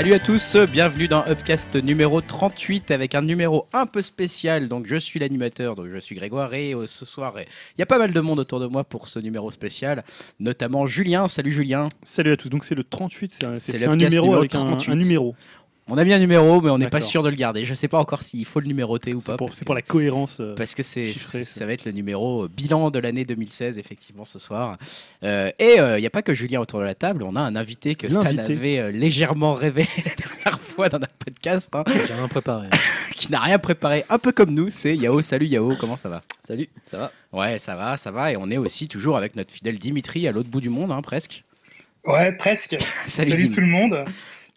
Salut à tous, bienvenue dans Upcast numéro 38 avec un numéro un peu spécial. Donc je suis l'animateur, donc je suis Grégoire et euh, ce soir il y a pas mal de monde autour de moi pour ce numéro spécial, notamment Julien. Salut Julien. Salut à tous, donc c'est le 38, c'est un, C'est c'est un l'Upcast numéro numéro avec un, 38. un numéro. On a bien un numéro mais on n'est pas sûr de le garder. Je sais pas encore s'il faut le numéroter ou pas. c'est pour la cohérence. euh, Parce que c'est, ça va être le numéro euh, bilan de l'année 2016, effectivement, ce soir. Euh, et il n'y a pas que Julien autour de la table, on a un invité que Stan avait euh, légèrement révélé la dernière fois dans notre podcast, hein, J'ai rien préparé. qui n'a rien préparé, un peu comme nous, c'est Yao. Salut Yao, comment ça va? Salut, ça va? Ouais, ça va, ça va. Et on est aussi toujours avec notre fidèle Dimitri à l'autre bout du monde, hein, presque. Ouais, presque. Salut, Salut tout le monde.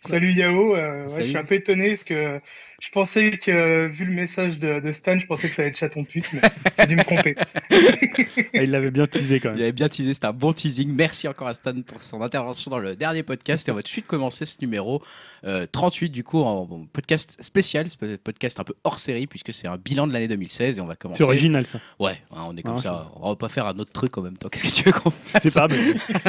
Salut Yao. Euh, ouais, Salut. je suis un peu étonné parce que je pensais que, euh, vu le message de, de Stan, je pensais que ça allait être chaton pute, mais j'ai dû me tromper. ah, il l'avait bien teasé quand Il même. avait bien teasé, c'était un bon teasing. Merci encore à Stan pour son intervention dans le dernier podcast. Et on va tout de suite commencer ce numéro euh, 38, du coup, en podcast spécial, podcast un peu hors série, puisque c'est un bilan de l'année 2016. Et on va commencer. C'est original ça. Ouais, hein, on est comme Ah, ça. On va pas faire un autre truc en même temps. Qu'est-ce que tu veux qu'on fasse C'est pas, mais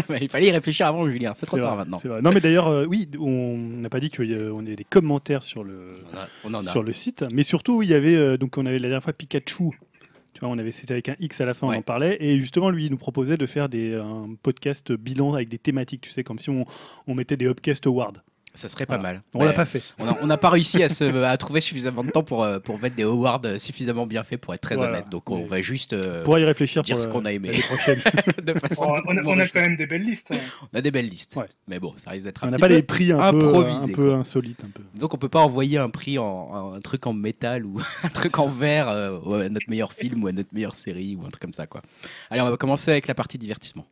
Mais Il fallait y réfléchir avant, Julien. C'est trop tard vrai, maintenant. Non mais d'ailleurs, euh, oui, on n'a pas dit qu'on avait des commentaires sur le, a- on en a. sur le site, mais surtout il y avait, euh, donc on avait la dernière fois Pikachu. Tu vois, on avait, c'était avec un X à la fin, Ouais. on en parlait, et justement lui il nous proposait de faire des un podcast bilan avec des thématiques, tu sais, comme si on, on mettait des Upcast Awards. Ça serait pas Voilà. mal. On Ouais. l'a pas fait. On n'a pas réussi à, se, à trouver suffisamment de temps pour, euh, pour mettre des awards suffisamment bien faits pour être très Voilà. honnête. Donc on Mais- va juste euh, On pourra y réfléchir dire pour ce qu'on a aimé de façon. Oh, on, a, on quand même des belles listes. hein. On a des belles listes. Ouais. Mais bon, ça risque d'être un on n'a petit pas peu les prix un peu, improvisé, un peu. Un peu. Donc on peut pas envoyer un prix en un truc en métal ou un truc en verre euh, à notre meilleur film ou à notre meilleure série ou un truc comme ça quoi. Allez, on va commencer avec la partie divertissement.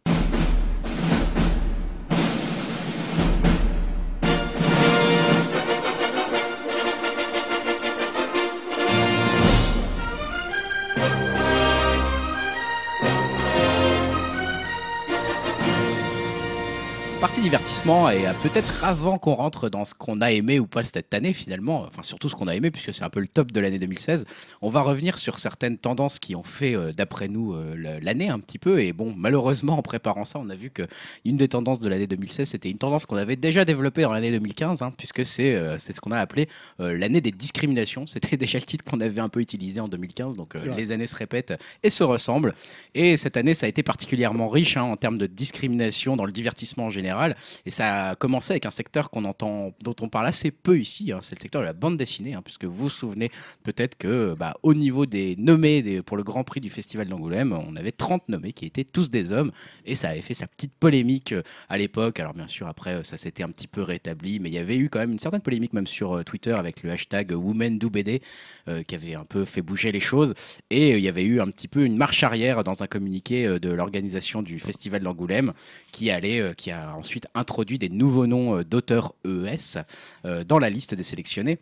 Partie divertissement et peut-être avant qu'on rentre dans ce qu'on a aimé ou pas cette année finalement, enfin surtout ce qu'on a aimé puisque c'est un peu le top de l'année 2016, on va revenir sur certaines tendances qui ont fait euh, d'après nous euh, l'année un petit peu. Et bon malheureusement en préparant ça on a vu que une des tendances de l'année 2016 c'était une tendance qu'on avait déjà développée dans l'année 2015 hein, puisque c'est euh, c'est ce qu'on a appelé l'année des discriminations, c'était déjà le titre qu'on avait un peu utilisé en 2015 donc les années se répètent et se ressemblent. Et cette année, ça a été particulièrement riche hein, en termes de discrimination dans le divertissement en général. Et ça a commencé avec un secteur dont on parle assez peu ici. hein, c'est le secteur de la bande dessinée, hein, puisque vous vous souvenez peut-être que, bah, au niveau des nommés pour le Grand Prix du Festival d'Angoulême, on avait 30 nommés qui étaient tous des hommes. Et ça avait fait sa petite polémique euh, à l'époque. Alors bien sûr, après, euh, ça s'était un petit peu rétabli, mais il y avait eu quand même une certaine polémique même sur euh, Twitter avec le hashtag WomenDoBD qui avait un peu fait bouger les choses. Et il y avait eu un petit peu une marche arrière dans un communiqué de l'organisation du Festival d'Angoulême qui, allait, qui a ensuite introduit des nouveaux noms euh, d'auteurs ES euh, dans la liste des sélectionnés.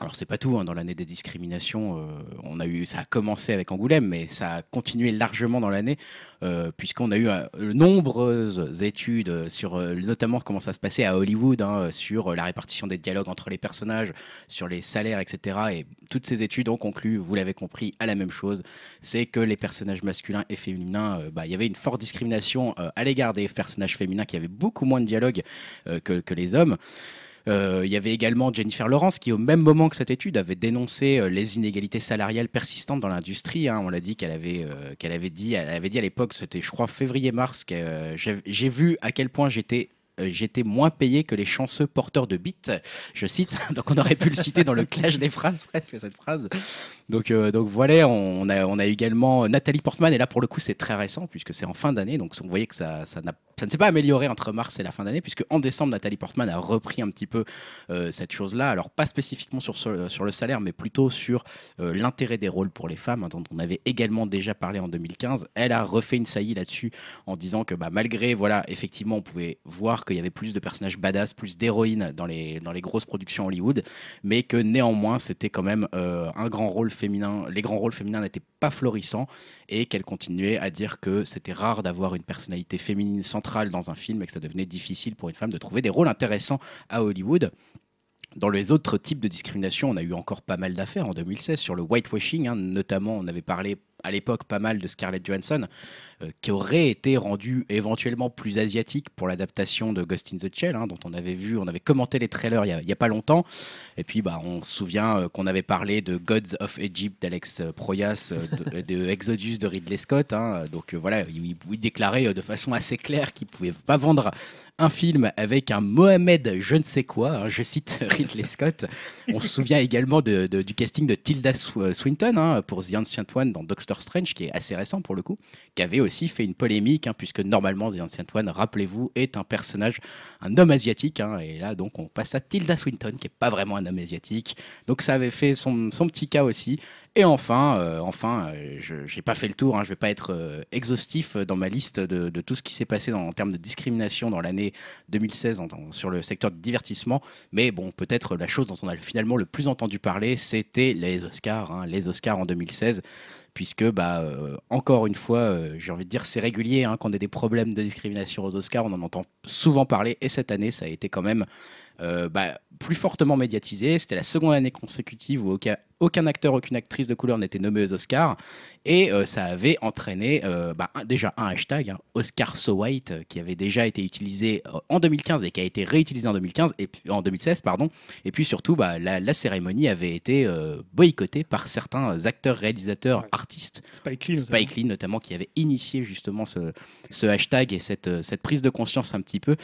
Alors c'est pas tout, hein, dans l'année des discriminations, euh, on a eu, ça a commencé avec Angoulême, mais ça a continué largement dans l'année, euh, puisqu'on a eu euh, nombreuses études euh, sur euh, notamment comment ça se passait à Hollywood, hein, sur euh, la répartition des dialogues entre les personnages, sur les salaires, etc. Et toutes ces études ont conclu, vous l'avez compris, à la même chose, c'est que les personnages masculins et féminins, euh, bah, il y avait une forte discrimination euh, à l'égard des personnages féminins qui avaient beaucoup moins de dialogue euh, que, que les hommes. Euh, il y avait également Jennifer Lawrence qui, au même moment que cette étude, avait dénoncé euh, les inégalités salariales persistantes dans l'industrie. hein. On l'a dit qu'elle avait, euh, qu'elle avait dit, elle avait dit à l'époque, c'était je crois février-mars, que j'ai- vu à quel point j'étais J'étais moins payé que les chanceux porteurs de beats, je cite. Donc on aurait pu le citer dans le clash des phrases presque cette phrase. Donc euh, donc voilà, on a on également Nathalie Portman et là pour le coup c'est très récent puisque c'est en fin d'année. Donc vous voyez que ça ne s'est pas amélioré entre mars et la fin d'année, puisque en décembre, Nathalie Portman a repris un petit peu euh, cette chose-là. Alors, pas spécifiquement sur, le salaire, mais plutôt sur euh, l'intérêt des rôles pour les femmes, hein, dont on avait également déjà parlé en 2015. Elle a refait une saillie là-dessus en disant que bah, malgré, voilà, effectivement, on pouvait voir qu'il y avait plus de personnages badass, plus d'héroïnes dans les, dans les grosses productions Hollywood, mais que néanmoins, c'était quand même euh, un grand rôle Les grands rôles féminins n'étaient pas florissants et qu'elle continuait à dire que c'était rare d'avoir une personnalité féminine centrale dans un film et que ça devenait difficile pour une femme de trouver des rôles intéressants à Hollywood. Dans les autres types de discrimination, on a eu encore pas mal d'affaires en 2016 sur le whitewashing. hein. notamment, on avait parlé à l'époque pas mal de Scarlett Johansson, qui aurait été rendu éventuellement plus asiatique pour l'adaptation de Ghost in the Shell, hein, dont on avait vu, on avait commenté les trailers il n'y a, pas longtemps. Et puis, bah, on se souvient euh, qu'on avait parlé de Gods of Egypt d'Alex Proyas, euh, de, Exodus de Ridley Scott. Hein. donc voilà, il, il, déclarait de façon assez claire qu'il ne pouvait pas vendre un film avec un Mohamed je ne sais quoi, hein, je cite Ridley Scott. On se souvient également de, du casting de Tilda Swinton pour The Ancient One dans Doctor Strange, qui est assez récent pour le coup, qui avait aussi fait une polémique, hein, puisque normalement The Ancient One, rappelez-vous, est un personnage, un homme asiatique, et là donc on passe à Tilda Swinton, qui n'est pas vraiment un homme asiatique. Donc ça avait fait son, petit cas aussi. Et enfin, euh, enfin, euh, je n'ai pas fait le tour, hein, je ne vais pas être euh, exhaustif dans ma liste de, tout ce qui s'est passé en termes de discrimination dans l'année 2016 sur le secteur du divertissement, mais bon, peut-être la chose dont on a finalement le plus entendu parler, c'était les Oscars, hein, les Oscars en 2016 puisque bah encore une fois, j'ai envie de dire c'est régulier hein, quand on a des problèmes de discrimination aux Oscars, on en entend souvent parler et cette année ça a été quand même bah, plus fortement médiatisé. C'était la seconde année consécutive où aucun, acteur, aucune actrice de couleur n'était nommé aux Oscars. Et euh, ça avait entraîné euh, bah, déjà un hashtag, hein, Oscar So White, euh, qui avait déjà été utilisé en 2015 et qui a été réutilisé en 2015 et en 2016, pardon. Et puis surtout, bah, la, cérémonie avait été boycottée par certains acteurs, réalisateurs, artistes. Spike Lee, Spike Lee notamment, qui avait initié justement ce, ce hashtag et cette, cette prise de conscience un petit peu.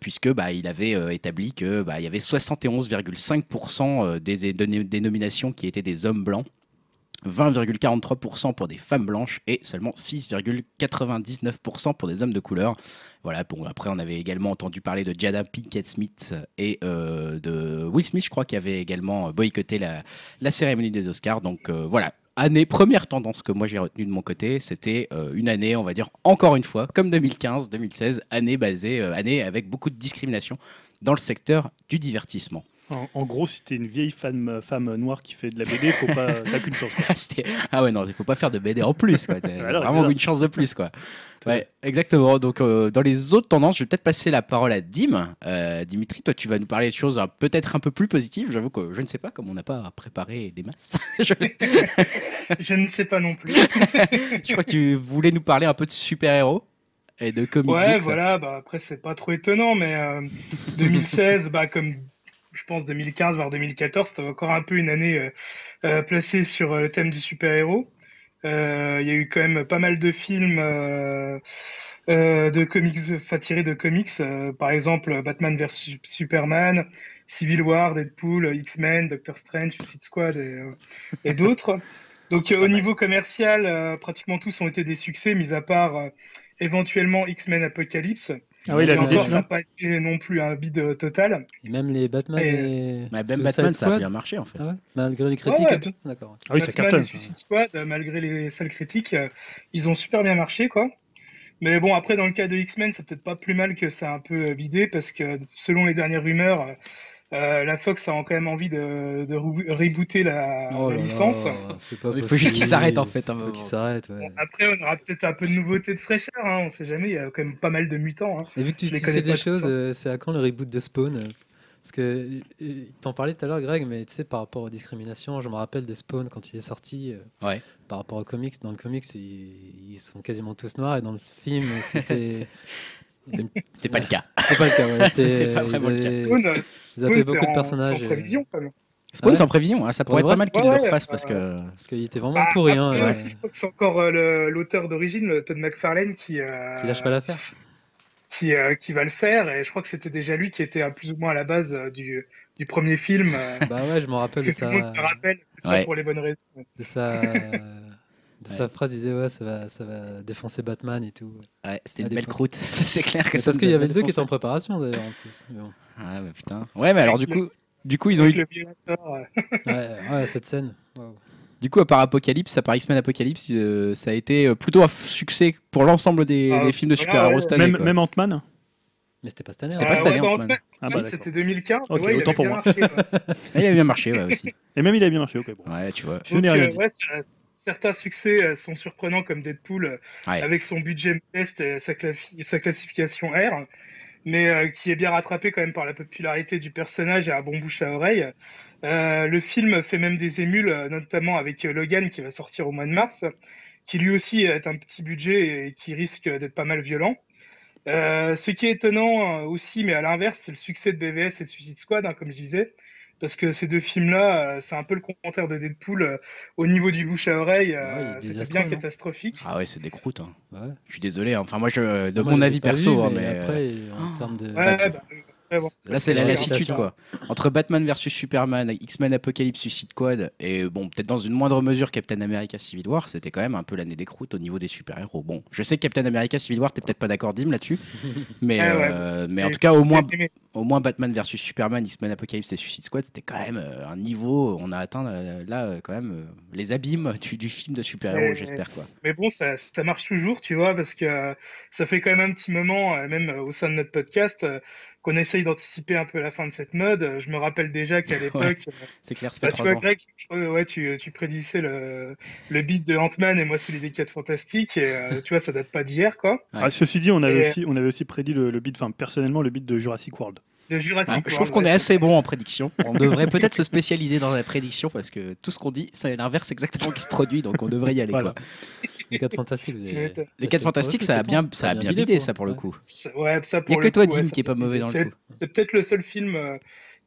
Puisque bah, il avait établi que bah, il y avait 71,5% des, des nominations qui étaient des hommes blancs. 20,43% pour des femmes blanches et seulement 6,99% pour des hommes de couleur. Voilà, bon, après on avait également entendu parler de Jada Pinkett Smith et euh, de Will Smith, je crois, qui avait également boycotté la, cérémonie des Oscars. Donc euh, voilà, année, première tendance que moi j'ai retenue de mon côté, c'était euh, une année, on va dire, encore une fois, comme 2015, 2016, année basée, année avec beaucoup de discrimination dans le secteur du divertissement. En, gros, si t'es une vieille femme, femme noire qui fait de la BD, faut pas, t'as qu'une chance. ah ouais, non, il faut pas faire de BD en plus. Quoi. vraiment une chance de plus. Quoi. Ouais, exactement. Donc, euh, dans les autres tendances, je vais peut-être passer la parole à Dim. Euh, Dimitri, toi, tu vas nous parler de choses euh, peut-être un peu plus positives. J'avoue que je ne sais pas, comme on n'a pas préparé des masses. je... ne sais pas non plus. je crois que tu voulais nous parler un peu de super-héros et de comics. Ouais, voilà. Bah, après, c'est pas trop étonnant, mais 2016, bah, comme je pense 2015 voire 2014, c'était encore un peu une année euh, euh, placée sur euh, le thème du super-héros. Il y a eu quand même pas mal de films de comics, enfin, tirés de comics, par exemple Batman vs Superman, Civil War, Deadpool, X-Men, Doctor Strange, Suicide Squad et, d'autres. Donc au niveau commercial, pratiquement tous ont été des succès, mis à part éventuellement X-Men Apocalypse. Ah oui, il a Ça n'a pas été non plus un bide total. Et même les Batman et... Bah, même Batman, ça a bien marché en fait. Ah malgré les critiques et tout D'accord. Ah oui, ça cartonne. Suicide Squad, malgré les sales critiques, euh, ils ont super bien marché, quoi. Mais bon, après, dans le cas de X-Men, c'est peut-être pas plus mal que ça a un peu vidé, parce que selon les dernières rumeurs, euh, la Fox a quand même envie de, de rebooter la, oh licence. il faut juste qu'il s'arrête en fait. Hein, s'arrête. Ouais. après, on aura peut-être un peu de nouveauté de fraîcheur. Hein, on sait jamais. Il y a quand même pas mal de mutants. Hein. Et vu que tu disais des choses, euh, c'est à quand le reboot de Spawn? Parce que euh, t'en parlais tout à l'heure, Greg, mais tu sais, par rapport aux discriminations, je me rappelle de Spawn quand il est sorti. ouais. Par rapport aux comics, dans le comics, ils sont quasiment tous noirs et dans le film, c'était C'était pas le cas. C'était pas le cas, ouais. C'était pas vraiment le cas. Vous avez beaucoup de personnages. Sans prévision, quand même. Spawn ah sans prévision, hein, ça pourrait être pas mal qu'il le refasse parce que. Parce qu'il était vraiment bah, pourri. Hein, ouais. je crois que c'est encore euh, l'auteur d'origine, Todd McFarlane, qui. Euh, qui lâche pas l'affaire. Qui, euh, qui va le faire, et je crois que c'était déjà lui qui était plus ou moins à la base du, du premier film. bah ouais, je m'en rappelle que ça. Tout le monde se rappelle, ouais. pour les bonnes raisons. C'est ça. Sa phrase disait ouais ça va, ça va défoncer Batman et tout. Ouais, c'était une belle croûte. c'est clair que Parce qu'il y avait deux qui étaient en préparation d'ailleurs en plus. Ah bah putain. Ouais mais alors du coup, du coup ils ont eu. ouais, ouais, cette scène. Du coup, à part Apocalypse, à part X-Men Apocalypse, euh, ça a été euh, plutôt un succès pour l'ensemble des, ah, films de super-héros cette année. Même, même Ant-Man? Mais c'était pas cette année. C'était pas cette année. Bah, ah, bah, c'était 2015. Ok, ouais, autant pour moi. Marché, il a bien marché ouais, aussi. Et même il a bien marché, ok. Bon. Ouais, tu vois. Je n'ai rien dit certains succès euh, sont surprenants comme Deadpool euh, avec son budget modeste et sa, classification R. mais qui est bien rattrapé quand même par la popularité du personnage et un bon bouche à oreille. le film fait même des émules, notamment avec Logan qui va sortir au mois de mars, qui lui aussi est un petit budget et qui risque d'être pas mal violent. ce qui est étonnant aussi, mais à l'inverse, c'est le succès de BVS et de Suicide Squad, hein, comme je disais parce que ces deux films-là, euh, c'est un peu le contraire de Deadpool euh, au niveau du bouche à oreille. Euh, c'était bien catastrophique. Ah ouais, c'est des croûtes. Hein. Je suis désolé. Hein. Enfin, moi, je, de mon avis perso, hein, mais, après, en oh. termes de. Ouais, bah, Là, c'est la lassitude, quoi. Entre Batman versus Superman, X-Men Apocalypse, Suicide Squad, et bon, peut-être dans une moindre mesure Captain America Civil War, c'était quand même un peu l'année des croûtes au niveau des super-héros. Bon, je sais que Captain America Civil War, t'es peut-être pas d'accord, Dim, là-dessus, mais, euh, mais en tout cas, au moins, au moins Batman versus Superman, X-Men Apocalypse et Suicide Squad, c'était quand même euh, un niveau, on a atteint euh, là, quand même, les abîmes du, film de super-héros, j'espère, quoi. Mais bon, ça, ça, marche toujours, tu vois, parce que ça fait quand même un petit moment, même au sein de notre podcast, qu'on essaye d'anticiper un peu la fin de cette mode. Je me rappelle déjà qu'à l'époque, c'est clair, bah, tu Greg, ouais, tu, tu prédisais le, le beat de Ant-Man et moi celui des 4 Fantastiques et euh, tu vois, ça date pas d'hier, quoi. Ah, ceci dit, on avait aussi, on avait aussi prédit le, le beat, enfin personnellement le beat de Jurassic World. De Jurassic je trouve qu'on est assez bon en prédiction. On devrait peut-être se spécialiser dans la prédiction parce que tout ce qu'on dit, c'est l'inverse exactement qui se produit, donc on devrait y aller. Quoi. Les 4 fantastiques, vous avez... Les 4 fantastiques, ça a bien, ça a bien bidé, ça pour le coup. Ouais, ça pour Il n'y a que toi, Dim, qui est pas mauvais dans le coup. C'est peut-être le seul film euh,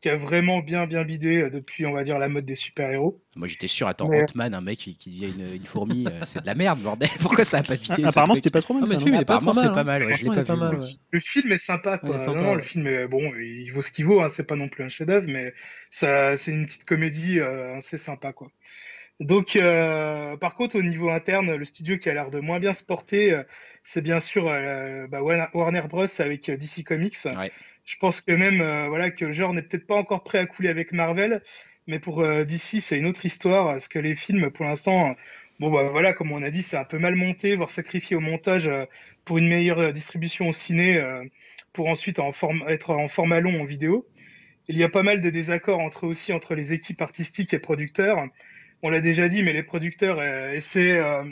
qui a vraiment bien bien bidé euh, depuis, on va dire, la mode des super-héros. Moi j'étais sûr, attends, Ant-Man, un mec qui, devient une, une fourmi, euh, c'est de la merde, bordel. Pourquoi ça a pas bidé Apparemment c'était pas trop mal. Ah, mais le film est pas c'est pas mal, je l'ai pas vu. Le film est sympa, quoi. non, le film est bon, il vaut ce qu'il vaut, hein, c'est pas non plus un chef-d'œuvre, mais ça, c'est une petite comédie assez sympa, quoi. Donc, euh, par contre, au niveau interne, le studio qui a l'air de moins bien se porter, euh, c'est bien sûr euh, bah, Warner Bros avec DC Comics. Je pense que même voilà que le genre n'est peut-être pas encore prêt à couler avec Marvel, mais pour DC c'est une autre histoire parce que les films, pour l'instant, bon bah voilà, comme on a dit, c'est un peu mal monté, voire sacrifié au montage pour une meilleure distribution au ciné, pour ensuite en être en format long en vidéo. Il y a pas mal de désaccords entre aussi entre les équipes artistiques et producteurs on l'a déjà dit, mais les producteurs euh, essaient euh,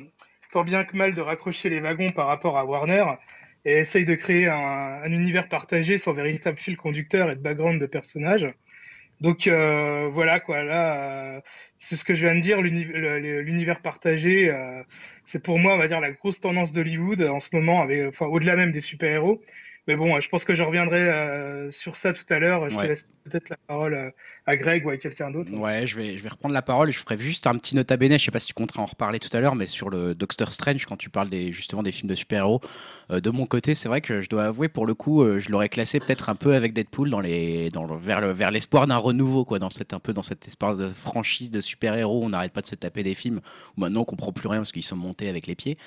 tant bien que mal de raccrocher les wagons par rapport à Warner et essayent de créer un, univers partagé sans véritable fil conducteur et de background de personnages. Donc euh, voilà quoi, là c'est ce que je viens de dire, l'univers partagé, c'est pour moi on va dire la grosse tendance d'Hollywood en ce moment, avec, enfin au-delà même des super-héros. Mais bon, je pense que je reviendrai euh, sur ça tout à l'heure. Je te laisse peut-être la parole euh, à Greg ou à quelqu'un d'autre. Ouais, je vais, je vais reprendre la parole. Je ferai juste un petit note à bene. Je sais pas si tu compteras en reparler tout à l'heure, mais sur le Doctor Strange, quand tu parles des, justement des films de super-héros, euh, de mon côté, c'est vrai que je dois avouer, pour le coup, je l'aurais classé peut-être un peu avec Deadpool dans les, dans le, vers, le, vers l'espoir d'un renouveau, quoi, dans cette, un peu dans cet espoir de franchise de super-héros. On n'arrête pas de se taper des films où maintenant on comprend plus rien parce qu'ils sont montés avec les pieds.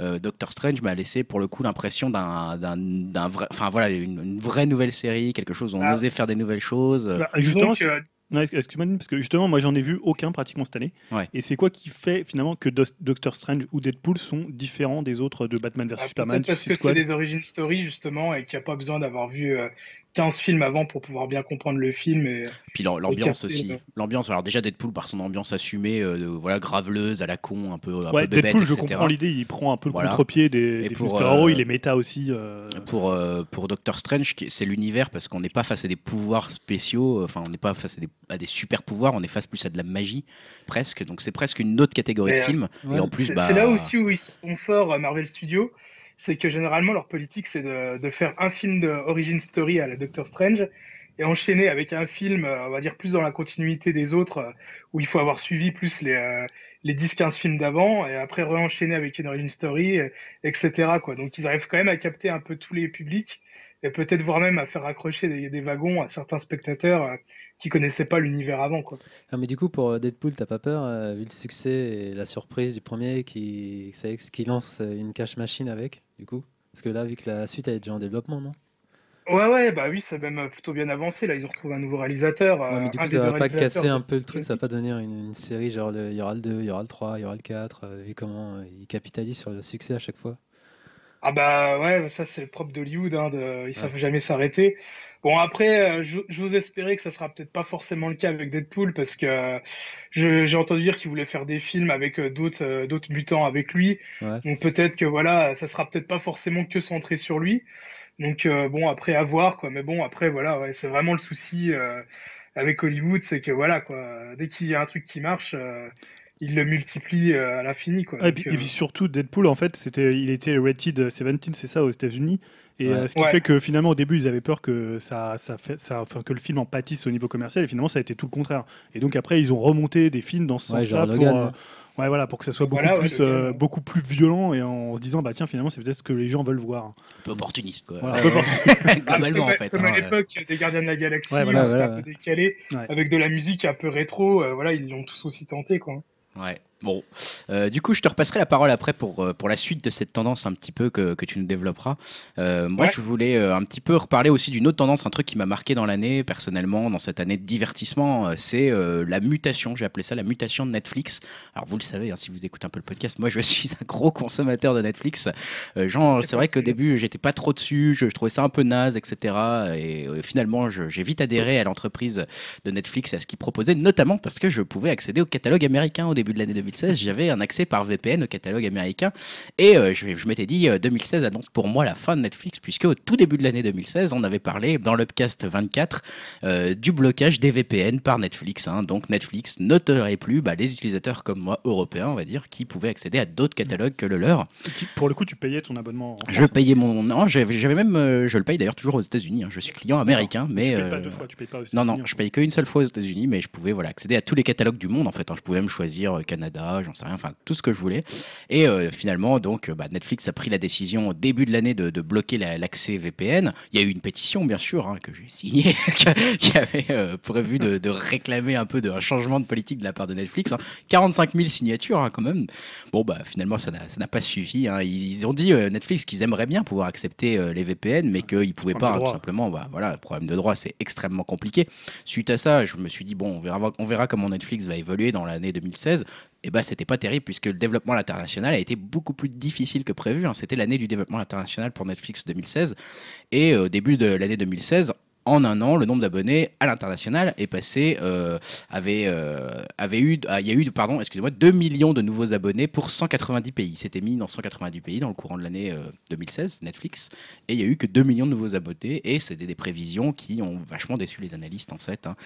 Euh, Doctor Strange m'a laissé pour le coup l'impression d'un, d'un, vrai, enfin voilà, une, vraie nouvelle série, quelque chose où on ah. osait faire des nouvelles choses. Bah, justement, excuse-moi, parce que justement, moi j'en ai vu aucun pratiquement cette année. Et c'est quoi qui fait finalement que Doctor Strange ou Deadpool sont différents des autres de Batman vs ah, Superman Parce que c'est des origin story justement et qu'il n'y a pas besoin d'avoir vu euh, 15 films avant pour pouvoir bien comprendre le film. Et, Puis l'ambiance aussi. L'ambiance, alors déjà Deadpool par son ambiance assumée, euh, voilà, graveleuse, à la con, un peu, un ouais, Deadpool, je comprends l'idée, il prend un peu le contre-pied des, des pour, euh, il est méta aussi. Euh. Pour, pour Doctor Strange, c'est l'univers parce qu'on n'est pas face à des pouvoirs spéciaux, enfin on n'est pas face à des, à des, super pouvoirs, on est face plus à de la magie, presque. Donc c'est presque une autre catégorie de films. Et en plus, bah... C'est là aussi où ils sont forts, Marvel Studios c'est que généralement leur politique c'est de, de, faire un film de origin story à la Doctor Strange et enchaîner avec un film, euh, on va dire plus dans la continuité des autres, euh, où il faut avoir suivi plus les, euh, les 10-15 films d'avant, et après re-enchaîner avec une origin story, etc. Quoi. Donc ils arrivent quand même à capter un peu tous les publics, et peut-être voire même à faire accrocher des, wagons à certains spectateurs euh, qui connaissaient pas l'univers avant. Quoi. Ah, mais du coup, pour Deadpool, t'as pas peur, euh, vu le succès et la surprise du premier, qui, qui lance une cash machine avec, du coup? Parce que là, vu que la suite elle est déjà en développement, non? Ouais, ouais, bah oui, c'est même plutôt bien avancé. Là, ils ont retrouvé un nouveau réalisateur. Ouais, mais du coup, ça va pas casser un peu le truc, ça va pas devenir une, série genre il y aura le 2, il y aura le 3, il y aura le 4, euh, vu comment ils capitalisent sur le succès à chaque fois. Ah bah ouais, ça c'est le propre d'Hollywood, hein, de, ils savent jamais s'arrêter. Bon après, euh, je, vous espérais que ça sera peut-être pas forcément le cas avec Deadpool parce que j'ai entendu dire qu'il voulait faire des films avec euh, d'autres euh, d'autres mutants avec lui. Donc peut-être que voilà, ça sera peut-être pas forcément que centré sur lui. Donc bon, après à voir quoi. Mais bon, après voilà, ouais, c'est vraiment le souci avec Hollywood, c'est que voilà quoi. Dès qu'il y a un truc qui marche il le multiplie à l'infini. Quoi. et, puis, surtout, Deadpool, en fait, c'était, il était rated 17, c'est ça, aux États-Unis. Et euh, ce qui fait que finalement, au début, ils avaient peur que, ça, ça fait, ça, enfin, que le film en pâtisse au niveau commercial. Et finalement, ça a été tout le contraire. Et donc, après, ils ont remonté des films dans ce sens-là pour. Euh, ouais, voilà, pour que ça soit beaucoup, plus, euh, beaucoup plus violent et en se disant, bah tiens, finalement, c'est peut-être ce que les gens veulent voir. Un peu opportuniste, quoi. opportuniste. Globalement, en fait. Comme à hein, l'époque des Gardiens de la Galaxie, c'était un peu décalé, avec de la musique un peu rétro. voilà, ils l'ont tous aussi tenté, quoi. Ouais. Bon, euh, du coup, je te repasserai la parole après pour, euh, pour la suite de cette tendance un petit peu que, que tu nous développeras. Euh, moi, je voulais un petit peu reparler aussi d'une autre tendance, un truc qui m'a marqué dans l'année, personnellement, dans cette année de divertissement, c'est la mutation, j'ai appelé ça la mutation de Netflix. Alors, vous le savez, hein, si vous écoutez un peu le podcast, moi, je suis un gros consommateur de Netflix. genre, c'est vrai qu'au début, j'étais pas trop dessus, je, trouvais ça un peu naze, etc. Et finalement, j'ai vite adhéré à l'entreprise de Netflix, à ce qu'ils proposaient, notamment parce que je pouvais accéder au catalogue américain au début de l'année 2000 j'avais un accès par VPN au catalogue américain. Et euh, je, je m'étais dit, 2016 euh, annonce pour moi la fin de Netflix, puisque au tout début de l'année 2016, on avait parlé dans l'Upcast 24 euh, du blocage des VPN par Netflix. Hein. Donc Netflix noterait plus bah, les utilisateurs comme moi, européens, on va dire, qui pouvaient accéder à d'autres catalogues que le leur. pour le coup, tu payais ton abonnement Je payais mon. Non, j'avais même. Je le paye d'ailleurs toujours aux États-unis. Hein. Je suis client américain, mais. Tu payes pas deux fois, tu payes pas aux Non, non, je paye qu'une seule fois aux États-Unis, mais je pouvais voilà, accéder à tous les catalogues du monde en fait. Hein. Je pouvais me choisir Canada j'en sais rien, enfin tout ce que je voulais. Et euh, finalement, donc, bah, Netflix a pris la décision au début de l'année de, bloquer l'accès VPN. Il y a eu une pétition, bien sûr, hein, que j'ai signée, qui avait euh, prévu de, réclamer un peu d'un changement de politique de la part de Netflix. 45 hein. 000 signatures, hein, quand même. Bon, bah, finalement, ça n'a pas suffi. Ils ont dit, euh, Netflix, qu'ils aimeraient bien pouvoir accepter les VPN, mais qu'ils ne pouvaient pas, tout simplement. Bah, voilà, le problème de droit, c'est extrêmement compliqué. Suite à ça, je me suis dit, bon, on verra, on verra comment Netflix va évoluer dans l'année 2016 et eh ben c'était pas terrible puisque le développement international a été beaucoup plus difficile que prévu. Hein. C'était l'année du développement international pour Netflix 2016 et au début de l'année 2016, en un an, le nombre d'abonnés à l'international est passé, euh, avait, euh, avait eu, ah, il y a eu, pardon, excusez-moi, 2 millions de nouveaux abonnés pour 190 pays. C'était mis dans 190 pays dans le courant de l'année 2016, euh, Netflix, et il y a eu que 2 millions de nouveaux abonnés, et c'était des prévisions qui ont vachement déçu les analystes en fait, hein.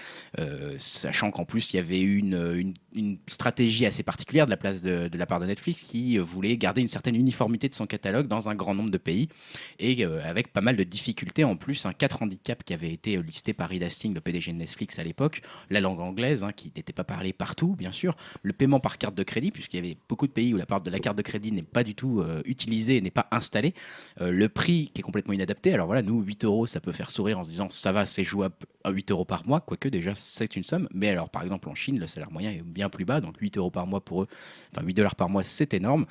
sachant qu'en plus il y avait une, une, stratégie assez particulière de la, place de, la part de Netflix qui voulait garder une certaine uniformité de son catalogue dans un grand nombre de pays, et avec pas mal de difficultés en plus, un quatre handicaps qui avaient été listé par Reed Hastings, le PDG de Netflix à l'époque, la langue anglaise, hein, qui n'était pas parlée partout, bien sûr, le paiement par carte de crédit, puisqu'il y avait beaucoup de pays où la part de la carte de crédit n'est pas du tout euh, utilisée, n'est pas installée, euh, le prix qui est complètement inadapté. Alors voilà, nous, 8 euros, ça peut faire sourire en se disant ça va, c'est jouable à 8 euros par mois, quoique déjà c'est une somme. Mais alors, par exemple, en Chine, le salaire moyen est bien plus bas, donc 8 euros par mois pour eux, enfin 8 dollars par mois, c'est énorme.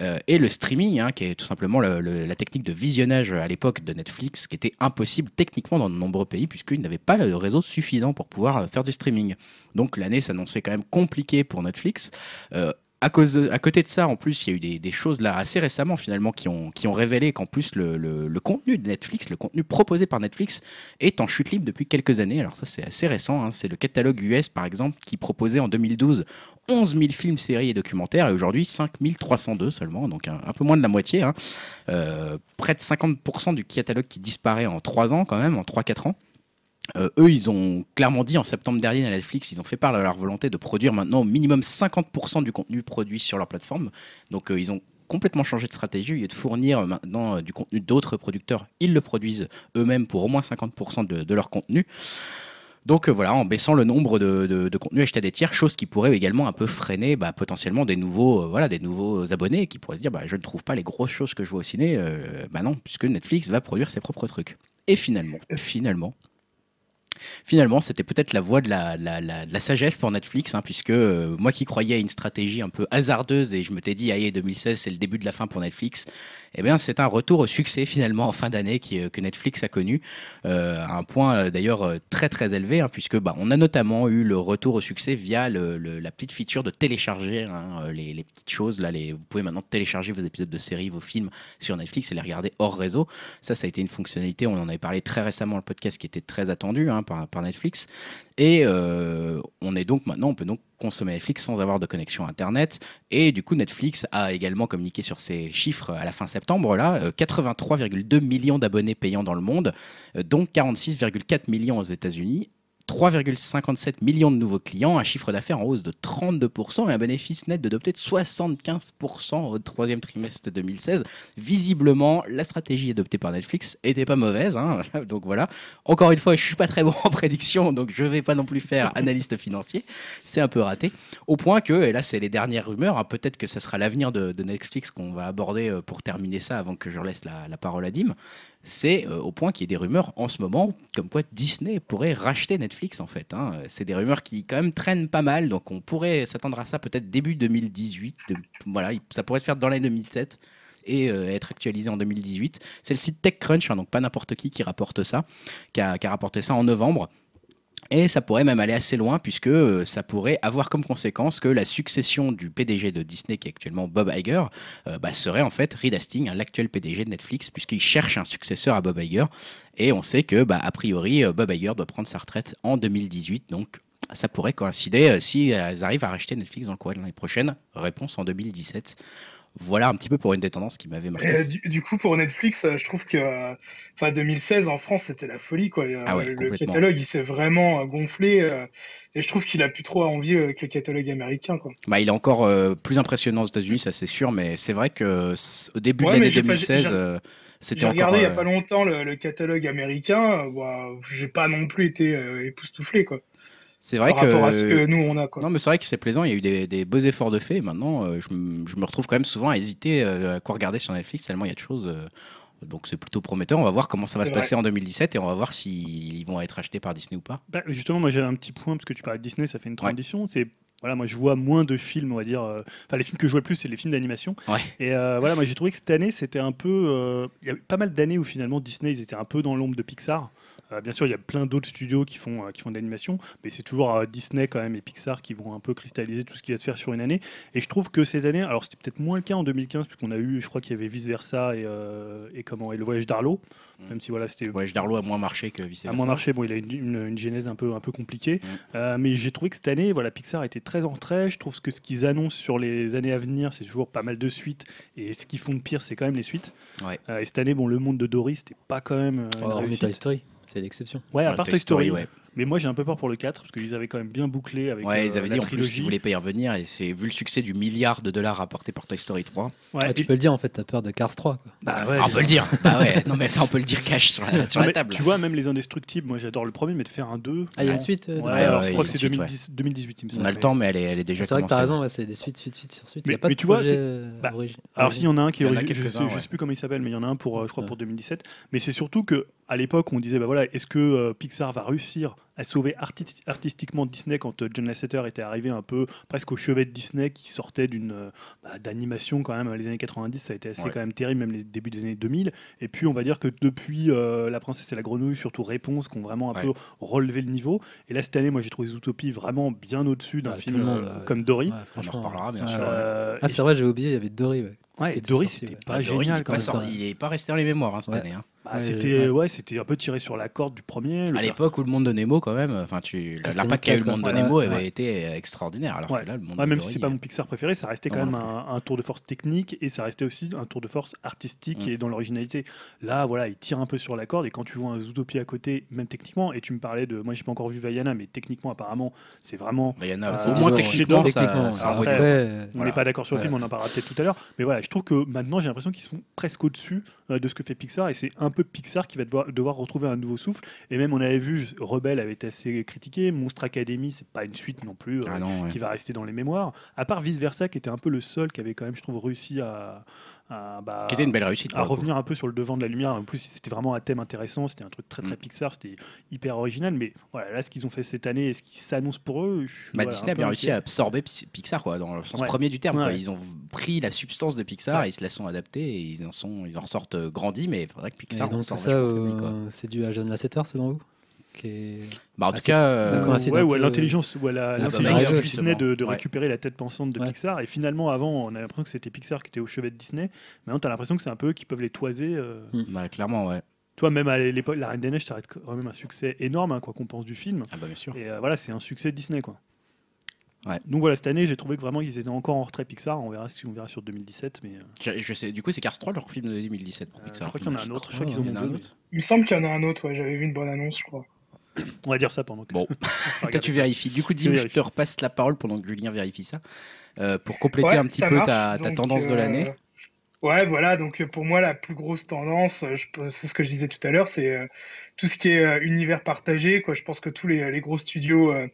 Euh, et le streaming, hein, qui est tout simplement la technique de visionnage à l'époque de Netflix, qui était impossible techniquement dans de nombreux pays, puisqu'ils n'avaient pas le réseau suffisant pour pouvoir euh, faire du streaming. Donc l'année s'annonçait quand même compliquée pour Netflix. Euh, à, côté de ça, en plus, il y a eu des, choses là assez récemment finalement qui ont, révélé qu'en plus le, le, contenu de Netflix, le contenu proposé par Netflix est en chute libre depuis quelques années. Alors ça c'est assez récent, hein. c'est le catalogue US par exemple qui proposait en 2012 11 000 films, séries et documentaires et aujourd'hui 5 302 seulement, donc un, peu moins de la moitié. Hein. Euh, près de 50% du catalogue qui disparaît en 3 ans quand même, en 3-4 ans. Euh, eux, ils ont clairement dit en septembre dernier à Netflix, ils ont fait part de leur volonté de produire maintenant au minimum 50% du contenu produit sur leur plateforme. Donc euh, ils ont complètement changé de stratégie. et de fournir maintenant du contenu d'autres producteurs, ils le produisent eux-mêmes pour au moins 50% de, leur contenu. Donc voilà, en baissant le nombre de, contenus achetés à des tiers, chose qui pourrait également un peu freiner bah, potentiellement des nouveaux, voilà, des nouveaux abonnés qui pourraient se dire bah, je ne trouve pas les grosses choses que je vois au ciné. bah non, puisque Netflix va produire ses propres trucs. Et finalement, finalement, finalement, c'était peut-être la voie de la, la, sagesse pour Netflix, hein, puisque euh, moi qui croyais à une stratégie un peu hasardeuse et je me t'ai dit, aïe, 2016, c'est le début de la fin pour Netflix, eh bien, c'est un retour au succès finalement en fin d'année euh, que Netflix a connu, euh, à un point d'ailleurs très très élevé, hein, puisque bah, on a notamment eu le retour au succès via la petite feature de télécharger hein, les, petites choses. Là, vous pouvez maintenant télécharger vos épisodes de séries, vos films sur Netflix et les regarder hors réseau. Ça, ça a été une fonctionnalité, on en avait parlé très récemment dans le podcast qui était très attendu par, par Netflix. Et on est donc maintenant, on peut donc consommer Netflix sans avoir de connexion Internet. Et du coup, Netflix a également communiqué sur ces chiffres à la fin septembre, là, 83,2 millions d'abonnés payants dans le monde, dont 46,4 millions aux États-Unis 3,57 millions de nouveaux clients, un chiffre d'affaires en hausse de 32% et un bénéfice net de de 75% au troisième trimestre 2016. Visiblement, la stratégie adoptée par Netflix était pas mauvaise. Hein. Donc voilà. Encore une fois, je suis pas très bon en prédiction, donc je vais pas non plus faire analyste financier. C'est un peu raté. Au point que, et là c'est les dernières rumeurs, hein, peut-être que ça sera l'avenir de, Netflix qu'on va aborder euh, pour terminer ça avant que je laisse la, la parole à Dim c'est euh, au point qu'il y ait des rumeurs en ce moment comme quoi Disney pourrait racheter Netflix en fait. Hein. C'est des rumeurs qui quand même traînent pas mal, donc on pourrait s'attendre à ça peut-être début 2018. voilà, ça pourrait se faire dans l'année 2007 et euh, être actualisé en 2018. C'est le site TechCrunch, hein, donc pas n'importe qui qui rapporte ça, qui a rapporté ça en novembre. Et ça pourrait même aller assez loin puisque euh, ça pourrait avoir comme conséquence que la succession du PDG de Disney, qui est actuellement Bob Iger, euh, bah, serait en fait Reed Hastings, hein, l'actuel PDG de Netflix, puisqu'il cherche un successeur à Bob Iger. Et on sait que, bah, a priori, euh, Bob Iger doit prendre sa retraite en 2018. Donc ça pourrait coïncider s'ils arrivent à racheter Netflix dans le courant de l'année prochaine. Réponse en 2017 voilà un petit peu pour une des tendances qui m'avait marqué. Du, coup, pour Netflix, euh, je trouve que enfin 2016 en France, c'était la folie. Quoi. Ah le catalogue, il s'est vraiment euh, gonflé. Euh, et je trouve qu'il a plus trop à envier avec le catalogue américain. Quoi. Bah, il est encore plus impressionnant aux États-Unis, ça c'est sûr, mais c'est vrai que au début de l'année 2016. J'ai regardé il n'y a pas longtemps le, catalogue américain, bah, j'ai pas non plus été époustouflé quoi. C'est vrai par rapport à ce que nous on a. Quoi. Non, mais c'est vrai que c'est plaisant. Il y a eu des, beaux efforts de fait. Maintenant, euh, je, me retrouve quand même souvent à hésiter euh, à quoi regarder sur Netflix tellement il y a de choses. Euh, donc c'est plutôt prometteur. On va voir comment ça va se passer en 2017 et on va voir s'ils vont être achetés par Disney ou pas. Bah, justement, moi j'ai un petit point parce que tu parlais de Disney, ça fait une transition. C'est voilà, moi je vois moins de films, on va dire. Enfin, les films que je vois le plus, c'est les films d'animation. Et voilà, moi j'ai trouvé que cette année, c'était un peu. Il y a pas mal d'années où finalement Disney, ils étaient un peu dans l'ombre de Pixar. Euh, bien sûr, il y a plein d'autres studios qui font, euh, qui font de l'animation, mais c'est toujours euh, Disney quand même et Pixar qui vont un peu cristalliser tout ce qui va se faire sur une année. Et je trouve que cette année, alors c'était peut-être moins le cas en 2015, puisqu'on a eu, je crois qu'il y avait Vice Versa et, et, comment, et le voyage d'Arlo. Mm. Même si voilà, c'était. Le voyage d'Arlo a moins marché que Vice Versa. A moins marché, bon, il a une, une, genèse un peu, un peu compliquée. Mm. mais j'ai trouvé que cette année, voilà, Pixar était très en retrait. Je trouve que ce qu'ils annoncent sur les années à venir, c'est toujours pas mal de suites. Et ce qu'ils font de pire, c'est quand même les suites. et cette année, bon, le monde de Dory, c'était pas quand même. Oh, Toy Story. C'est l'exception. Ouais, à part Toy Story, ouais. Mais moi, j'ai un peu peur pour le 4 parce qu'ils avaient quand même bien bouclé avec ouais, ils euh, avaient dit en plus qu'ils voulaient pas y revenir et c'est vu le succès du milliard de dollars rapporté par Toy Story 3. Ouais, tu peux le dire en fait, t'as peur de Cars 3 quoi. Bah ouais, on peut le dire. bah ouais, non mais ça on peut le dire cash sur la, sur la table. Tu vois même les indestructibles, moi j'adore le premier mais de faire un 2. Ah, il y a une suite euh, Ouais, alors, je crois que c'est 2018 il me semble. On a le temps mais elle est, elle est déjà C'est vrai que t'as raison, c'est des suites suite suite sur suite, mais, il y a pas mais de tu vois bah, Alors s'il y en a un qui est je sais plus comment il s'appelle mais il y en a un pour je crois pour 2017, mais c'est surtout que à l'époque on disait bah voilà, est-ce que euh, Pixar va réussir à sauver artistiquement Disney quand euh, John Lasseter était arrivé un peu presque au chevet de Disney qui sortait d'une euh, bah, d'animation quand même les années 90 ça a été assez quand même terrible même les débuts des années 2000 et puis on va dire que depuis euh, La princesse et la grenouille surtout Réponse qui ont vraiment un peu relevé le niveau. Et là cette année moi j'ai trouvé Zootopie vraiment bien au-dessus d'un film comme Dory. On en reparlera bien sûr. ah c'est vrai j'ai oublié il y avait Dory ouais, et Dory c'était pas génial il n'est pas resté dans les mémoires hein, cette année hein. Bah, c'était ouais, c'était un peu tiré sur la corde du premier. À l'époque où le monde de Nemo quand même, enfin tu ah, l'impact qu'a eu le monde de Nemo avait été extraordinaire. Alors que là, le monde même si c'est pas mon Pixar préféré, ça restait quand même un, tour de force technique et ça restait aussi un tour de force artistique mm. et dans l'originalité. Là, voilà, il tire un peu sur la corde et quand tu vois un Zootopia à côté, même techniquement, et tu me parlais de, moi j'ai pas encore vu Vaiana, mais techniquement apparemment c'est vraiment. Vaiana, au moins techniquement, on n'est pas d'accord sur le film, on en parlera peut-être tout à l'heure, mais voilà, je trouve que maintenant j'ai l'impression qu'ils sont presque au-dessus euh, de ce que fait Pixar et c'est un peu Pixar qui va devoir, devoir, retrouver un nouveau souffle. Et même on avait vu, Rebelle avait été assez critiqué, Monstre Academy, c'est pas une suite non plus euh, ah qui va rester dans les mémoires. À part Vice Versa, qui était un peu le seul qui avait quand même, je trouve, réussi à, bah, qui était une belle réussite. À revenir un peu sur le devant de la lumière. En plus, c'était vraiment un thème intéressant. C'était un truc très très mm. Pixar. C'était hyper original. Mais voilà, là, ce qu'ils ont fait cette année et ce qui s'annonce pour eux. bah, Disney a bien réussi à absorber Pixar, quoi, dans le sens premier du terme. Ils ont pris la substance de Pixar, ils se la sont adaptés et ils en, sont, ils en ressortent grandis. Mais il faudrait que Pixar. donc, ça, euh, c'est dû à John Lasseter, selon vous? Bah, en tout cas, euh, ouais, ou à l'intelligence, ou à l'intelligence de Disney de, récupérer la tête pensante de Pixar. Et finalement, avant, on a l'impression que c'était Pixar qui était au chevet de Disney. Maintenant, tu as l'impression que c'est un peu eux qui peuvent les toiser. Euh. Hmm. Bah, clairement, ouais. toi, même à l'époque, La Reine des Neiges, ça reste quand même un succès énorme, hein, quoi qu'on pense du film. Ah bah bien sûr. Et euh, voilà, c'est un succès Disney, quoi. Ouais. Donc voilà, cette année, j'ai trouvé que vraiment ils étaient encore en retrait Pixar. On verra si on verra sur 2017, mais. euh, Je, je sais, du coup, c'est Cars 3 leur film de 2017 pour Euh, Pixar. je crois qu'il y en a un autre, je crois qu'ils il y en en a ont un deux, autre. Il me semble qu'il y en a un autre, ouais, j'avais vu une bonne annonce, je crois. On va dire ça pendant que. Bon. Toi, tu vérifies. Du coup, Je Dim, je te repasse la parole pendant que Julien vérifie ça. Euh, pour compléter Ouais, un petit peu ta, ta Donc, tendance de euh, l'année. Ouais, voilà, donc euh, pour moi, la plus grosse tendance, euh, c'est ce que je disais tout à l'heure, c'est euh, tout ce qui est euh, univers partagé. Quoi. Je pense que tous les, les gros studios euh,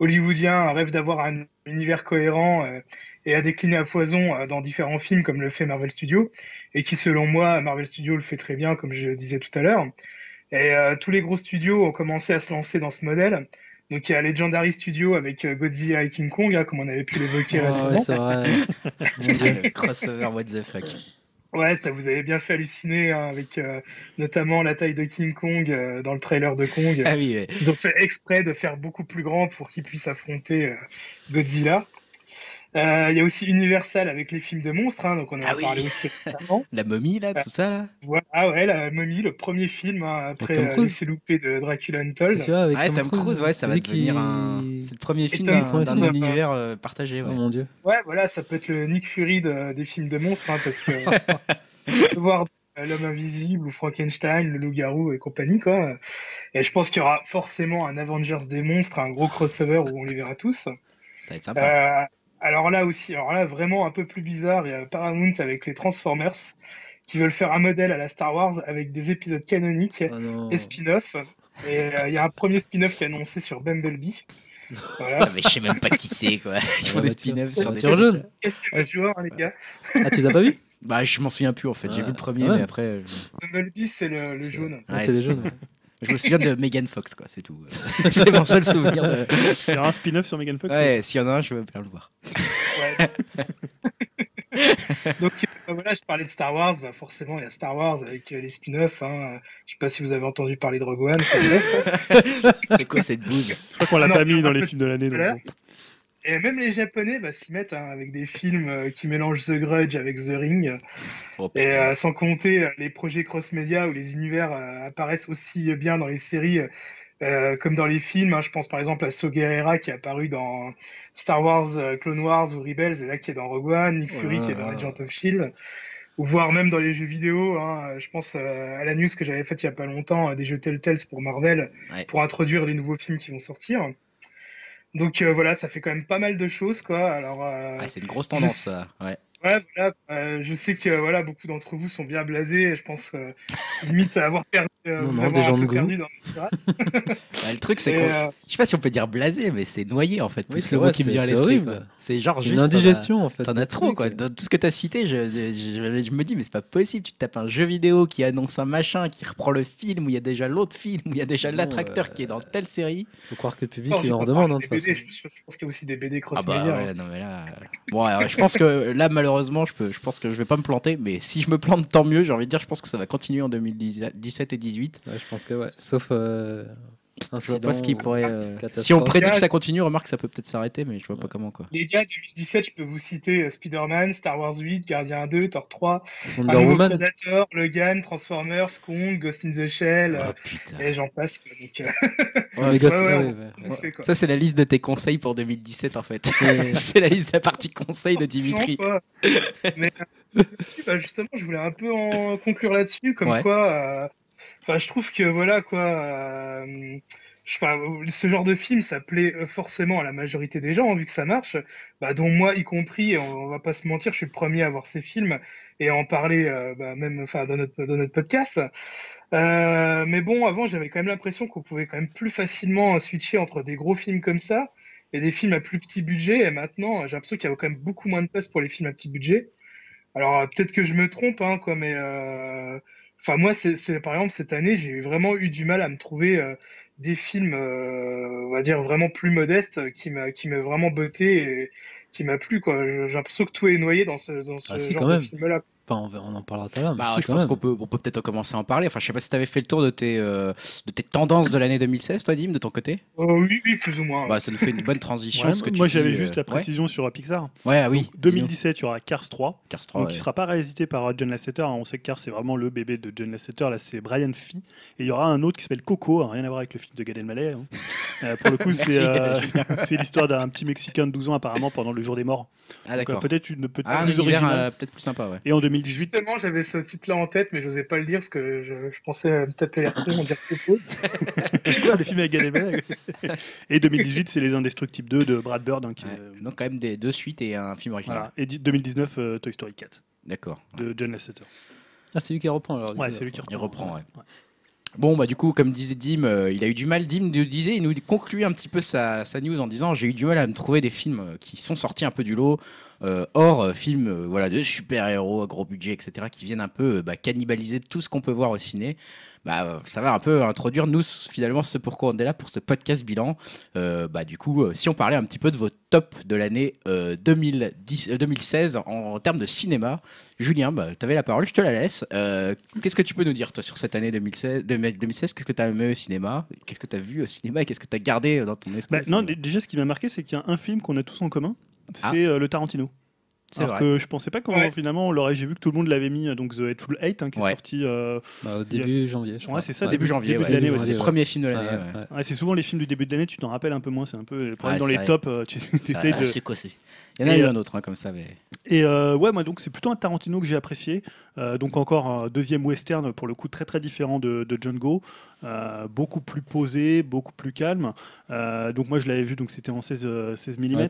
hollywoodiens rêvent d'avoir un univers cohérent euh, et à décliner à foison euh, dans différents films, comme le fait Marvel Studios, et qui, selon moi, Marvel Studios le fait très bien, comme je disais tout à l'heure. Et euh, tous les gros studios ont commencé à se lancer dans ce modèle. Donc il y a Legendary Studio avec euh, Godzilla et King Kong, hein, comme on avait pu l'évoquer Ah récemment. ouais, c'est vrai. Mon Dieu. le crossover, what the fuck. Ouais, ça vous avait bien fait halluciner hein, avec euh, notamment la taille de King Kong euh, dans le trailer de Kong. Ah oui, ouais. Ils ont fait exprès de faire beaucoup plus grand pour qu'il puisse affronter euh, Godzilla. Euh, Il y a aussi Universal avec les films de monstres, hein, donc on en a Ah oui. parlé aussi récemment. La momie, là, tout ça, là? Voilà, ah ouais, la momie, le premier film hein, après Tom euh, Cruise. Laissez louper de Dracula C'est Untold. avec Ouais, Tom Cruise, ouais, ça C'est va devenir qui- un. C'est le premier film Tom d'un ouais. univers euh, partagé, Oh mon dieu. Ouais, voilà, ça peut être le Nick Fury de- des films de monstres, hein, parce que on peut voir euh, l'homme invisible ou Frankenstein, le loup-garou et compagnie, quoi. Et je pense qu'il y aura forcément un Avengers des monstres, un gros crossover où on les verra tous. Ça va être sympa. Alors là aussi, alors là vraiment un peu plus bizarre, il y a Paramount avec les Transformers qui veulent faire un modèle à la Star Wars avec des épisodes canoniques Oh non. et spin-off. Et euh, il y a un premier spin-off qui est annoncé sur Bumblebee. Voilà. Ah, mais je sais même pas qui c'est, quoi. Ils font Ah, des spin-offs Ah, sur des jaune. Votre joueur, hein, les gars. Ah, tu les as pas vus Bah, je m'en souviens plus, en fait. J'ai Ah, vu le premier, mais après. euh, Bumblebee, c'est le, le jaune. Ah, Ouais, C'est jaunes. ouais. Je me souviens de Megan Fox, quoi, c'est tout. c'est mon seul souvenir de. Il y aura un spin-off sur Megan Fox Ouais, s'il y en a un, je veux bien le voir. Ouais. Donc euh, voilà, je parlais de Star Wars, bah forcément il y a Star Wars avec euh, les spin-offs. Hein. Je sais pas si vous avez entendu parler de Rogue One. spin-off. C'est quoi cette bouse? Je crois qu'on l'a Non, pas mis dans les films de l'année. Et même les Japonais bah, s'y mettent hein, avec des films euh, qui mélangent The Grudge avec The Ring. Oh, Et euh, sans compter euh, les projets cross-média où les univers euh, apparaissent aussi bien dans les séries euh, comme dans les films. hein. Je pense par exemple à So Guerrera qui est apparu dans Star Wars, Clone Wars ou Rebels et là qui est dans Rogue One, Nick Oh Fury qui est dans. Agent of Shield. Ou voire même dans les jeux vidéo, hein. je pense à la news que j'avais faite il y a pas longtemps, des jeux Telltales pour Marvel, Ouais. pour introduire les nouveaux films qui vont sortir. Donc euh, voilà, ça fait quand même pas mal de choses, quoi. Alors, euh, Ah, c'est une grosse tendance, ça. Ouais. Ouais, voilà. euh, je sais que voilà, beaucoup d'entre vous sont bien blasés. Et je pense euh, limite à avoir perdu, euh, Non, non, des gens de goût. perdu dans. Bah, le truc, c'est qu'on. euh, Je sais pas si on peut dire blasé, mais c'est noyé en fait. Oui, Plus c'est le mot vrai, qui me c'est- vient à c'est l'esprit. horrible. C'est genre C'est juste. une t'en as- indigestion en fait. T'en as trop quoi. Dans tout ce que t'as cité, je, je- je- je me dis, mais c'est pas possible. Tu te tapes un jeu vidéo qui annonce un machin, qui reprend le film, où il y a déjà l'autre film, où il y a déjà Non, l'attracteur euh, qui est dans telle série. Faut croire que le public alors, il en redemande. je, pense qu'il y a aussi des BD Ah cross-média. bah ouais, non mais là. Bon, alors, je pense que là, malheureusement, je, peux, je pense que je vais pas me planter, mais si je me plante, tant mieux. J'ai envie de dire, je pense que ça va continuer en 2017 et 2018. Ouais, je pense que ouais. Sauf euh, Je vois incident pas ce qui ou pourrait. euh. Si on prédit que ça continue, remarque, ça peut peut-être s'arrêter, mais je vois pas comment quoi. Les gars, 2017, je peux vous citer euh, Spider-Man, Star Wars 8, Gardien 2, Thor 3, un Wonder. Predator, Logan, Transformers, Kong, Ghost in the Shell, euh, Oh putain. et j'en passe. Donc, euh, Ouais, mais Ghost- ouais, ouais, ouais, on- ouais. on a fait, quoi. Ça, c'est la liste de tes conseils pour 2017 en fait. C'est la liste de la partie conseils de Dimitri. Mais euh, bah, justement, je voulais un peu en conclure là-dessus, comme Ouais. quoi, euh, enfin, je trouve que voilà quoi, euh, je- enfin, ce genre de film, ça plaît euh, forcément à la majorité des gens, vu que ça marche, bah, dont moi y compris. On, va pas se mentir, je suis le premier à voir ces films et à en parler, euh, bah, même, enfin, dans notre dans notre podcast. Euh, mais bon, avant, j'avais quand même l'impression qu'on pouvait quand même plus facilement switcher entre des gros films comme ça et des films à plus petit budget. Et maintenant, j'ai l'impression qu'il y a quand même beaucoup moins de place pour les films à petit budget. Alors euh, peut-être que je me trompe, hein, quoi, mais euh, enfin moi, c'est, par exemple cette année, j'ai vraiment eu du mal à me trouver euh, des films, euh, on va dire vraiment plus modestes, euh, qui m'a qui m'a vraiment botté et qui m'a plu, quoi. J'ai l'impression que tout est noyé dans ce dans ce Ah, genre de film-là. Enfin, on, en parlera tout à l'heure. Bah, je pense qu'on peut, on peut peut-être commencer à en parler. Enfin, je sais pas si tu avais fait le tour de tes, euh, de tes tendances de l'année 2016, toi, Dim, de ton côté? Oh, Oui, oui, plus ou moins. Bah, ça nous fait une bonne transition. ce que moi, j'avais juste la précision sur Pixar. Ouais, ah oui. 2017, il y aura Cars 3. Cars 3. Donc, qui ne sera pas réalisé par John Lasseter. On sait que Cars, c'est vraiment le bébé de John Lasseter. Là, c'est Brian Fee. Et il y aura un autre qui s'appelle Coco, rien à voir avec le film de Gad Elmaleh. Hein. pour le coup, c'est l'histoire d'un petit Mexicain de 12 ans, apparemment, pendant le jour des morts. Ah, d'accord. Peut-être une peut ah, plus originale. peut-être plus sympa, ouais. Et en 2018 j'avais ce titre-là en tête, mais je n'osais pas le dire parce que je, pensais me taper les retrouver, en dire Coco. des films avec Et 2018, c'est Les Indestructibles 2 de Brad Bird. Hein, qui, Donc, quand même des, deux suites et un film original. Et 2019, euh, Toy Story 4. D'accord. De John Lasseter. Ah, c'est lui qui reprend alors. Ouais, c'est lui qui reprend. Il reprend, ouais. Bon, bah du coup, comme disait Dim, euh, il a eu du mal. Dim nous disait, il nous conclut un petit peu sa, sa news en disant J'ai eu du mal à me trouver des films euh, qui sont sortis un peu du lot, euh, hors euh, film euh, voilà, de super-héros, gros budget, etc., qui viennent un peu bah, cannibaliser tout ce qu'on peut voir au ciné. Bah, ça va un peu introduire nous finalement ce pourquoi on est là pour ce podcast bilan. bah, du coup, si on parlait un petit peu de vos tops de l'année 2016 en, termes de cinéma, Julien, bah, tu avais la parole, je te la laisse. qu'est-ce que tu peux nous dire toi sur cette année 2016, 2016 Qu'est-ce que tu as aimé au cinéma Qu'est-ce que tu as vu au cinéma et qu'est-ce que tu as gardé dans ton esprit bah, Non, déjà ce qui m'a marqué, c'est qu'il y a un film qu'on a tous en commun. C'est euh, le Tarantino. Alors que je pensais pas comment finalement on l'aurait. J'ai vu que tout le monde l'avait mis donc The Hateful Eight hein, qui est sorti euh, bah, au début janvier. Ouais, c'est ça, début janvier. Début de l'année. C'est le premier film de l'année. c'est souvent les films du début de l'année. Tu t'en rappelles un peu moins. C'est un peu le problème dans les tops. Euh, tu essaies de. C'est quoi Il y en a eu un autre hein, comme ça. Mais... Et ouais, moi donc c'est plutôt un Tarantino que j'ai apprécié. donc encore un deuxième western pour le coup très très différent de, de John Go. Euh, beaucoup plus posé, beaucoup plus calme. Euh, donc moi je l'avais vu, donc c'était en 16, 16 mm.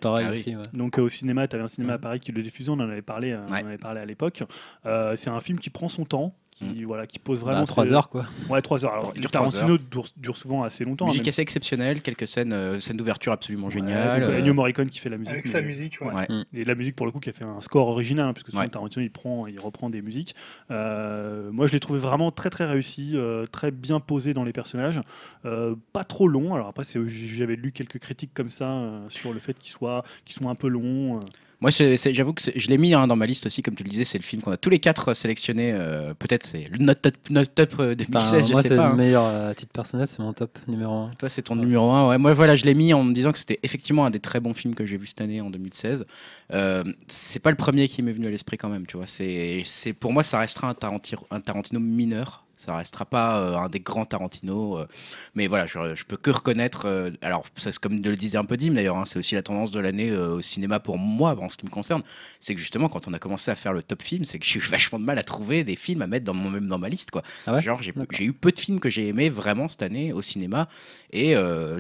Donc au cinéma, tu avais un cinéma à Paris qui le diffusait, on en avait parlé, euh, on en avait parlé à l'époque. c'est un film qui prend son temps, qui, mm. voilà, qui pose bah, vraiment. 3 heures, quoi. Ouais, 3 heures. Alors, Tarantino dure, dure, souvent assez longtemps. Musique assez exceptionnelle, quelques scènes, euh, scènes d'ouverture absolument géniales. Ouais, Ennio Morricone qui fait la musique. Avec sa musique, ouais. Mm. Et la musique, pour le coup, qui a fait un score original, hein, puisque souvent Tarantino, il, prend, il reprend des musiques. Euh, moi, je l'ai trouvé vraiment très, très réussi, euh, très bien posé dans les personnages. pas trop long. Alors après, j'avais lu quelques critiques comme ça sur le fait qu'il soit, qu soit un peu long. Moi, j'avoue que je l'ai mis hein, dans ma liste aussi, comme tu le disais, c'est le film qu'on a tous les quatre sélectionnés. Euh, peut-être c'est notre top, notre top 2016, euh, je moi, sais pas. Moi, c'est le meilleur à titre personnel, c'est mon top numéro 1. Toi, c'est ton numéro 1. Ouais. Moi, voilà, je l'ai mis en me disant que c'était effectivement un des très bons films que j'ai vu cette année en 2016. Euh, c'est pas le premier qui m'est venu à l'esprit quand même, tu vois. C'est, pour moi, ça restera un Tarantino, un Tarantino mineur ça restera pas euh, un des grands Tarantino, euh, mais voilà, je, je, peux que reconnaître. Euh, alors, c'est comme le disait un peu Dim d'ailleurs, hein, c'est aussi la tendance de l'année au cinéma pour moi, en ce qui me concerne. C'est que justement, quand on a commencé à faire le top film, c'est que j'ai eu vachement de mal à trouver des films à mettre dans mon, même dans ma liste. Quoi. Ah Genre, j'ai eu peu de films que j'ai aimés vraiment cette année au cinéma, et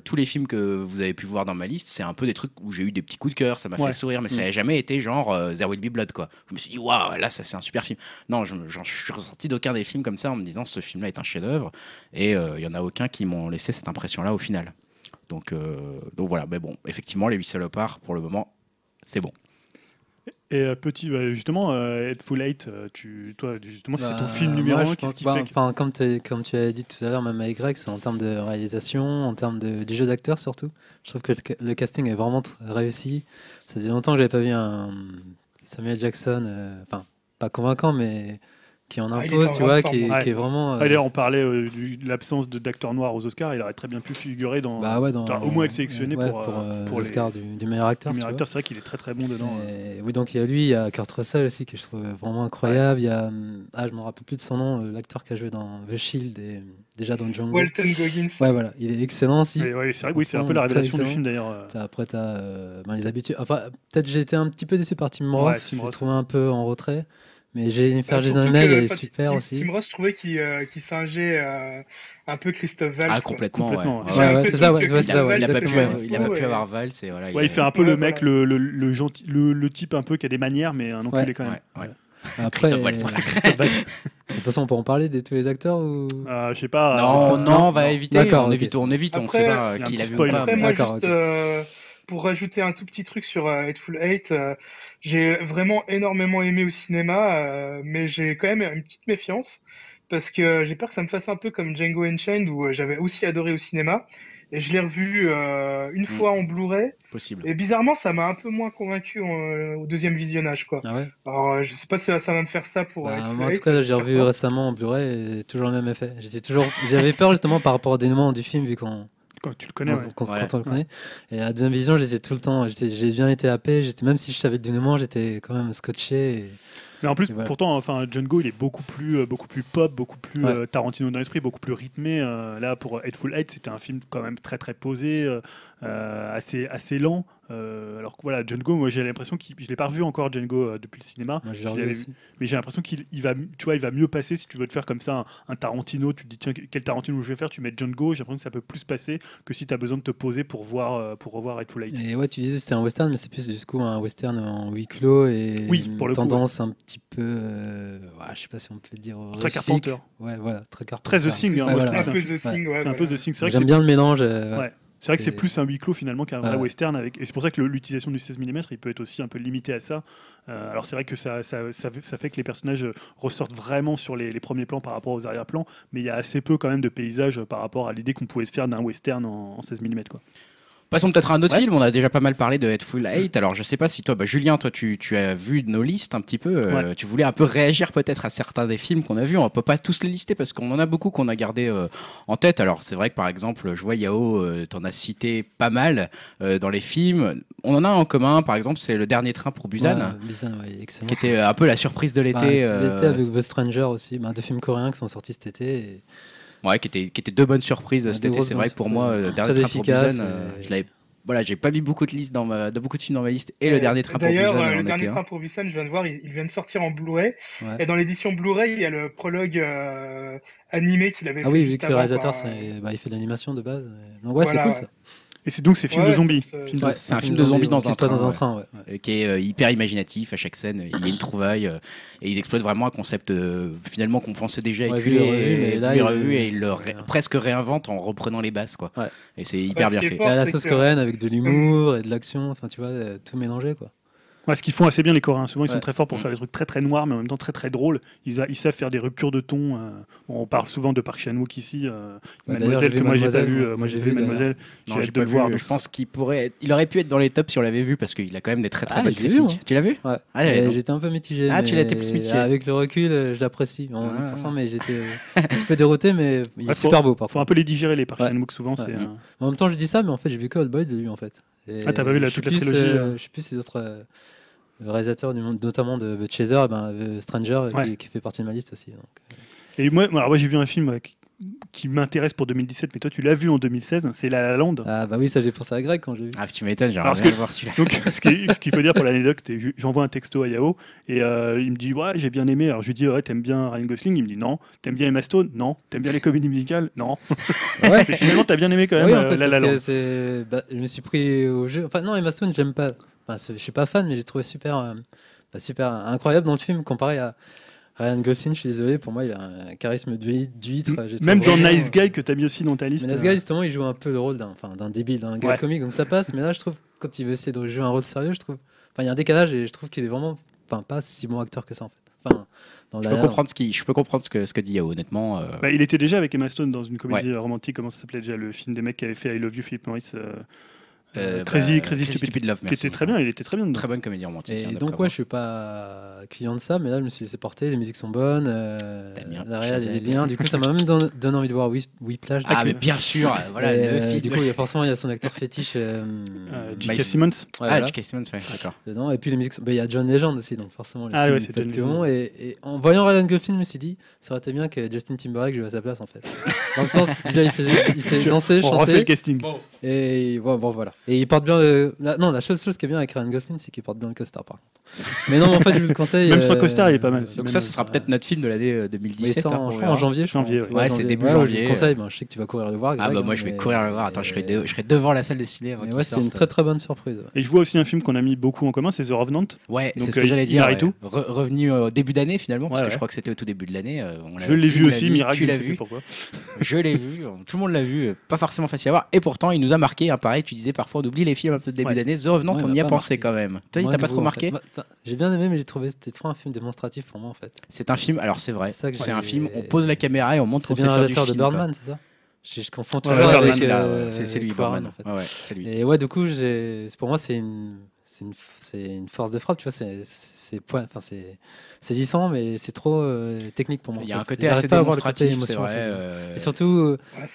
tous les films que vous avez pu voir dans ma liste, c'est un peu des trucs où j'ai eu des petits coups de cœur, ça m'a fait sourire, mais ça n'a mm. jamais été genre There Will Be Blood. Quoi. Je me suis dit, waouh, là, ça c'est un super film. Non, je, je suis ressorti d'aucun des films comme ça en me disant, ce film-là est un chef-d'œuvre. Et il euh, y en a aucun qui m'ont laissé cette impression-là au final. Donc, euh, donc voilà, mais bon, effectivement, les huit salopards, pour le moment, c'est bon. Et euh, petit, bah, justement, euh, Full Eight, tu, toi, justement, c'est ton bah, film numéro un. Qu'est-ce qui fait que... comme, comme tu as dit tout à l'heure, même avec Greg, c'est en termes de réalisation, en termes de, du jeu d'acteur surtout. Je trouve que le casting est vraiment réussi. Ça faisait longtemps que j'avais pas vu un Samuel Jackson, enfin, pas convaincant, mais qui en ah, impose, tu vois, qui est, vraiment. Euh, Allez, on parlait euh, de l'absence d'acteurs noirs aux Oscars, il aurait très bien pu figurer dans. Bah ouais, dans au moins être sélectionné pour, pour, euh, pour l'Oscar du, du, meilleur acteur. meilleur acteur, c'est vrai qu'il est très très bon dedans. oui, donc il y a lui, il y a Kurt Russell aussi, que je trouve vraiment incroyable. Il y a, ah, je me rappelle plus de son nom, l'acteur qui a joué dans The Shield et déjà dans Django. Walton Goggins. Ouais, voilà, il est excellent aussi. Oui, c'est oui, un peu la révélation du film d'ailleurs. Après, tu as ben, les habitudes. Enfin, peut-être j'ai été un petit peu déçu par Tim Roth, je l'ai trouvé un peu en retrait. Mais Jennifer Jason Leigh, elle est super aussi. Tim Ross, je trouvais qu'il euh, singeait euh, un peu Christophe Valls. Ah, complètement. complètement ouais. ouais, c'est ça, ouais, ça Il n'a pas, pu, il a pas pu avoir Valls. Et voilà, il, il fait un peu le mec, le, le, le, gentil, le, type un peu qui a des manières, mais un enculé quand même. Après, Christophe Valls. De toute façon, on peut en parler de tous les acteurs ou? Euh, Je sais pas. Non, non, on va éviter. On évite, on évite. On sait pas qui l'a vu ou pas. D'accord pour rajouter un tout petit truc sur euh, Hateful Eight, euh, j'ai vraiment énormément aimé au cinéma, euh, mais j'ai quand même une petite méfiance parce que j'ai peur que ça me fasse un peu comme Django Unchained où j'avais aussi adoré au cinéma Et je l'ai revu euh, une Mm. fois en Blu-ray. Possible. Et bizarrement, ça m'a un peu moins convaincu en- au deuxième visionnage, quoi. Ah ouais? Alors, euh, je sais pas si ça, ça va me faire ça pour. Bah, euh, moi, en tout cas, j'ai revu récemment en Blu-ray et toujours le même effet. J'étais toujours, j'avais peur justement par rapport au dénouement du film vu qu'on tu le connais, quand, ouais. quand- Ouais. quand on le connaît. Et à deuxième vision, j'étais tout le temps, j'étais- j'ai bien été happé. J'étais même si je savais le dénouement, j'étais quand même scotché. et- Mais en plus, voilà. pourtant, enfin, Django, il est beaucoup plus, euh, beaucoup plus pop, beaucoup plus Ouais. euh, Tarantino dans l'esprit, beaucoup plus rythmé. euh, là, pour Hateful Eight, c'était un film quand même très très posé, euh, assez assez lent. Euh, alors que voilà, Django, moi j'ai l'impression qu'il, je l'ai pas revu encore Django euh, depuis le cinéma, Moi, je l'avais mais j'ai l'impression qu'il il va, tu vois, il va mieux passer si tu veux te faire comme ça un, un Tarantino. Tu te dis tiens quel Tarantino je vais faire, tu mets Django. J'ai l'impression que ça peut plus passer que si tu as besoin de te poser pour voir euh, pour revoir Hateful Eight. Et ouais, tu disais que c'était un western, mais c'est plus du coup un western en huis clos et Oui, une pour le coup, tendance un petit peu, euh, ouais, je sais pas si on peut le dire, Très. Carpenter. Ouais, voilà, très Carpenter. Très The Thing. hein, voilà. trouve Un peu c'est un- The Thing, ouais. c'est voilà. C'est J'aime c'est bien le mélange. euh, ouais. C'est vrai que c'est plus un huis clos finalement qu'un vrai western avec et c'est pour ça que l'utilisation du 16 mm il peut être aussi un peu limité à ça. Euh, alors c'est vrai que ça, ça, ça, fait- ça fait que les personnages ressortent vraiment sur les, les premiers plans par rapport aux arrière-plans, mais il y a assez peu quand même de paysages par rapport à l'idée qu'on pouvait se faire d'un western en, en 16 mm quoi. Passons peut-être à un autre Ouais. film. On a déjà pas mal parlé de Hateful Eight. Alors, je sais pas si toi, bah, Julien, toi, tu, tu as vu nos listes un petit peu. euh, Tu voulais un peu réagir peut-être à certains des films qu'on a vus. On peut pas tous les lister parce qu'on en a beaucoup qu'on a gardé euh, en tête. Alors, c'est vrai que par exemple, je vois Yao, euh, t'en as cité pas mal euh, dans les films. On en a un en commun, par exemple, c'est Le Dernier Train pour Busan, Ouais, Busan, excellent. qui était un peu la surprise de l'été. Bah, l'été avec The Stranger aussi, bah, deux films coréens qui sont sortis cet été. et- Ouais, qui était, qui était deux bonnes surprises Ouais, cet été. C'est vrai que pour moi, le dernier Très train pour Busan, euh, et- je l'avais. Voilà, j'ai pas vu beaucoup de listes dans ma, de beaucoup de films dans ma liste. Et le dernier train pour D'ailleurs, Busan, euh, en le dernier train pour Busan, je viens de voir, il, il vient de sortir en Blu-ray. Ouais. Et dans l'édition Blu-ray, il y a le prologue euh, animé qu'il avait Ah fait oui, vu que le avant, réalisateur, bah, il fait de l'animation de base. Donc ouais, Voilà, c'est cool ça. Et c'est donc ces films Ouais, de zombies. c'est- un film de zombies dans un train, dans un train, ouais. ouais. euh, qui est euh, hyper imaginatif à chaque scène. Il y a une trouvaille euh, et ils exploitent vraiment un concept euh, finalement qu'on pensait déjà Ouais, éculé, vu et revu, mais vu là, et il- revu, et ils le ré- Ouais. presque réinventent en reprenant les bases quoi. Ouais. Et c'est hyper bien fait. la sauce coréenne avec de l'humour et de l'action, enfin tu vois, euh, tout mélangé quoi. Ouais, ce qu'ils font assez bien les Coréens. Souvent ils sont très forts pour Mm. faire des trucs très très noirs, mais en même temps très très drôles. Ils, a- ils savent faire des ruptures de ton. euh, bon, on parle souvent de Park Chan Wook ici, euh, Bah, Mademoiselle que moi j'ai pas vu. euh, moi, j'ai vu Mademoiselle. J'ai hâte de le voir. donc Je pense qu'il pourrait, être- il aurait pu être dans les tops si on l'avait vu parce qu'il a quand même des très très Ah, bonnes vu, critiques. moi. Tu l'as vu Ouais. Ah, j'étais un peu mitigé. Ah, tu mais l'étais plus mitigé. Avec le recul, je l'apprécie. En Ah. mais j'étais un petit peu dérouté, mais il est super beau Faut parfois. un peu les digérer les Park. Chan Wook souvent. euh, En même temps, je dis ça, mais en fait, j'ai vu que Old Boy de lui en fait. Et Ah, t'as pas vu toute la trilogie. Je sais plus ces autres euh, réalisateurs, du monde, notamment de The Chaser, eh ben, The Stranger, euh, Ouais. qui, qui fait partie de ma liste aussi. donc. Et moi, alors moi j'ai vu un film euh, qui, qui m'intéresse pour 2017, mais toi tu l'as vu en 2016, c'est La La Land. Ah bah oui, ça j'ai pensé à Greg quand j'ai vu. Ah, tu m'étonnes, j'aimerais bien le voir celui-là. Donc, ce qui- ce qu'il faut dire pour l'anecdote, c'est que j'envoie un texto à Yao et euh, il me dit Ouais, j'ai bien aimé. Alors je lui dis Ouais, t'aimes bien Ryan Gosling? Il me dit Non. T'aimes bien Emma Stone? Non. T'aimes bien les comédies musicales? Non. Ouais. Mais finalement, t'as bien aimé quand même oui, en euh, fait, La La Land. bah, je me suis pris au jeu. Enfin, non, Emma Stone, j'aime pas. Enfin, je suis pas fan, mais j'ai trouvé super, euh, super incroyable dans le film comparé à Ryan Gosling. Je suis désolé, pour moi, il a un charisme d'huî- d'huître. Même dans vraiment- Nice Guy que t'as mis aussi dans ta liste. Mais Nice euh, Guy, justement, il joue un peu le rôle d'un enfin, d'un débile, d'un gars Ouais. comique, donc ça passe. Mais là, je trouve, quand il veut essayer de jouer un rôle sérieux, je trouve. Enfin, il y a un décalage et je trouve qu'il est vraiment. Enfin, pas si bon acteur que ça, en fait. Enfin, Je peux comprendre ce qui, je peux comprendre ce que ce que dit Yao honnêtement. euh, bah, il était déjà avec Emma Stone dans une comédie romantique, comment ça s'appelait déjà Le film des mecs qui avait fait I Love You, Philip Morris. euh, euh, Crazy, bah, Crazy Stupid, Love, qui merci. était très bien, il était très bien. Très bonne comédie romantique. Et hein, donc, moi. ouais, je suis pas client de ça, mais là, je me suis laissé porter. Les musiques sont bonnes, euh, la réal est bien. Du coup, ça m'a même don- donné envie de voir Whip- Whiplash. Ah, mais bien sûr, voilà, le euh, du coup, il y a forcément, il y a son acteur fétiche euh, J.K. Simmons. ouais, ah, voilà, J.K. Simmons, ouais, d'accord. dedans. Et puis, les musiques, bah, il y a John Legend aussi, donc forcément, les Ah ouais, c'est bon. Et, et en voyant Ryan Gosling, je me suis dit, ça aurait été bien que Justin Timberlake joue à sa place, en fait. Dans le sens, déjà, il sait Je- danser, On refait le casting. Et bon, voilà. Et il porte bien le. la- Non, la seule chose qui est bien avec Ryan Gosling, c'est qu'il porte bien le costard, par contre. Mais non, mais en fait, je vous le conseille. Même sans euh, costard, il est pas mal. Donc ça, ce sera euh, peut-être notre film de l'année euh, Mais 2017. ça, hein, en, je janvier, je crois. Janvier, ouais. Ouais, c'est début ouais, Je janvier. vous le conseille, ben, je sais que tu vas courir le voir. Ah bah hein, moi je vais courir le voir. Attends, je serai, mais- de- je serai devant la salle de ciné. ouais, c'est une très très bonne surprise. ouais. Et je vois aussi un film qu'on a mis beaucoup en commun, c'est The Revenant. Ouais, c'est ce euh, que j'allais dire. Revenu au début d'année finalement, parce que je crois que c'était au tout début de l'année. euh, Je l'a- l'ai vu aussi, Miracle, Tu je l'as vu pourquoi. Je l'ai vu. Tout le monde l'a vu. euh, Pas forcément facile à voir. Et pourtant, il nous a marqué. hein, pareil, tu disais parfois on oublie les films un peu de début Ouais. d'année. The Revenant, Ouais, on y a pensé marqué. quand même. Toi, il Moi, t'a pas trop en marqué fait. Bah, J'ai bien aimé, mais j'ai trouvé que c'était trop un film démonstratif pour moi en fait. C'est un film. Alors c'est vrai. C'est un film. On pose la caméra et on montre C'est qu'on sait bien le faire du réalisateur de film. quoi. Birdman, c'est ça Je, je confonds toujours Ouais, avec. Euh, c'est lui, Birdman. en fait. Ouais, ouais, c'est lui. Et ouais, du coup, pour moi, c'est une, c'est une, c'est une force de frappe, tu vois. C'est, c'est, point- enfin, c'est saisissant, mais c'est trop euh, technique pour moi. Il y en a un côté assez côté démonstratif, c'est émotion, en vrai. fait. euh, Et surtout, Ouais,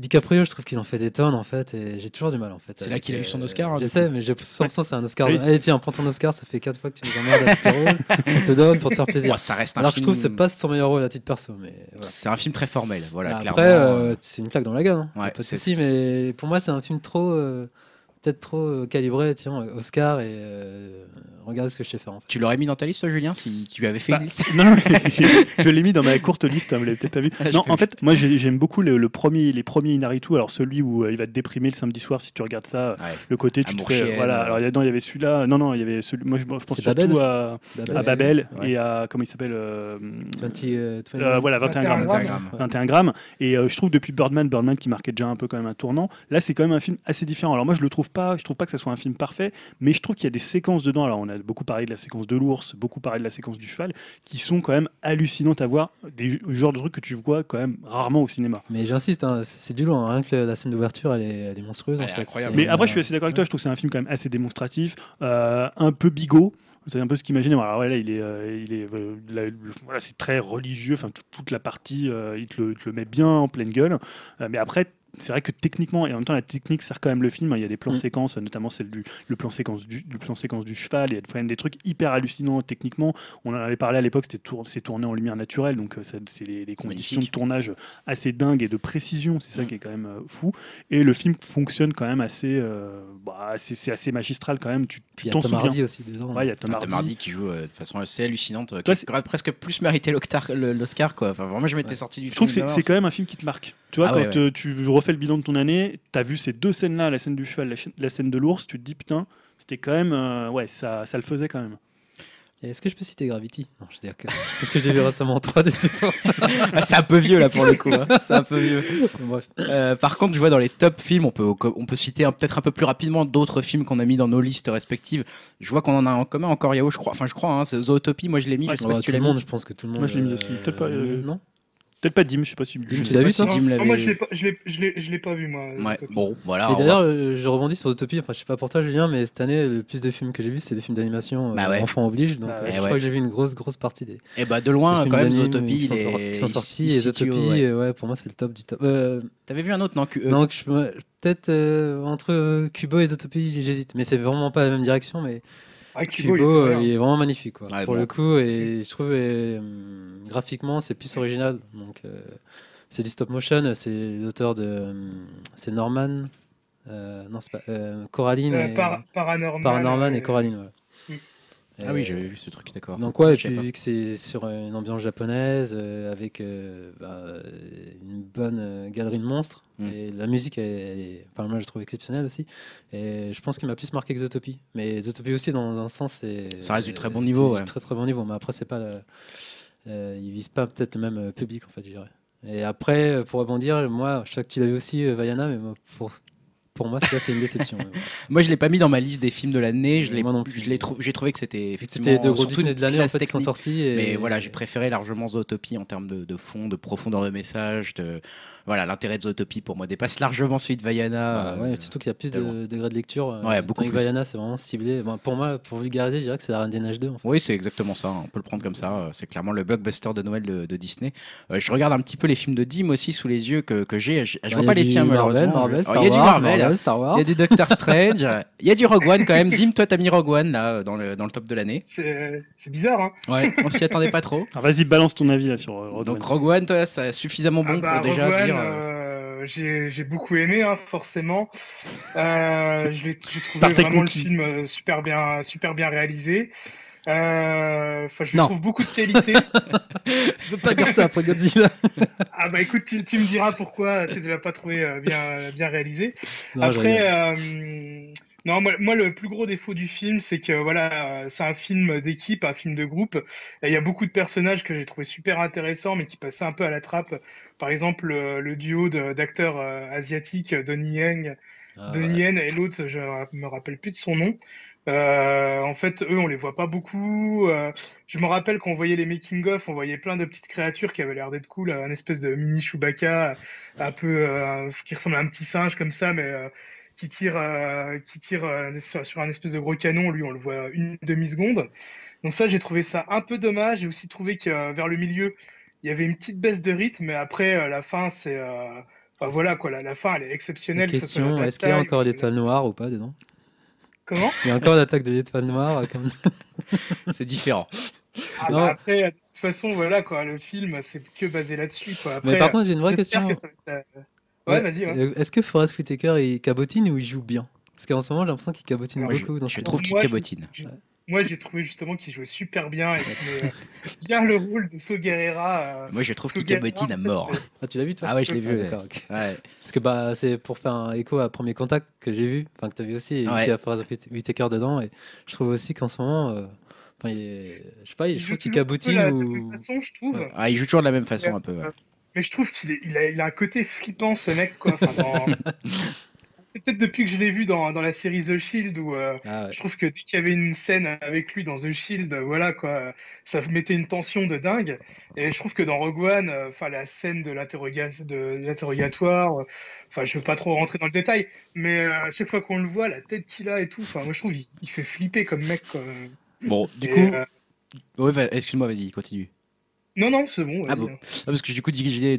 DiCaprio, je trouve qu'ils en fait des tonnes, en fait, et j'ai toujours du mal, en fait. C'est là qu'il a eu son Oscar, hein, je sais, mais j'ai l'impression que c'est un Oscar. Oui. Allez, tiens, prends ton Oscar, ça fait 4 fois que tu nous emmerdes avec tes rôles. On te donne pour te faire plaisir. ouais, ça reste un Alors que je trouve que c'est pas son meilleur rôle à titre perso, mais voilà. C'est un film très formel, voilà, Bah, clairement. Après, euh, euh, c'est une claque dans la gueule. Hein. ouais, pas de c'est- souci, mais pour moi, c'est un film trop, euh, peut-être trop euh, calibré. Tiens, Oscar et euh, regardez ce que je sais faire. En fait. Tu l'aurais mis dans ta liste, toi, Julien, si tu avais fait Bah, une liste Non, mais je l'ai mis dans ma courte liste, hein, vous l'avez peut-être pas vu. Ah, non, en vu. fait, moi j'ai- j'aime beaucoup le, le premier, les premiers Inaritu, alors celui où euh, il va te déprimer le samedi soir si tu regardes ça, Ouais. le côté tu te fais. chienne, voilà, euh. alors il y a- non, il y avait celui-là, non, non, il y avait celui, moi je, je pense Babel surtout à, Babel, à c'est- Babel ouais. et à, comment il s'appelle euh, 20, euh, 20 euh, Voilà, 21 grammes. 21 grammes. Ouais. 21 grammes. Et euh, je trouve depuis Birdman, Birdman qui marquait déjà un peu quand même un tournant. Là, c'est quand même un film assez différent. Alors moi, je le trouve pas, je trouve pas que ça soit un film parfait, mais je trouve qu'il y a des séquences dedans. Alors on a beaucoup parlé de la séquence de l'ours, beaucoup parlé de la séquence du cheval, qui sont quand même hallucinantes à voir. Des genres de trucs que tu vois quand même rarement au cinéma. Mais j'insiste, hein, c'est du lourd. hein. Rien que la, scène d'ouverture, elle est, elle est monstrueuse. Elle en est fait. incroyable. Mais après, je suis assez d'accord avec toi. Je trouve que c'est un film quand même assez démonstratif, euh, un peu bigot. C'est un peu ce qu'imaginer. Alors ouais, là, il est, euh, il est, euh, là, voilà, c'est très religieux. Enfin, tout- toute la partie, euh, il, te le, il te le met bien en pleine gueule. Euh, mais après, c'est vrai que techniquement, et en même temps, la technique sert quand même le film. Il y a des plans Mm. séquences, notamment celle du, le plan séquence du, le plan séquence du cheval. Il y a quand même des trucs hyper hallucinants techniquement. On en avait parlé à l'époque. C'était tour, c'est tourné en lumière naturelle, donc euh, c'est les, les C'est conditions magnifique. de tournage assez dingues et de précision. C'est ça Mm. qui est quand même euh, fou. Et le film fonctionne quand même assez, euh, bah, c'est c'est assez magistral quand même. Tu Puis il y t'en a Tom souviens. Hardy aussi dedans. Ouais, il y a Tom Tom Hardy. Hardy qui joue euh, de façon assez hallucinante, euh, Toi, qui aurait presque plus mérité l'Oscar. quoi. Enfin, vraiment, je m'étais Ouais. sorti du Je trouve que film. c'est quand même un film qui te marque. Tu vois, Ah quand ouais, tu refais le bilan de ton année, tu as vu ces deux scènes-là, la scène du cheval, la, scène de l'ours, tu te dis putain, c'était quand même. euh, ouais, ça, ça le faisait quand même. Est-ce que je peux citer Gravity? Non, je veux dire que. Parce que j'ai vu récemment en 3D, c'est pour ça. Ah, c'est un peu vieux là pour le coup. hein. C'est un peu vieux. Bref. Euh, par contre, je vois dans les top films, on peut, on peut citer un- peut-être un peu plus rapidement d'autres films qu'on a mis dans nos listes respectives. Je vois qu'on en a en commun encore, Yao, je crois. Enfin, je crois, hein, c'est Zootopie, moi je l'ai mis. Ouais, je sais pas si tu tout l'as mis. monde, je pense que tout le monde. Moi, je l'ai mis euh, aussi. Peut-être pas, euh, Non? Peut-être pas Dim, je sais pas si. Dim, l'as pas vu, si toi Dim l'avait- Ah, moi, je l'ai pas, je l'ai, je l'ai, je l'ai pas vu, moi. Ouais, Zootopie. bon, voilà. Et d'ailleurs, euh, je rebondis sur Utopie. Enfin, je sais pas pour toi, Julien, mais cette année, le plus de films que j'ai vus, c'est des films d'animation. euh, Bah ouais. Enfants oblige. Donc, Bah euh, ouais. je Eh crois ouais. que j'ai vu une grosse, grosse partie des, va- Eh bah, de loin, quand même, Zootopie, qui sont, qui il- sortis. Et Zootopie, ouais. euh, ouais, pour moi, c'est le top du top. Euh, T'avais vu un autre, non que- euh, non, peut-être euh, entre euh, Kubo et Zootopie, j'hésite. Mais c'est vraiment pas la même direction. Mais Ah, Kubo, Kubo, il était euh, il est vraiment magnifique, quoi. Ouais, pour bon. le coup. Et je trouve hum, graphiquement, c'est plus original. Donc, euh, c'est du stop motion. C'est les auteurs de. hum, C'est Norman. euh, non, c'est pas. euh, Coraline. Euh, et, Par- Paranorman. Paranorman euh, et Coraline, voilà. Mm. Ah oui, j'avais vu ce truc, d'accord. donc ouais, et puis vu que c'est sur une ambiance japonaise, euh, avec euh, bah, bonne euh, galerie de monstres, Mm. et la musique, elle, elle est, enfin moi je trouve exceptionnelle aussi. Et je pense qu'il m'a plus marqué que Zootopie. Mais Zootopie aussi, dans un sens, c'est Ça reste du très bon niveau, du ouais. Très très bon niveau. Mais après, c'est pas, euh, il vise pas peut-être le même euh, public en fait, je dirais. Et après, euh, pour rebondir, moi, je sais que tu l'as vu aussi, Vaiana, mais moi, pour pour moi, c'est c'est une déception. ouais. Moi, je l'ai pas mis dans ma liste des films de l'année. Je l'ai, Moi non plus. je l'ai trou- j'ai trouvé que c'était effectivement C'était deux gros surtout Disney de l'année en fait, qui sont technique. sortis. Et... Mais voilà, j'ai préféré largement Zootopie en termes de, de fond, de profondeur de message. De... Voilà, l'intérêt de Zootopie pour moi dépasse largement celui de Vaiana. Ah ouais, euh, surtout qu'il y a plus de degrés de lecture. euh, Ouais, beaucoup plus. Vaiana, c'est vraiment ciblé. Bon, pour moi, pour vulgariser, je dirais que c'est la Reine des Neiges 2. En fait. Oui, c'est exactement ça. On peut le prendre comme ça. Euh, C'est clairement le blockbuster de Noël de, de Disney. Euh, je regarde un petit peu les films de Dim aussi sous les yeux que, que j'ai. Je, je Bah, vois pas les tiens Marvel, malheureusement. Marvel, Star il y a du Marvel. Marvel, Star Wars. Il y a du Doctor Strange. Il y a du Rogue One quand même. Dim, toi, t'as mis Rogue One là dans le, dans le top de l'année. C'est bizarre, hein. Ouais, on s'y attendait pas trop. Vas-y, balance ton avis là sur Rogue Donc One. Rogue One, toi, c'est suffisamment bon Ah bah, pour déjà Rogue One, dire. euh, euh, j'ai beaucoup aimé, hein, forcément. Euh, j'ai trouvé vraiment le film euh, super bien, super bien réalisé. Euh, je Non. trouve beaucoup de qualité. Tu peux pas dire ça après Godzilla. ah bah écoute, tu, tu me diras pourquoi tu ne l'as pas trouvé bien, bien réalisé. Non, Après, euh, non, moi, moi, le plus gros défaut du film, c'est que voilà, euh, c'est un film d'équipe, un film de groupe. Et il y a beaucoup de personnages que j'ai trouvé super intéressants, mais qui passaient un peu à la trappe. Par exemple, le, le duo d'acteurs euh, asiatiques, Donnie Yen, Ah, Donnie. Yen et l'autre, je me rappelle plus de son nom. Euh, en fait, eux, on les voit pas beaucoup. Euh, je me rappelle qu'on voyait les making-of, on voyait plein de petites créatures qui avaient l'air d'être cool, un espèce de mini Chewbacca, un peu euh, qui ressemble à un petit singe comme ça, mais qui tire, qui tire sur, un espèce de gros canon. Lui, on le voit une demi seconde. Donc ça, j'ai trouvé ça un peu dommage. J'ai aussi trouvé que vers le milieu, il y avait une petite baisse de rythme, mais après la fin, c'est Enfin, voilà quoi, la, la, fin elle est exceptionnelle. Question, est-ce qu'il y a encore l'étoile noire ou pas dedans? Comment? Il y a encore l'attaque de l'étoile noire. Comme... c'est différent. Ah, bah, après, de toute façon, voilà quoi, le film c'est que basé là-dessus. Mais par contre, j'ai une vraie question. Euh, ouais, vas-y. Euh, est-ce que Forrest Whitaker il cabotine ou il joue bien? Parce qu'en ce moment, j'ai l'impression qu'il cabotine beaucoup. Je, dans je trouve qu'il cabotine moi, j'ai trouvé justement qu'il jouait super bien et qu'il euh, bien le rôle de So Guerrera. Euh, moi, je trouve qu'il cabotine à mort. Ah, tu l'as vu, toi? Ah ouais, je l'ai vu. Ouais. Parce que bah, c'est pour faire un écho à Premier Contact que j'ai vu, enfin que tu as vu aussi, et ouais. qui a Forrest Whitaker dedans. Et je trouve aussi qu'en ce moment. Euh, enfin, il est... Je sais pas, il, je trouve qu'il cabotine ou. Façon, je trouve. Ah, il joue toujours de la même façon, un peu. Mais je trouve qu'il il a, il a, un côté flippant, ce mec, quoi. Enfin, dans... c'est peut-être depuis que je l'ai vu dans, dans, la série The Shield où euh, ah je trouve que dès qu'il y avait une scène avec lui dans The Shield, voilà quoi, ça mettait une tension de dingue. Et je trouve que dans Rogue One, euh, la scène de l'interrogatoire, euh, enfin je veux pas trop rentrer dans le détail, mais à chaque fois qu'on le voit, la tête qu'il a et tout, enfin moi je trouve il, fait flipper comme mec. Quoi. Bon, du coup, ouais, excuse-moi, vas-y, continue. Non, non, c'est bon. Ah bon hein. ah, Parce que du coup,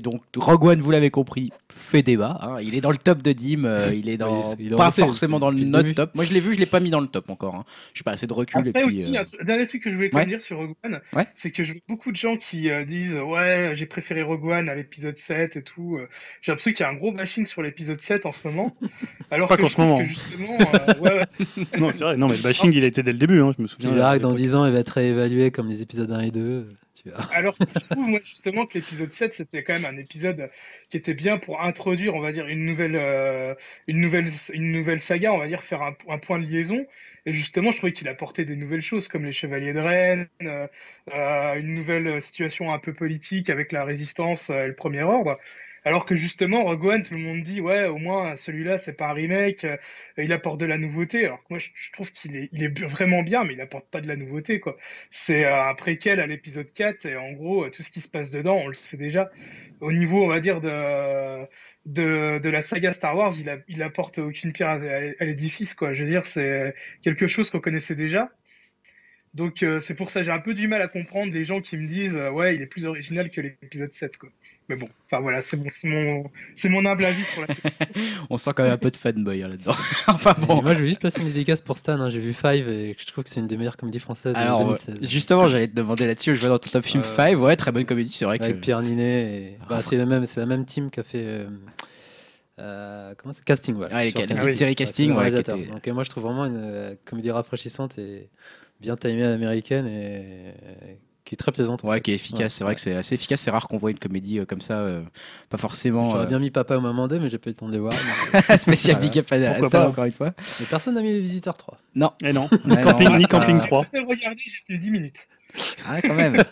donc Rogue One, vous l'avez compris, fait débat. Hein. Il est dans le top de Dim, euh, il est dans pas forcément dans le notre top. Moi, je l'ai vu, je l'ai pas mis dans le top encore. Hein. Je pas assez de recul. Après et puis, aussi, euh... un dernier truc que je voulais dire sur Rogue One, c'est que je vois beaucoup de gens qui euh, disent ouais, j'ai préféré Rogue One à l'épisode 7 et tout. J'ai l'impression qu'il y a un gros bashing sur l'épisode 7 en ce moment. Alors pas qu'en ce moment. Que justement, ouais, non, c'est vrai. Non, mais le bashing, il a été dès le début. je me souviens. Tu verras que dans 10 ans, il va être réévalué comme les épisodes 1 et 2. Alors je trouve moi justement que l'épisode 7 c'était quand même un épisode qui était bien pour introduire on va dire une nouvelle euh, une nouvelle une nouvelle saga on va dire faire un, point de liaison. Et justement je trouvais qu'il apportait des nouvelles choses comme les chevaliers de Rennes euh, euh, une nouvelle situation un peu politique avec la résistance et le premier ordre alors que justement, Rogue One, tout le monde dit, ouais, au moins, celui-là, c'est pas un remake, euh, il apporte de la nouveauté. Alors que moi, je, trouve qu'il est, il est vraiment bien, mais il apporte pas de la nouveauté, quoi. C'est euh, un préquel à l'épisode 4, et en gros, tout ce qui se passe dedans, on le sait déjà. Au niveau, on va dire, de, de, de la saga Star Wars, il, a, il apporte aucune pierre à, l'édifice, quoi. Je veux dire, c'est quelque chose qu'on connaissait déjà. Donc euh, c'est pour ça j'ai un peu du mal à comprendre les gens qui me disent ouais il est plus original que l'épisode 7 quoi. Mais bon, enfin voilà, c'est mon, mon, humble avis sur la On sent quand même un peu de fanboy hein, là-dedans. enfin bon. moi, je veux juste passer une dédicace pour Stan. Hein. J'ai vu Five et je trouve que c'est une des meilleures comédies françaises de 2016. Justement, j'allais te demander là-dessus. Je vois dans ton top film Five. Ouais, très bonne comédie, c'est vrai. Avec que... Pierre Ninet. Bah, ah, c'est la même, c'est la même team qui a fait. Euh, euh, comment c'est Casting, voilà. Ah, les, série Casting, ouais, Donc, moi, je trouve vraiment une euh, comédie rafraîchissante et bien timée à l'américaine et qui est très plaisante. Ouais, qui est efficace. c'est vrai que c'est assez efficace. C'est rare qu'on voit une comédie euh, comme ça, euh, pas forcément. J'aurais euh, bien mis Papa au moment 2, mais j'ai pas eu le temps de les voir. Spécial big up à encore une fois. Mais personne n'a mis les visiteurs 3. Non. Et non. Ni camping, ni camping 3. J'ai regardé, j'ai fait 10 minutes. Ah, quand même.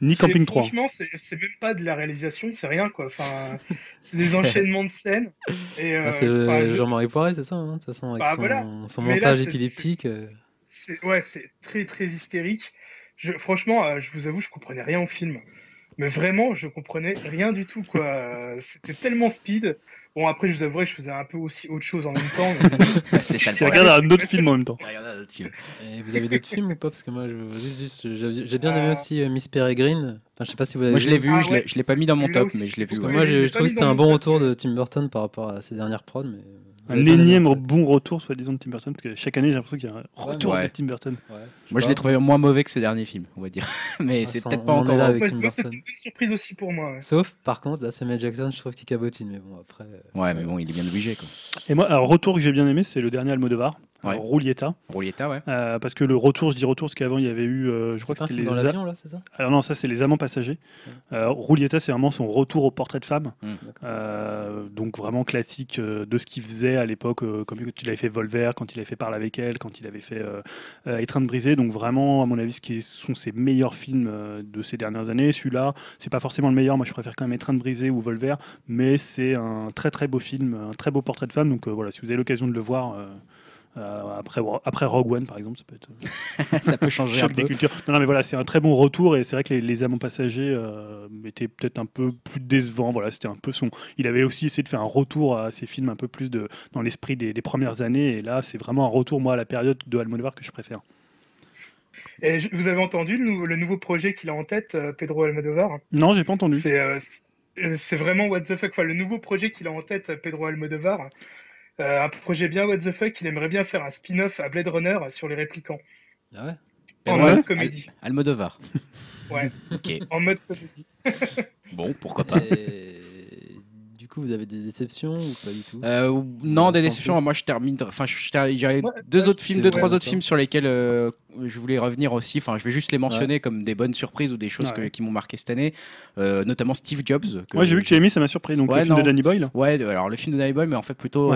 ni camping 3. Franchement, c'est même pas de la réalisation, c'est rien quoi. Enfin, c'est des enchaînements de scènes. Ah, c'est Jean-Marie Poiret, c'est ça, hein, de toute façon, avec bah, son, son montage épileptique. C'est très très hystérique franchement, euh, je vous avoue, je comprenais rien au film. Mais vraiment, je comprenais rien du tout, quoi. C'était tellement speed. Bon, après, je vous avouerai, je faisais un peu aussi autre chose en même temps. c'est ça. Tu regardes un autre film en même temps. Et vous avez d'autres films ou pas? Parce que moi, j'ai bien aimé euh. aussi euh, Miss Peregrine. Enfin, je sais pas si vous avez Moi, je l'ai vu, ah je l'ai pas mis dans mon top, mais je l'ai vu. Moi, je trouve que c'était un bon retour de Tim Burton par rapport à ses dernières prods. Mais un énième bon retour, soi-disant, de Tim Burton, parce que chaque année, j'ai l'impression qu'il y a un retour de Tim Burton. Moi, je l'ai trouvé moins mauvais que ses derniers films, on va dire. Mais c'est peut-être pas encore là avec Tim Burton. C'est une surprise aussi pour moi. Sauf, par contre, là, Samuel Jackson, je trouve qu'il cabotine, mais bon, après. Euh, ouais, mais bon, il est bien obligé, quoi. Et moi, alors, retour que j'ai bien aimé, c'est le dernier Almodovar. Ouais. Roulietta. Roulietta, ouais. Euh, parce que le retour, je dis retour, parce qu'avant il y avait eu, euh, je crois que c'était les. Dans l'avion, là, c'est ça? Alors non, ça c'est les amants passagers. Euh, Roulietta, c'est vraiment son retour au portrait de femme. Mm. donc vraiment classique de ce qu'il faisait à l'époque, comme il avait fait Volver, quand il avait fait Parle avec elle, quand il avait fait Étreinte brisée. Donc vraiment, à mon avis, ce qui sont ses meilleurs films de ces dernières années. Celui-là, c'est pas forcément le meilleur. Moi, je préfère quand même Étreinte brisée ou Volver, mais c'est un très très beau film, un très beau portrait de femme. Donc voilà, si vous avez l'occasion de le voir. Après, après Rogue One, par exemple, ça peut être. ça peut changer un peu. des cultures. Non, non, mais voilà, c'est un très bon retour et c'est vrai que les, les amants passagers étaient peut-être un peu plus décevants. Voilà, c'était un peu son. Il avait aussi essayé de faire un retour à ces films un peu plus de, dans l'esprit des, des, premières années et là, c'est vraiment un retour, moi, à la période de Almodovar que je préfère. Et vous avez entendu le, nouveau projet qu'il a en tête, euh, Pedro Almodovar? Non, j'ai pas entendu. Euh, c'est vraiment what the fuck. Enfin, le nouveau projet qu'il a en tête, Pedro Almodovar, euh, un projet bien what the fuck. Il aimerait bien faire un spin-off à Blade Runner sur les réplicants. Ah ouais? En mode comédie. Almodovar. Ouais. ok. En mode comédie. bon, pourquoi pas vous avez des déceptions ou pas du tout? Euh, Non, des déceptions. Moi, je termine. Enfin, j'avais deux autres films, deux, trois autres films sur lesquels euh, je voulais revenir aussi. Enfin, je vais juste les mentionner comme des bonnes surprises ou des choses qui m'ont marqué cette année, euh, notamment Steve Jobs. Moi, j'ai vu que tu l'as mis, ça m'a surpris. Donc, le film de Danny Boyle Ouais, alors le film de Danny Boyle, mais en fait, plutôt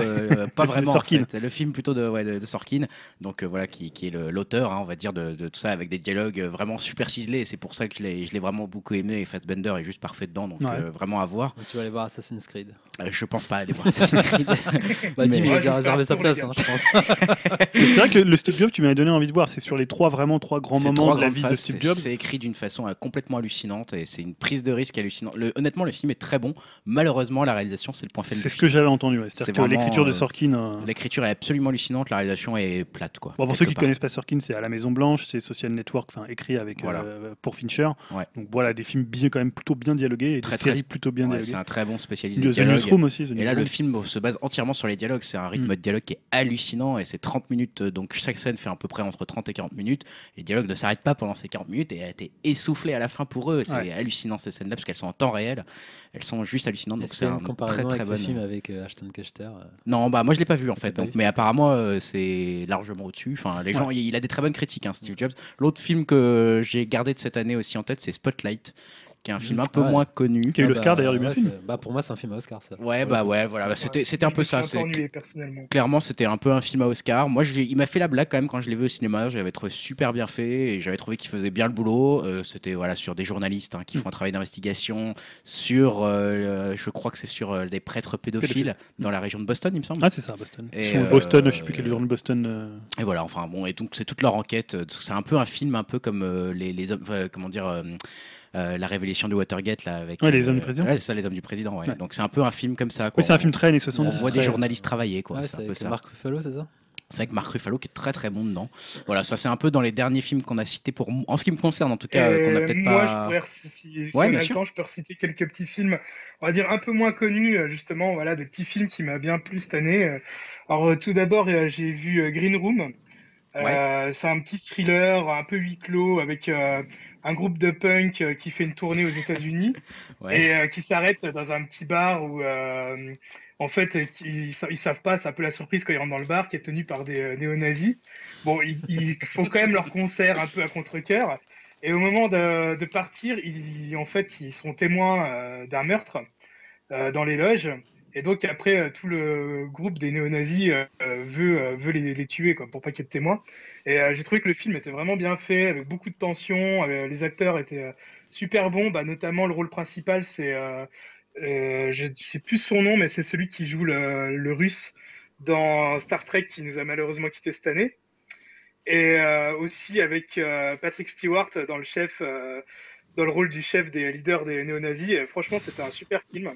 pas vraiment. Sorkin. Le film plutôt de, de, Sorkin, donc voilà, qui, qui est l'auteur, hein, on va dire, de, tout ça, avec des dialogues vraiment super ciselés. C'est pour ça que je l'ai vraiment beaucoup aimé et Fassbender est juste parfait dedans, donc vraiment à voir. tu vas aller voir Assassin's Creed. je pense pas aller voir Assassin's Creed. bah, il a déjà réservé sa place, hein, je pense. c'est vrai que le Steve Jobs, tu m'avais donné envie de voir. C'est sur les trois vraiment trois grands moments de la vie de Steve Jobs. C'est écrit d'une façon euh, complètement hallucinante et c'est une prise de risque hallucinante. honnêtement, le film est très bon. Malheureusement, la réalisation, c'est le point faible. C'est ce que j'avais entendu. C'est que l'écriture de euh, Sorkin. Euh, l'écriture est absolument hallucinante. La réalisation est plate, quoi. pour ceux qui connaissent pas Sorkin, c'est à la Maison Blanche, c'est Social Network, enfin écrit avec pour Fincher. Donc voilà, des films bien quand même plutôt bien dialogués et des séries plutôt bien dialoguées. C'est un très bon spécialiste. The Newsroom aussi. Et là, le film se base entièrement sur les dialogues. C'est un rythme mm. de dialogue qui est hallucinant et c'est 30 minutes. Donc chaque scène fait à peu près entre 30 et 40 minutes. Les dialogues ne s'arrêtent pas pendant ces 40 minutes et a été essoufflé à la fin pour eux. C'est hallucinant ces scènes-là parce qu'elles sont en temps réel. Elles sont juste hallucinantes. Donc c'est un très très bon film avec euh, Ashton Kutcher. Euh? Non, bah moi je l'ai pas vu en fait. Donc, mais apparemment euh, c'est largement au-dessus. Enfin, les gens, il a des très bonnes critiques, hein, Steve Jobs. L'autre film que j'ai gardé de cette année aussi en tête, c'est Spotlight qui est un film un peu moins connu. Qui a eu l'Oscar d'ailleurs du même film. Bah, pour moi, c'est un film à Oscar. Ça. Ouais, bah ouais, voilà. C'était, c'était un peu ça. Clairement, c'était un peu un film à Oscar. Moi, il m'a fait la blague quand même quand je l'ai vu au cinéma. J'avais trouvé super bien fait et j'avais trouvé qu'il faisait bien le boulot. Euh, c'était voilà, sur des journalistes hein, qui font un travail d'investigation, sur, euh, je crois que c'est sur euh, des prêtres pédophiles dans la région de Boston, il me semble. Ah, c'est ça, Boston. Et, Boston, je sais plus quel jour de Boston. Et voilà, enfin bon, et donc c'est toute leur enquête. C'est un peu un film, un peu comme les, les hommes, comment dire euh, la révélation de Watergate là avec les hommes du président. c'est ça, les hommes du président. Donc c'est un peu un film comme ça. c'est un film très années 70. On voit des journalistes travailler quoi. c'est Marc Ruffalo, c'est ça? C'est avec Marc Ruffalo qui est très très bon dedans. Voilà, ça c'est un peu dans les derniers films qu'on a cités pour en ce qui me concerne en tout cas qu'on a peut-être pas. Moi, je pourrais, si, ouais, temps, je peux reciter quelques petits films, on va dire un peu moins connus euh, justement, voilà, des petits films qui m'a bien plu cette année. Alors tout d'abord, j'ai vu Green Room. Euh, c'est un petit thriller un peu huis clos avec euh, un groupe de punk euh, qui fait une tournée aux États-Unis et qui s'arrête dans un petit bar où en fait ils, ils, savent pas, c'est un peu la surprise quand ils rentrent dans le bar qui est tenu par des néo-nazis. Bon, ils, font quand même leur concert un peu à contre-cœur et au moment de, de, partir, ils, en fait ils sont témoins d'un meurtre dans les loges et donc après, euh, tout le groupe des néo-nazis euh, euh, veut, veut les, tuer quoi, pour pas qu'il y ait de témoins. Et j'ai trouvé que le film était vraiment bien fait, avec beaucoup de tension. les acteurs étaient super bons, bah, notamment le rôle principal, c'est, je sais plus son nom, mais c'est celui qui joue le, russe dans Star Trek qui nous a malheureusement quitté cette année. Et aussi avec Patrick Stewart dans le chef dans le rôle du chef des leaders des néo-nazis. Franchement, c'était un super film.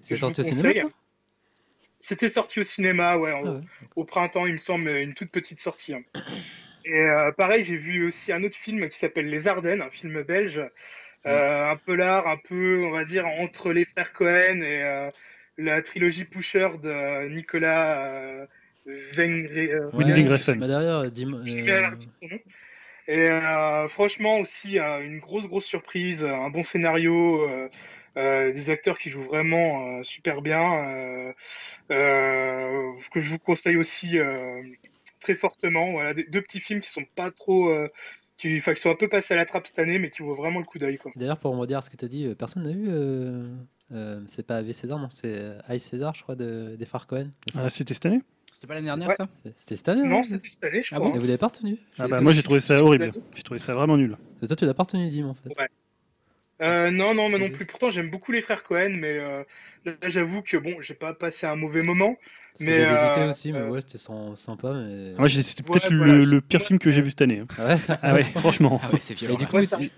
C'est sorti au cinéma C'était sorti au cinéma, ouais, ah au printemps, il me semble, une toute petite sortie. Hein. Et euh, pareil, j'ai vu aussi un autre film qui s'appelle Les Ardennes, un film belge, euh, un peu l'art, un peu, on va dire, entre les frères Cohen et euh, la trilogie Pusher de Nicolas Wengre. Bah derrière, dis-moi. Et euh, franchement aussi une grosse grosse surprise, un bon scénario, euh, euh, des acteurs qui jouent vraiment super bien. ce que je vous conseille aussi très fortement. Voilà, deux petits films qui sont pas trop qui, qui, sont un peu passés à la trappe cette année, mais qui vaut vraiment le coup d'œil. D'ailleurs, pour me dire ce que tu as dit, personne n'a vu. Euh, c'est pas Ave César, non, c'est Aïe César, je crois, de, des Cohen. Ah, c'était cette année? C'était pas l'année dernière, ça C'était cette année Non, c'était cette année, je ah crois. Et vous l'avez pas retenu ah bah, Moi, j'ai trouvé ça horrible. J'ai trouvé ça vraiment nul. Et toi, tu l'as pas retenu, Dim, en fait. Ouais. Euh, non, non, mais non plus. Pourtant, j'aime beaucoup les frères Cohen, mais euh, là, j'avoue que bon, j'ai pas passé un mauvais moment. mais J'ai hésité euh, aussi, mais euh, ouais, c'était sans- sympa. Mais... Moi, j'ai- c'était Ouais, peut-être voilà, le, pire film que j'ai vu cette année. hein. Ah ouais Ah ouais, franchement. Ah ouais, c'est violent. Et du coup,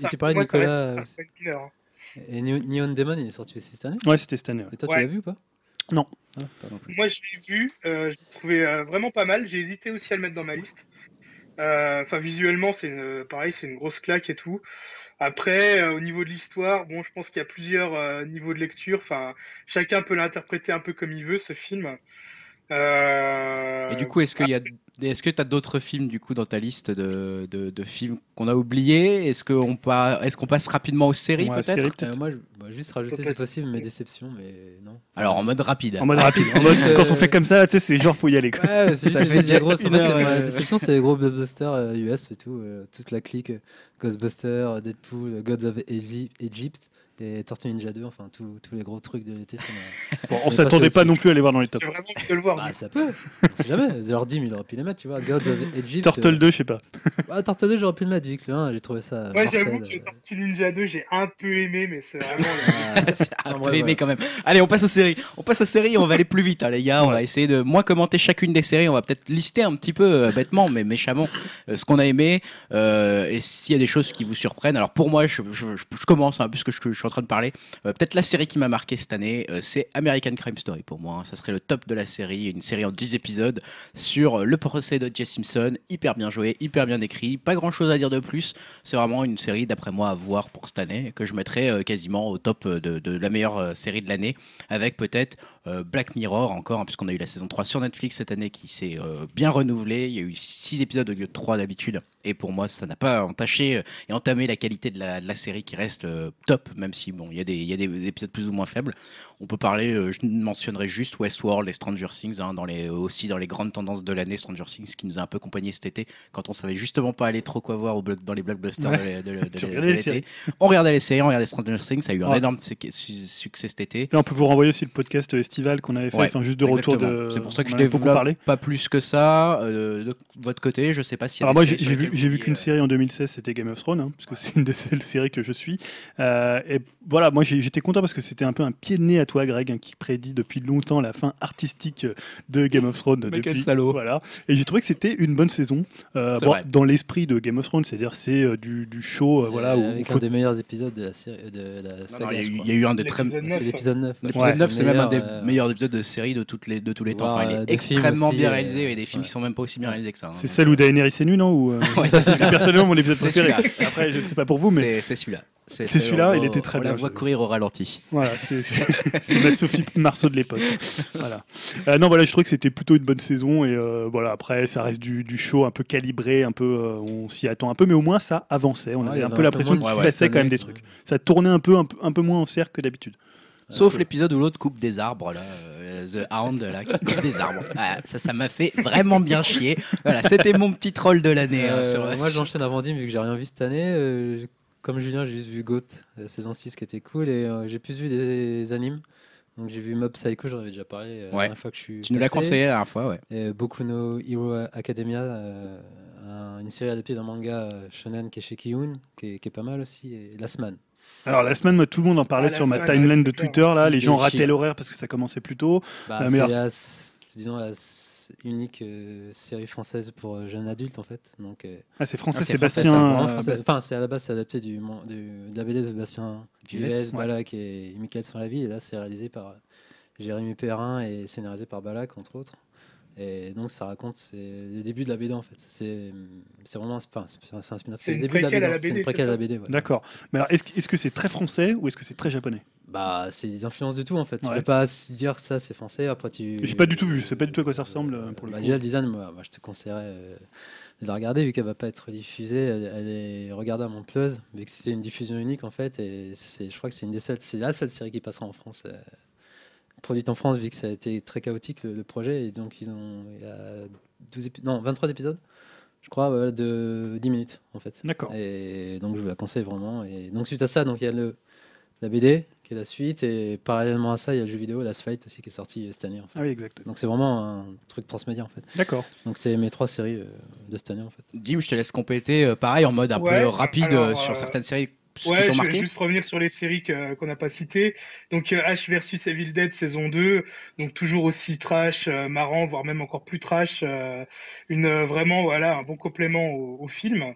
te parlait de reste Nicolas, hein. Et Neo- Neon Demon, il est sorti aussi cette année Ouais, c'était cette année. ouais. Et toi, Ouais. tu l'as vu ou pas Non. Ah, pas non plus. Moi, je l'ai vu, euh, je l'ai trouvé euh, vraiment pas mal. J'ai hésité aussi à le mettre dans ma liste. Euh, Enfin, visuellement, c'est une- pareil, c'est une grosse claque et tout. Après, euh, au niveau de l'histoire, bon, je pense qu'il y a plusieurs euh, niveaux de lecture. Enfin, chacun peut l'interpréter un peu comme il veut, ce film. Euh, Et du coup, est-ce qu'il y a, est-ce que tu as d'autres films du coup dans ta liste de, de, de films qu'on a oubliés? Est-ce qu'on pa- est-ce qu'on passe rapidement aux séries Ouais, peut-être? Euh, moi, je bah, juste rajouter, pas possible, si- mes déceptions, mais non. Alors en mode rapide. En mode rapide. En mode, Euh, quand on fait comme ça, tu sais, c'est genre, faut y aller. Quoi. Ouais, c'est Ça fait gros. Ma déception, c'est les gros blockbusters US et tout. euh, toute la clique Ghostbusters, Deadpool, Gods of Egy- Egypt et Tortue Ninja 2. Enfin, tous les gros trucs de l'été. Bon, on s'attendait pas non plus à les voir dans les tops. J'ai vraiment envie de le voir. Bah, du ça peut. On sait jamais. 10 000, il aurait pu les mettre, tu vois. Gods of Egypt. Turtle euh, 2, je sais pas. Ah, Turtle 2, j'aurais pu le mettre, vu que le 1, j'ai trouvé ça. Moi, j'avoue que euh. Tortue Ninja 2, j'ai un peu aimé, mais c'est vraiment. Ah, un peu aimé ouais. quand même. Allez, on passe aux séries. On passe aux séries et on va aller plus vite, hein, les gars. On va essayer de moins commenter chacune des séries. On va peut-être lister un petit peu euh, bêtement, mais méchamment, euh, ce qu'on a aimé euh, et s'il y a des choses qui vous surprennent. Alors pour moi, je, je- je- je commence hein, puisque je, je suis en train de parler. Euh, peut-être la série qui m'a marqué cette année, euh, c'est American Crime Story pour moi. hein. Ça serait le top de la série, une série en 10 épisodes sur le procès de Jess Simpson. Hyper bien joué, hyper bien écrit. Pas grand-chose à dire de plus. C'est vraiment une série, d'après moi, à voir pour cette année, que je mettrais euh, quasiment au top de, la meilleure série de l'année, avec peut-être Black Mirror encore, hein, puisqu'on a eu la saison 3 sur Netflix cette année qui s'est euh, bien renouvelée. Il y a eu 6 épisodes au lieu de 3 d'habitude. Et pour moi, ça n'a pas entaché euh, et entamé la qualité de la, de la série qui reste euh, top, même si bon, il y, il y a des épisodes plus ou moins faibles. On peut parler, euh, je mentionnerai juste Westworld et Stranger Things, hein, dans les, aussi dans les grandes tendances de l'année, Stranger Things qui nous a un peu accompagné cet été, quand on savait justement pas aller trop quoi voir au bloc- dans les blockbusters Ouais. de, l'été. On regardait les séries, on regardait Stranger Things, ça a eu un Ouais. énorme suc- su- succès cet été. Là, on peut vous renvoyer aussi le podcast estival qu'on avait fait, Ouais, enfin, juste de retour de. C'est pour ça que on je développe parlé. pas plus que ça. euh, de votre côté, je sais pas a Alors moi j'ai vu, qu'une euh, série en 2016, c'était Game of Thrones, hein, parce que c'est une des seules séries que je suis. Euh, et voilà, moi j'étais content parce que c'était un peu un pied de nez à toi, Greg, hein, qui prédit depuis longtemps la fin artistique de Game of Thrones. Mais quel depuis, salaud. Voilà. Et j'ai trouvé que c'était une bonne saison. Euh, bon, dans l'esprit de Game of Thrones, c'est-à-dire c'est euh, du, du show, euh, voilà, Euh, où avec faut- un des meilleurs épisodes de la série. De la Non, saga, non, il y a eu- crois. il y a eu un des très. L'épisode C'est 9. l'épisode 9. L'épisode Ouais. 9, c'est même un des meilleur, euh, meilleurs épisodes de série de, toutes les, de tous les temps. Enfin, il euh, est extrêmement aussi, bien euh, réalisé et des films ouais. qui sont même pas aussi bien réalisés que ça. hein. c'est celle où Daenerys est nue, non euh, c'est. Personnellement, mon épisode préféré. Après, je ne sais pas pour vous, mais C'est celui-là. C'est celui-là, on- il était très on bien, la voit courir au ralenti. Voilà, c'est ma Sophie Marceau de l'époque. Voilà. Euh, non, voilà, je trouvais que c'était plutôt une bonne saison et euh, voilà. Après, ça reste du, du show un peu calibré, un peu, euh, on s'y attend un peu, mais au moins ça avançait. On Ouais, avait un avait peu l'impression qu'il se passait quand même des trucs. Ça tournait un peu, un peu, un peu moins en cercle que d'habitude. Sauf l'épisode où l'autre coupe des arbres, là, euh, The Hound, là, qui coupe des arbres. Ah, ça, ça m'a fait vraiment bien chier. Voilà, c'était mon petit troll de l'année. hein, Euh, moi, j'enchaîne avant Dim, vu que j'ai rien vu cette année. euh, comme Julien, j'ai juste vu Goat, la saison 6 qui était cool, et euh, j'ai plus vu des animes. Donc j'ai vu Mob Psycho, j'en avais déjà parlé euh, la Ouais. dernière fois que je suis. Tu nous l'as conseillé la dernière fois, ouais. Et Boku no Hero Academia, euh, un- une série adaptée d'un manga euh, shonen qui est chez Kiyun, qui est, qui est pas mal aussi, et Last Man. Alors la semaine, moi, tout le monde en parlait Ah, la sur ma timeline de. Twitter. Là, les gens rataient l'horaire parce que ça commençait plus tôt. Bah, La meilleure- la, disons, la unique euh, série française pour euh, jeunes adultes en fait. Donc, euh, Ah, c'est français, Ah, c'est Sébastien. c'est vraiment euh, français. Enfin, c'est à la base c'est adapté du, mon- du- de la BD de Bastien Vives. Balak et Michael sans la vie. Et là, c'est réalisé par Jérémy Perrin et scénarisé par Balak entre autres. Et donc, ça raconte c'est les débuts de la BD en fait. C'est c'est vraiment enfin, c'est c'est un spin-off. C'est les une débuts de la BD. C'est BD, une préquelle c'est à la BD. ouais. D'accord. Mais alors, est-ce que est-ce que c'est très français ou est-ce que c'est très japonais? Bah, c'est des influences de tout en fait. Tu Ouais. peux pas dire ça c'est français. Après, tu. J'ai pas du tout vu, je sais pas du tout à quoi ça ressemble euh, pour le Bah, coup. déjà, le design, moi, moi, je te conseillerais euh, de la regarder vu qu'elle va pas être diffusée. Elle, elle est regardable en plus, vu que c'était une diffusion unique en fait. Et c'est, je crois que c'est une des seules, c'est la seule série qui passera en France, euh, produite en France, vu que ça a été très chaotique le, le projet. Et donc, ils ont, il y a 12 épi- non, 23 épisodes, je crois, de 10 minutes en fait. D'accord. Et donc, je vous la conseille vraiment. Et donc, suite à ça, donc il y a le la BD qui est la suite, et parallèlement à ça, il y a le jeu vidéo Last Fight aussi qui est sorti cette année. En fait. Ah oui, exact. Donc c'est vraiment un truc transmédia en fait. D'accord. Donc c'est mes trois séries euh, de cette année en fait. Dim, je te laisse compléter, euh, pareil, en mode un Ouais, peu rapide alors, euh, sur euh, certaines séries ouais, je vais juste revenir sur les séries qu'on n'a pas citées. Donc H versus Evil Dead saison 2, donc toujours aussi trash, marrant, voire même encore plus trash. une vraiment voilà un bon complément au, au film.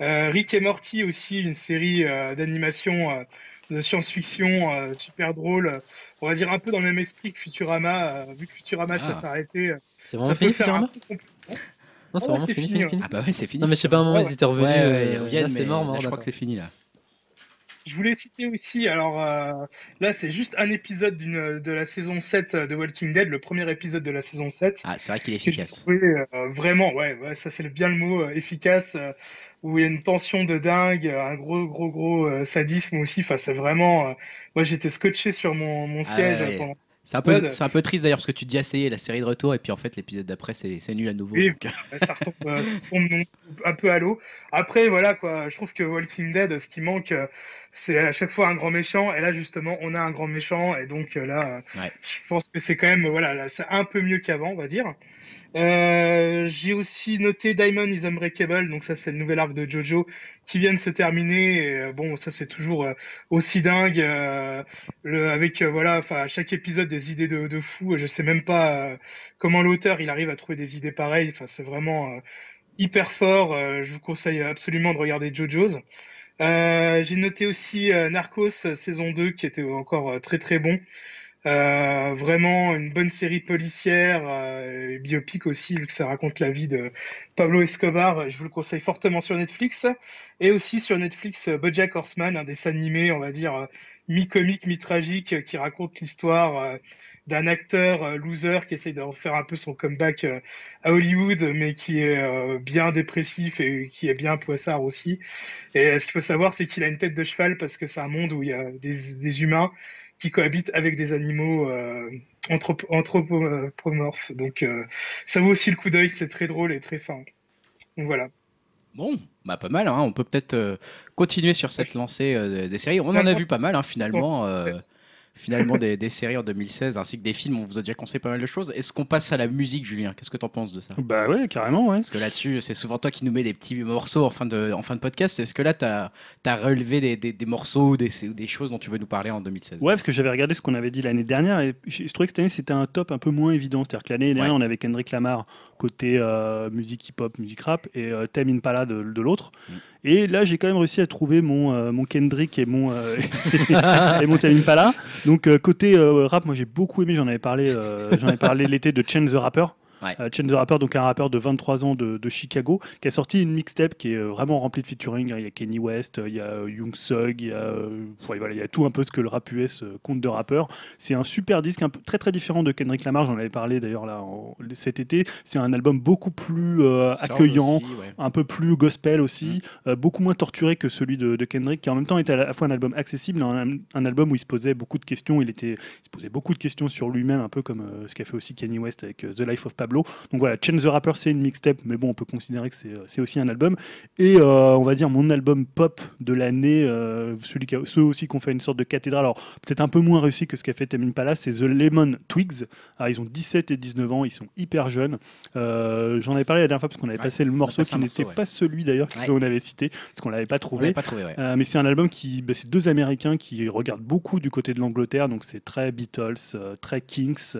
Rick et Morty aussi une série d'animation de science-fiction euh, super drôle. On va dire un peu dans le même esprit que Futurama. Euh, vu que Futurama ça ah. s'est arrêté. Euh, c'est vraiment fini Futurama non, c'est vraiment fini, fini, Ah bah ouais, c'est fini. Non, mais je sais pas un moment, ils étaient revenus. Ouais, c'est mort, je crois que c'est fini là. Je voulais citer aussi, alors là c'est juste un épisode de la saison 7 de Walking Dead, le premier épisode de la saison 7. Ah, c'est vrai qu'il est efficace. vraiment, ouais, ouais, ça c'est bien le mot, efficace où il y a une tension de dingue, un gros gros gros euh, sadisme aussi. Enfin, c'est vraiment. Euh, moi, j'étais scotché sur mon, mon ah siège pendant. C'est un, peu, c'est un peu triste d'ailleurs parce que tu te dis assez la série de retour et puis en fait l'épisode d'après c'est, c'est nul à nouveau. Oui, ça retombe, euh, un peu à l'eau. Après voilà quoi, je trouve que Walking Dead, ce qui manque, c'est à chaque fois un grand méchant et là justement on a un grand méchant et donc là je pense que c'est quand même voilà là, c'est un peu mieux qu'avant on va dire. Euh, j'ai aussi noté Diamond is Unbreakable, donc ça c'est le nouvel arc de Jojo qui vient de se terminer. Et, euh, bon, ça c'est toujours euh, aussi dingue, le, avec voilà, enfin chaque épisode des idées de, de fou. Je sais même pas comment l'auteur il arrive à trouver des idées pareilles. Enfin c'est vraiment hyper fort. je vous conseille absolument de regarder JoJo's. j'ai noté aussi Narcos saison 2 qui était encore très très bon. Euh, vraiment une bonne série policière, euh, biopic aussi, vu que ça raconte la vie de Pablo Escobar. Je vous le conseille fortement sur Netflix. Et aussi sur Netflix, euh, Bojack Horseman, un dessin animé, on va dire, euh, mi-comique, mi-tragique, qui raconte l'histoire d'un acteur loser qui essaye de faire un peu son comeback à Hollywood, mais qui est bien dépressif et qui est bien poissard aussi. Et ce qu'il faut savoir, c'est qu'il a une tête de cheval parce que c'est un monde où il y a des humains qui cohabitent avec des animaux euh, anthropomorphes. Donc euh, ça vaut aussi le coup d'œil, c'est très drôle et très fin. Donc voilà. Bon, bah pas mal, hein. on peut peut-être euh, continuer sur cette lancée des séries. On en a vu pas mal hein, finalement finalement des, séries en 2016 ainsi que des films. On vous a déjà conseillé pas mal de choses. Est-ce qu'on passe à la musique, Julien? Qu'est-ce que tu en penses de ça? Bah ouais, carrément, ouais. Parce que là-dessus, c'est souvent toi qui nous mets des petits morceaux en fin de, en fin de podcast. Est-ce que là, tu as, as, relevé des, des, morceaux ou des, des, choses dont tu veux nous parler en 2016 Ouais, parce que j'avais regardé ce qu'on avait dit l'année dernière et je, trouvais que cette année, c'était un top un peu moins évident. C'est-à-dire que l'année dernière, on avait Kendrick Lamar côté euh, musique hip-hop, musique rap et euh, Tame Impala de, de l'autre. Mm. Et là, j'ai quand même réussi à trouver mon, euh, mon Kendrick et mon, euh, et mon Tame Impala. Donc, côté rap, moi j'ai beaucoup aimé, j'en avais parlé, j'en ai parlé l'été de Chance the Rapper. Ouais. Euh, the Rapper, donc un rappeur de 23 ans de, Chicago, qui a sorti une mixtape qui est euh, vraiment remplie de featuring. Il y a Kenny West, il y a euh, Young Sug, il y a, euh, voilà, il y a tout un peu ce que le rap US compte de rappeurs. C'est un super disque, un peu, très très différent de Kendrick Lamar. J'en avais parlé d'ailleurs là cet été. C'est un album beaucoup plus accueillant, un peu plus gospel aussi, mm. beaucoup moins torturé que celui de, Kendrick, qui en même temps était à la fois un album accessible, un, un, album où il se posait beaucoup de questions. Il était, il se posait beaucoup de questions sur lui-même, un peu comme ce qu'a fait aussi Kenny West avec The Life of Pablo. Donc voilà, Change the Rapper, c'est une mixtape, mais bon, on peut considérer que c'est euh, aussi un album. Et euh, on va dire mon album pop de l'année, euh, celui qui a, ceux aussi qui ont fait une sorte de cathédrale, alors peut-être un peu moins réussi que ce qu'a fait Temin Palace, c'est The Lemon Twigs. Ah, ils ont 17 et 19 ans, ils sont hyper jeunes. J'en avais parlé la dernière fois parce qu'on avait passé le morceau qui n'était pas celui d'ailleurs qu'on avait cité, parce qu'on l'avait pas trouvé. Pas trouvé mais c'est un album qui, bah, c'est deux Américains qui regardent beaucoup du côté de l'Angleterre, donc c'est très Beatles, très Kings,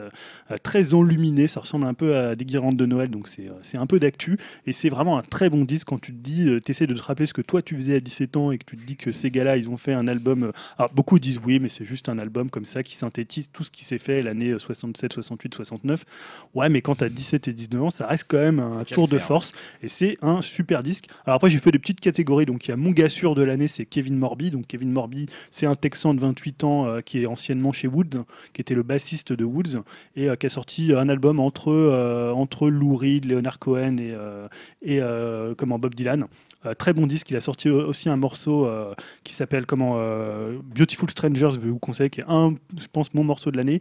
très enluminé, ça ressemble un peu à des guirlandes de Noël, donc euh, c'est un peu d'actu. Et c'est vraiment un très bon disque quand tu te dis, euh, tu essaies de te rappeler ce que toi tu faisais à 17 ans et que tu te dis que ces gars-là, ils ont fait un album. Euh, alors beaucoup disent oui, mais c'est juste un album comme ça qui synthétise tout ce qui s'est fait l'année 67, 68, 69. Ouais, mais quand tu as 17 et 19 ans, ça reste quand même un tour de force. Et c'est un super disque. Alors après, j'ai fait des petites catégories. Donc il y a mon gars sûr de l'année, c'est Kevin Morby. Donc Kevin Morby, c'est un Texan de 28 ans qui est anciennement chez Woods, qui était le bassiste de Woods et qui a sorti un album entre, entre Lou Reed, Leonard Cohen et, euh, euh, Bob Dylan. Euh, très bon disque. Il a sorti aussi un morceau qui s'appelle comment Beautiful Strangers, je vais vous conseiller, qui est un, je pense, mon morceau de l'année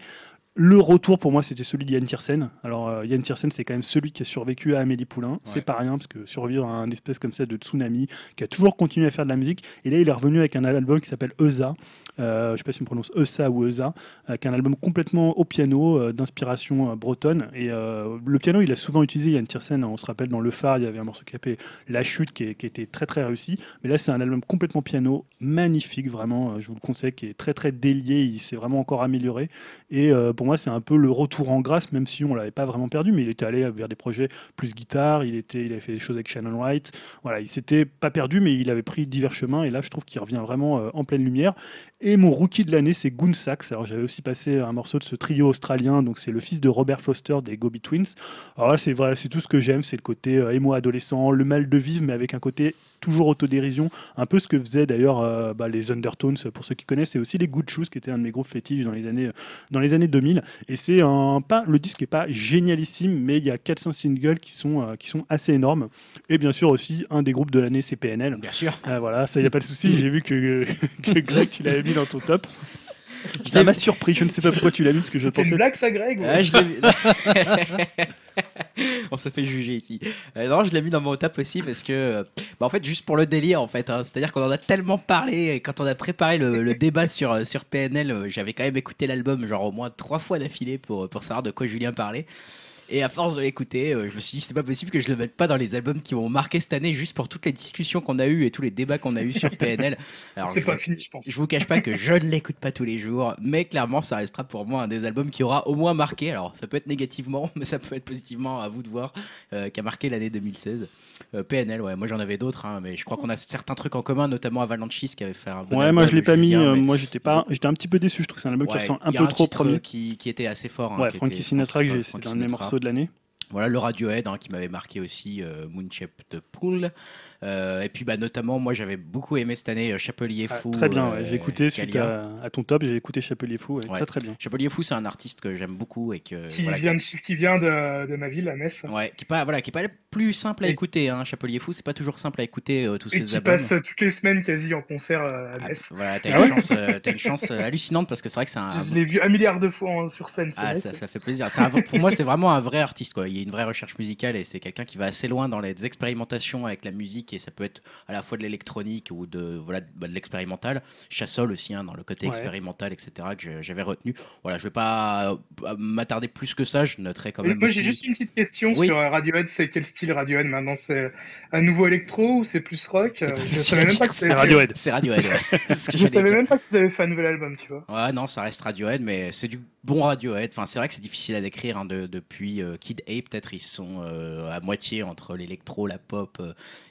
Le retour pour moi, c'était celui de Yann Tiersen. Alors, euh, Yann Tiersen, c'est quand même celui qui a survécu à Amélie Poulain. C'est pas rien, parce que survivre à un espèce comme ça de tsunami, qui a toujours continué à faire de la musique. Et là, il est revenu avec un album qui s'appelle Eusa. Euh, je sais pas si on prononce Eusa ou Eusa, avec un album complètement au piano, euh, d'inspiration bretonne. Et le piano, il a souvent utilisé Yann Tiersen. On se rappelle dans Le Phare, il y avait un morceau qui s'appelait La Chute, qui, qui, était très très réussi. Mais là, c'est un album complètement piano, magnifique, vraiment. Je vous le conseille, qui est très très délié. Il s'est vraiment encore amélioré. Et pour moi, c'est un peu le retour en grâce, même si on l'avait pas vraiment perdu, mais il était allé vers des projets plus guitare, il, était, il avait fait des choses avec Shannon White. Voilà, il s'était pas perdu, mais il avait pris divers chemins, et là, je trouve qu'il revient vraiment euh, en pleine lumière. Et mon rookie de l'année, c'est Goon Sax. Alors, j'avais aussi passé un morceau de ce trio australien, donc c'est le fils de Robert Foster des Gobi Twins. Alors c'est vrai, c'est tout ce que j'aime, c'est le côté euh, émo adolescent, le mal de vivre, mais avec un côté toujours autodérision, un peu ce que faisaient d'ailleurs euh, bah, les Undertones, pour ceux qui connaissent, et aussi les Good Shoes, qui étaient un de mes groupes fétiches dans les années, dans les années 2000. Et c'est un pas, le disque n'est pas génialissime, mais il y a 400 singles qui sont, euh, qui sont assez énormes. Et bien sûr aussi, un des groupes de l'année, c'est PNL. Bien sûr. Euh, voilà, ça, il n'y a pas de souci. J'ai vu que, que Greg, tu l'avais mis dans ton top. Ça m'a surpris, je ne sais pas pourquoi tu l'as mis, parce que je pensais. C'est une blague, ça, Greg ah, On se fait juger ici. Euh, non, je l'ai mis dans mon top aussi parce que, bah, en fait, juste pour le délire, en fait. Hein. C'est-à-dire qu'on en a tellement parlé et quand on a préparé le, débat sur, sur PNL, euh, j'avais quand même écouté l'album genre au moins trois fois d'affilée pour, pour savoir de quoi Julien parlait. Et à force de l'écouter, euh, je me suis dit, c'est pas possible que je le mette pas dans les albums qui vont marquer cette année, juste pour toutes les discussions qu'on a eues et tous les débats qu'on a eues sur PNL. C'est pas fini, je pense. Je vous cache pas que je ne l'écoute pas tous les jours, mais clairement, ça restera pour moi un des albums qui aura au moins marqué. Alors, ça peut être négativement, mais ça peut être positivement, à vous de voir, euh, qui a marqué l'année 2016. Euh, PNL, ouais, moi j'en avais d'autres, hein, mais je crois qu'on a certains trucs en commun, notamment Avalanche qui avait fait un bon Ouais, moi je l'ai pas mis, moi j'étais pas, j'étais un petit peu déçu, je trouve que c'est un album qui ressemble un peu trop premier. Qui, qui était assez fort. Hein, ouais, Frankie Sinatra, c'est un des morceaux de l'année. Voilà le Radiohead hein, qui m'avait marqué aussi, euh, Pool. Euh, et puis bah, notamment, moi j'avais beaucoup aimé cette année euh, Chapelier ah, Fou. très bien, j'ai écouté suite à, ton top, j'ai écouté Chapelier Fou, très très bien. Chapelier Fou, c'est un artiste que j'aime beaucoup et que qui vient, de, qui vient de, ma ville, à Metz. Ouais, qui pas voilà, qui est pas le plus simple à écouter. Hein. Chapelier Fou, c'est pas toujours simple à écouter tous et ces qui passe toutes les semaines quasi en concert à ah, Metz. voilà, t'as ah une, chance, as une chance hallucinante parce que c'est vrai que c'est un. Je l'ai vu un milliard de fois sur scène. Ah, ça, ça, fait plaisir. pour moi, c'est vraiment un vrai artiste. Quoi. Il y a une vraie recherche musicale et c'est quelqu'un qui va assez loin dans les expérimentations avec la musique et ça peut être à la fois de l'électronique ou de, voilà, bah, de l'expérimental. Chassol aussi, hein, dans le côté expérimental, etc., que j'avais retenu. Voilà, je ne vais pas euh, m'attarder plus que ça, je noterai quand même. Moi, j'ai juste une petite question sur Radiohead c'est quel style Radiohead maintenant? C'est un nouveau électro ou c'est plus rock? Je savais même pas que c'est Radiohead. C'est Radiohead, je savais même pas que vous avez fait un nouvel album, tu vois. Ouais, non, ça reste Radiohead, mais c'est du bon Radiohead. Enfin, c'est vrai que c'est difficile à décrire hein, depuis euh, Kid A, peut-être ils sont euh, à moitié entre l'électro, la pop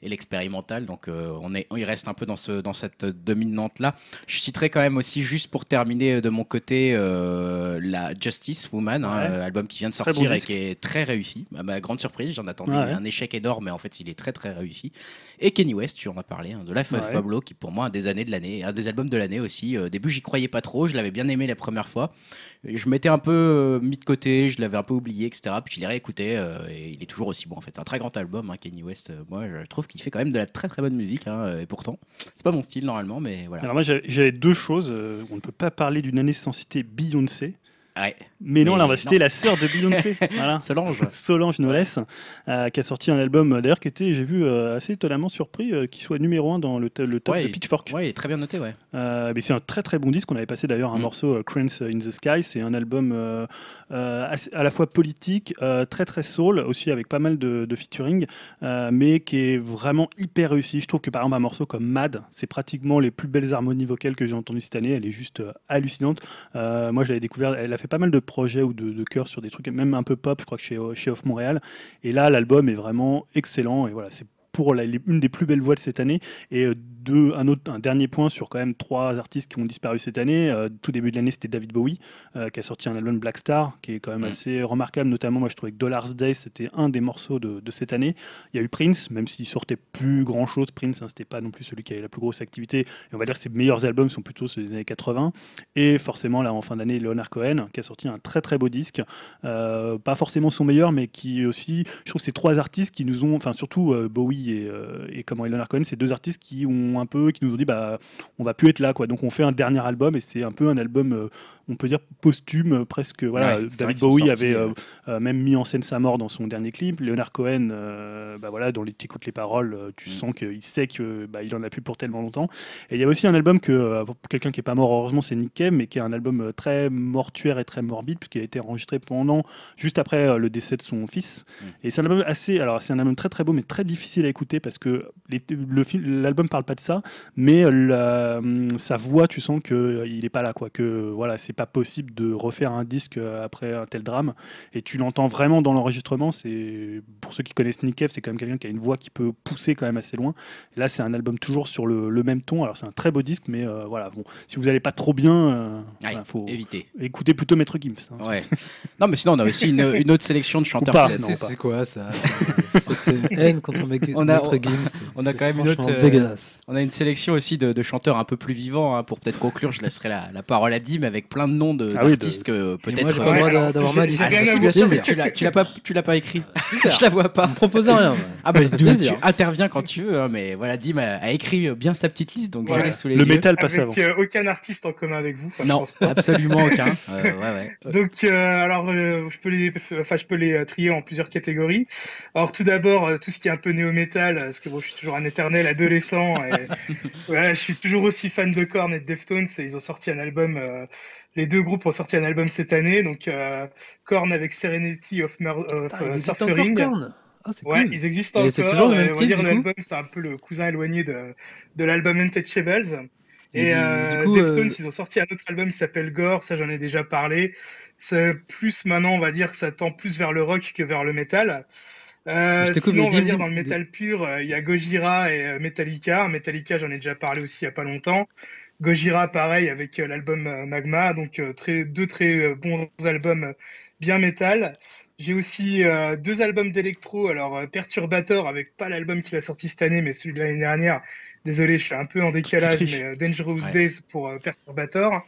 et l'expérimental. Donc euh, on, est, il reste un peu dans, ce, dans cette dominante-là. Je citerai quand même aussi, juste pour terminer euh, de mon côté, euh, la Justice Woman, hein, album qui vient de sortir et qui est très réussi. À ma grande surprise, j'en attendais un échec énorme, mais en fait, il est très très réussi. Et Kenny West, tu en as parlé, hein, de Life of Pablo, qui pour moi un des années de l'année, un des albums de l'année aussi. Au début, j'y croyais pas trop, je l'avais bien aimé la première fois. Je m'étais un peu mis de côté, je l'avais un peu oublié, etc. Puis je l'ai réécouté et il est toujours aussi bon en fait. C'est un très grand album, hein, Kenny West. moi, je trouve qu'il fait quand même de la très très bonne musique, hein, et pourtant, c'est pas mon style normalement, mais voilà. Alors moi, j'avais deux choses. Euh, on ne peut pas parler d'une année sans citer Beyoncé. Ouais. Mais non, là, on va citer la sœur de Beyoncé. voilà. Solange. Solange Knowles, euh, qui a sorti un album, euh, d'ailleurs, qui était, j'ai vu, euh, assez étonnamment surpris, qu'il soit numéro un dans le, le top de Pitchfork. Ouais, il est très bien noté, ouais. mais c'est un très très bon disque. On avait passé d'ailleurs un mm. morceau, Cranes in the Sky. C'est un album à la fois politique, très très soul, aussi avec pas mal de, de featuring, mais qui est vraiment hyper réussi. Je trouve que par exemple, un morceau comme Mad, c'est pratiquement les plus belles harmonies vocales que j'ai entendues cette année. Elle est juste hallucinante. moi, je l'avais découvert, elle a fait pas mal de projets ou de, de chœurs sur des trucs même un peu pop, je crois que chez, chez Off Montréal. Et là, l'album est vraiment excellent. Et voilà, c'est pour la, une des plus belles voix de cette année. Et euh, un, autre, un dernier point sur quand même trois artistes qui ont disparu cette année. Euh, tout début de l'année, c'était David Bowie, euh, qui a sorti un album Black Star, qui est quand même assez remarquable. Notamment, moi, je trouvais que Dollars Day, c'était un des morceaux de, cette année. Il y a eu Prince, même s'il sortait plus grand chose. Prince, hein, c'était pas non plus celui qui avait la plus grosse activité. Et on va dire que ses meilleurs albums sont plutôt ceux des années 80. Et forcément, là, en fin d'année, Leonard Cohen, qui a sorti un très très beau disque. Euh, pas forcément son meilleur, mais qui aussi, je trouve, ces trois artistes qui nous ont, enfin, surtout Bowie et, et comment Leonard Cohen, ces deux artistes qui ont un peu, qui nous ont dit, bah, on va plus être là, quoi. Donc on fait un dernier album et c'est un peu un album euh, on peut dire posthume presque. Voilà, David Bowie avait même mis en scène sa mort dans son dernier clip. Leonard Cohen, bah voilà, dans les écoutes les paroles, tu mm. sens qu'il sait que bah, il en a plus pour tellement longtemps. Et il y a aussi un album que pour quelqu'un qui est pas mort, heureusement, c'est Nick Cave, mais qui est un album très mortuaire et très morbide puisqu'il a été enregistré pendant juste après le décès de son fils. Mm. Et c'est un album assez, alors c'est un album très très beau mais très difficile à écouter parce que l'album parle pas de ça, mais hum, sa voix, tu sens qu'il n'est pas là, quoi. Que voilà, c'est pas possible de refaire un disque après un tel drame. Et tu l'entends vraiment dans l'enregistrement. C'est pour ceux qui connaissent Nick Cave, c'est quand même quelqu'un qui a une voix qui peut pousser quand même assez loin. là, c'est un album toujours sur le, même ton. Alors c'est un très beau disque, mais euh, voilà, bon, si vous n'allez pas trop bien, il euh, faut éviter. Écouter plutôt Maître Gims. Hein. Ouais. non, mais sinon on a aussi une, autre sélection de chanteurs. C'est quoi ça? Cette haine contre Maître Gims. On a quand même une autre. Euh, on a une sélection aussi de, chanteurs un peu plus vivants. Hein, pour peut-être conclure, je laisserai la, parole à Dim avec plein de noms ah d'artistes que peut-être. Moi, j'ai pas le droit d'avoir ma liste. Ah, si, bien sûr, mais tu l'as, tu l'as pas, tu l'as pas écrit. je la vois pas. Propose rien. Ah bah tu interviens quand tu veux, hein, mais voilà, Dim a, écrit bien sa petite liste, donc je laisse sous les Le métal passe avant. Euh, aucun artiste en commun avec vous. Non, absolument aucun. Donc euh, alors, je peux les, enfin, je peux les trier en plusieurs catégories. Alors tout d'abord, tout ce qui est un peu néo-métal, parce que bon, je suis toujours un éternel adolescent. Et, ouais, je suis toujours aussi fan de Korn et de Deftones. Et ils ont sorti un album. Euh, les deux groupes ont sorti un album cette année. Donc euh, Korn avec Serenity of, Mer of ah, euh, Suffering. Ah, ouais, ils existent encore. C'est toujours le même style. L'album, c'est un peu le cousin éloigné de, de l'album Untouchables. Et, et euh, Deftones, ils ont sorti un autre album qui s'appelle Gore. Ça, j'en ai déjà parlé. C'est plus maintenant, on va dire que ça tend plus vers le rock que vers le metal. Euh, sinon, on va dire dans le métal pur, euh, il y a Gojira et euh, Metallica. Metallica, j'en ai déjà parlé aussi il y a pas longtemps. Gojira, pareil, avec euh, l'album Magma, donc très, deux très bons albums bien métal. J'ai aussi deux albums d'électro, alors Perturbator avec pas l'album qu'il a sorti cette année, mais celui de l'année dernière. Désolé, je suis un peu en décalage, mais Dangerous Days pour Perturbator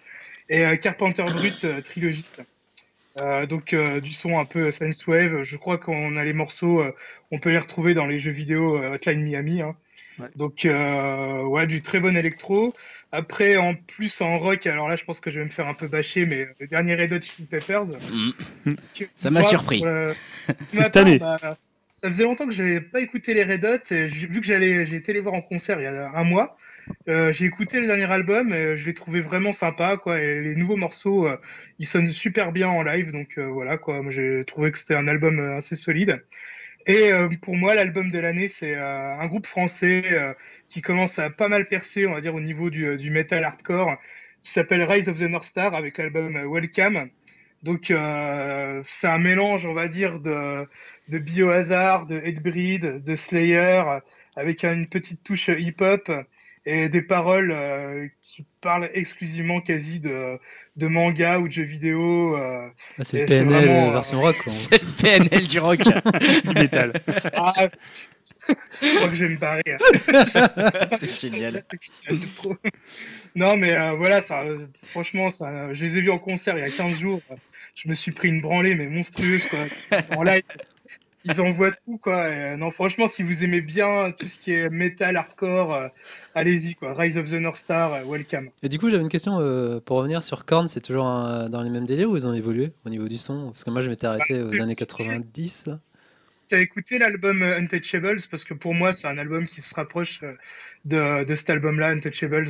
et Carpenter Brut Trilogy. Euh, donc euh, du son un peu wave. Je crois qu'on a les morceaux, euh, on peut les retrouver dans les jeux vidéo Hotline Miami. Hein. Donc ouais, du très bon électro. Après, en plus en rock, alors là, je pense que je vais me faire un peu bâcher, mais le dernier Red Hot Chili Peppers. Mm. ça m'a surpris. C'est cette année. Bah, ça faisait longtemps que j'avais pas écouté les Red Hot. Et vu que j'allais, j'ai été les voir en concert il y a un mois. Euh, j'ai écouté le dernier album et je l'ai trouvé vraiment sympa quoi et les nouveaux morceaux euh, ils sonnent super bien en live donc euh, voilà quoi moi j'ai trouvé que c'était un album assez solide et pour moi l'album de l'année c'est un groupe français qui commence à pas mal percer on va dire au niveau du, du metal hardcore qui s'appelle Rise of the North Star avec l'album Welcome. Donc c'est un mélange on va dire de de Biohazard de Headbreed de Slayer avec une petite touche hip hop et des paroles euh, qui parlent exclusivement quasi de, de manga ou de jeux vidéo. Euh, ah, c'est PNL euh, version rock. C'est PNL du rock. du métal. Ah, je crois que je vais me barrer. c'est génial. Non, mais voilà, ça, franchement, ça, je les ai vus en concert il y a 15 jours. Je me suis pris une branlée, mais monstrueuse, quoi. En live, ils envoient tout quoi. Euh, non, franchement, si vous aimez bien tout ce qui est metal, hardcore, euh, allez-y quoi. Rise of the North Star, euh, welcome. Et du coup, j'avais une question pour revenir sur Korn. C'est toujours dans les mêmes délires ou ils ont évolué au niveau du son? Parce que moi, je m'étais arrêté aux années 90. Là. T'as écouté l'album Untouchables? Parce que pour moi, c'est un album qui se rapproche de, de cet album-là, Untouchables,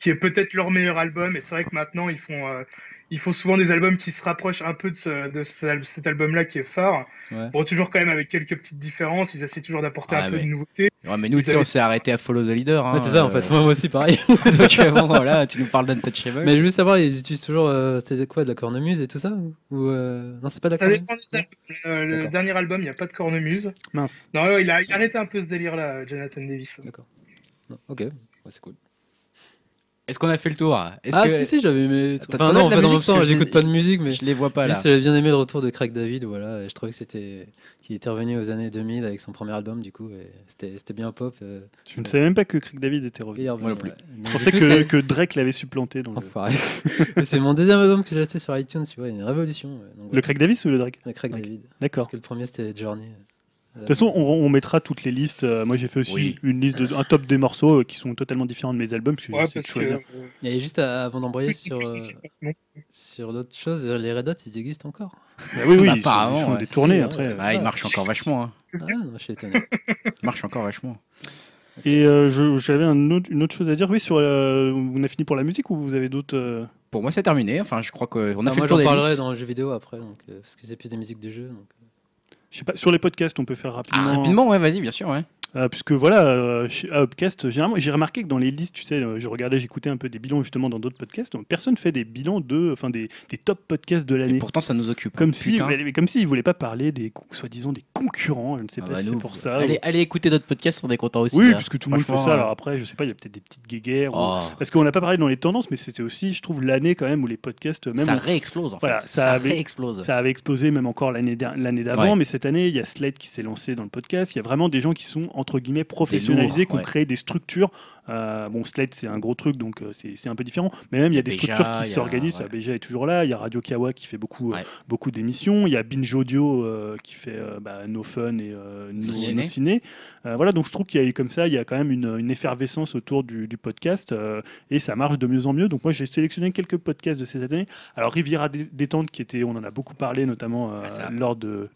qui est peut-être leur meilleur album. Et c'est vrai que maintenant, ils font il faut souvent des albums qui se rapprochent un peu de, ce, de cet album-là qui est phare. Bon, toujours quand même avec quelques petites différences. Ils essaient toujours d'apporter un peu de nouveauté. Ouais, mais nous, tu sais, on s'est arrêté à Follow the Leader. Hein, c'est ça, en fait. Euh. Moi aussi, pareil. Donc, euh, bon, voilà, tu nous parles d'Untouchable. Mais je veux savoir, ils utilisent toujours. Euh, C'était quoi, de la cornemuse et tout ça ou, euh... Non, c'est pas de la Ça dépend des albums. Le dernier album, il n'y a pas de cornemuse. Mince. Non, il a, il a arrêté un peu ce délire-là, Jonathan Davis. D'accord. Ok, c'est cool. Est-ce qu'on a fait le tour? Ah si si j'avais aimé. Enfin, non, en fait, dans j'écoute pas de musique, mais je les vois pas là. J'avais bien aimé le retour de Craig David, voilà. je trouvais que c'était qu'il était revenu aux années 2000 avec son premier album, du coup, c'était bien pop. Euh, je ne savais même pas que Craig David était revenu. Moi non plus. Je pensais que, que, Drake l'avait supplanté. Dans le... c'est mon deuxième album que j'ai acheté sur iTunes, tu vois, une révolution. le Craig David ou le Drake? Le Craig David. D'accord. Parce que le premier c'était Journey. De toute façon, on, mettra toutes les listes. Euh, moi, j'ai fait aussi une liste, de, un top des morceaux euh, qui sont totalement différents de mes albums. Parce que choisir. Et juste avant d'embrayer sur. Sur d'autres choses, les Red Hot, ils existent encore. Bah oui, oui, bah, ils, font, des tournées après. Ah, ils marchent encore vachement. Hein. Ah, non, je suis étonné. ils marchent encore vachement. Et euh, j'avais un autre, une autre chose à dire. Oui, sur euh, on a fini pour la musique ou vous avez d'autres euh? Pour moi, c'est terminé. Enfin, je crois qu'on a non, fait moi, le tour des parlerai dans le jeu vidéo après, donc, parce que c'est plus des musiques de jeu. Donc... Sur les podcasts, on peut faire rapidement. Ah, rapidement, ouais, vas-y, bien sûr, ouais. Euh, puisque voilà, euh, à Upcast, généralement, j'ai remarqué que dans les listes, tu sais, euh, je regardais, j'écoutais un peu des bilans justement dans d'autres podcasts, donc personne fait des bilans de, enfin des, des, top podcasts de l'année. Pourtant, ça nous occupe. Comme hein, si, mais, comme s'ils voulaient pas parler des, soi-disant des concurrents. Je ne sais ah pas bah si c'est pour ça. Allez, allez écouter d'autres podcasts, on est content aussi. Oui, hein. puisque tout le monde fait ça. Alors après, je sais pas, il y a peut-être des petites guéguerres. Oh. Parce qu'on n'a pas parlé dans les tendances, mais c'était aussi, je trouve, l'année quand même où les podcasts, même ça réexplose en fait. Ça, ça avait, réexplose. Ça avait explosé même encore l'année l'année d'avant, mais cette année, il y a Slate qui s'est lancé dans le podcast. Il y a vraiment des gens qui sont entre guillemets professionnalisés, qui ont créé des structures. Euh, bon, Slate, c'est un gros truc, donc euh, c'est un peu différent. Mais même, il y a des structures qui s'organisent. Ouais. est toujours là. Il y a Radio Kawa qui fait beaucoup, euh, beaucoup d'émissions. Il y a Binge Audio qui fait bah, No Fun et No, Ciné. voilà, donc je trouve qu'il y a comme ça, il y a quand même une, effervescence autour du, podcast et ça marche de mieux en mieux. Donc moi, j'ai sélectionné quelques podcasts de ces années. Alors Riviera Détente, qui était, on en a beaucoup parlé, notamment ah, lors de,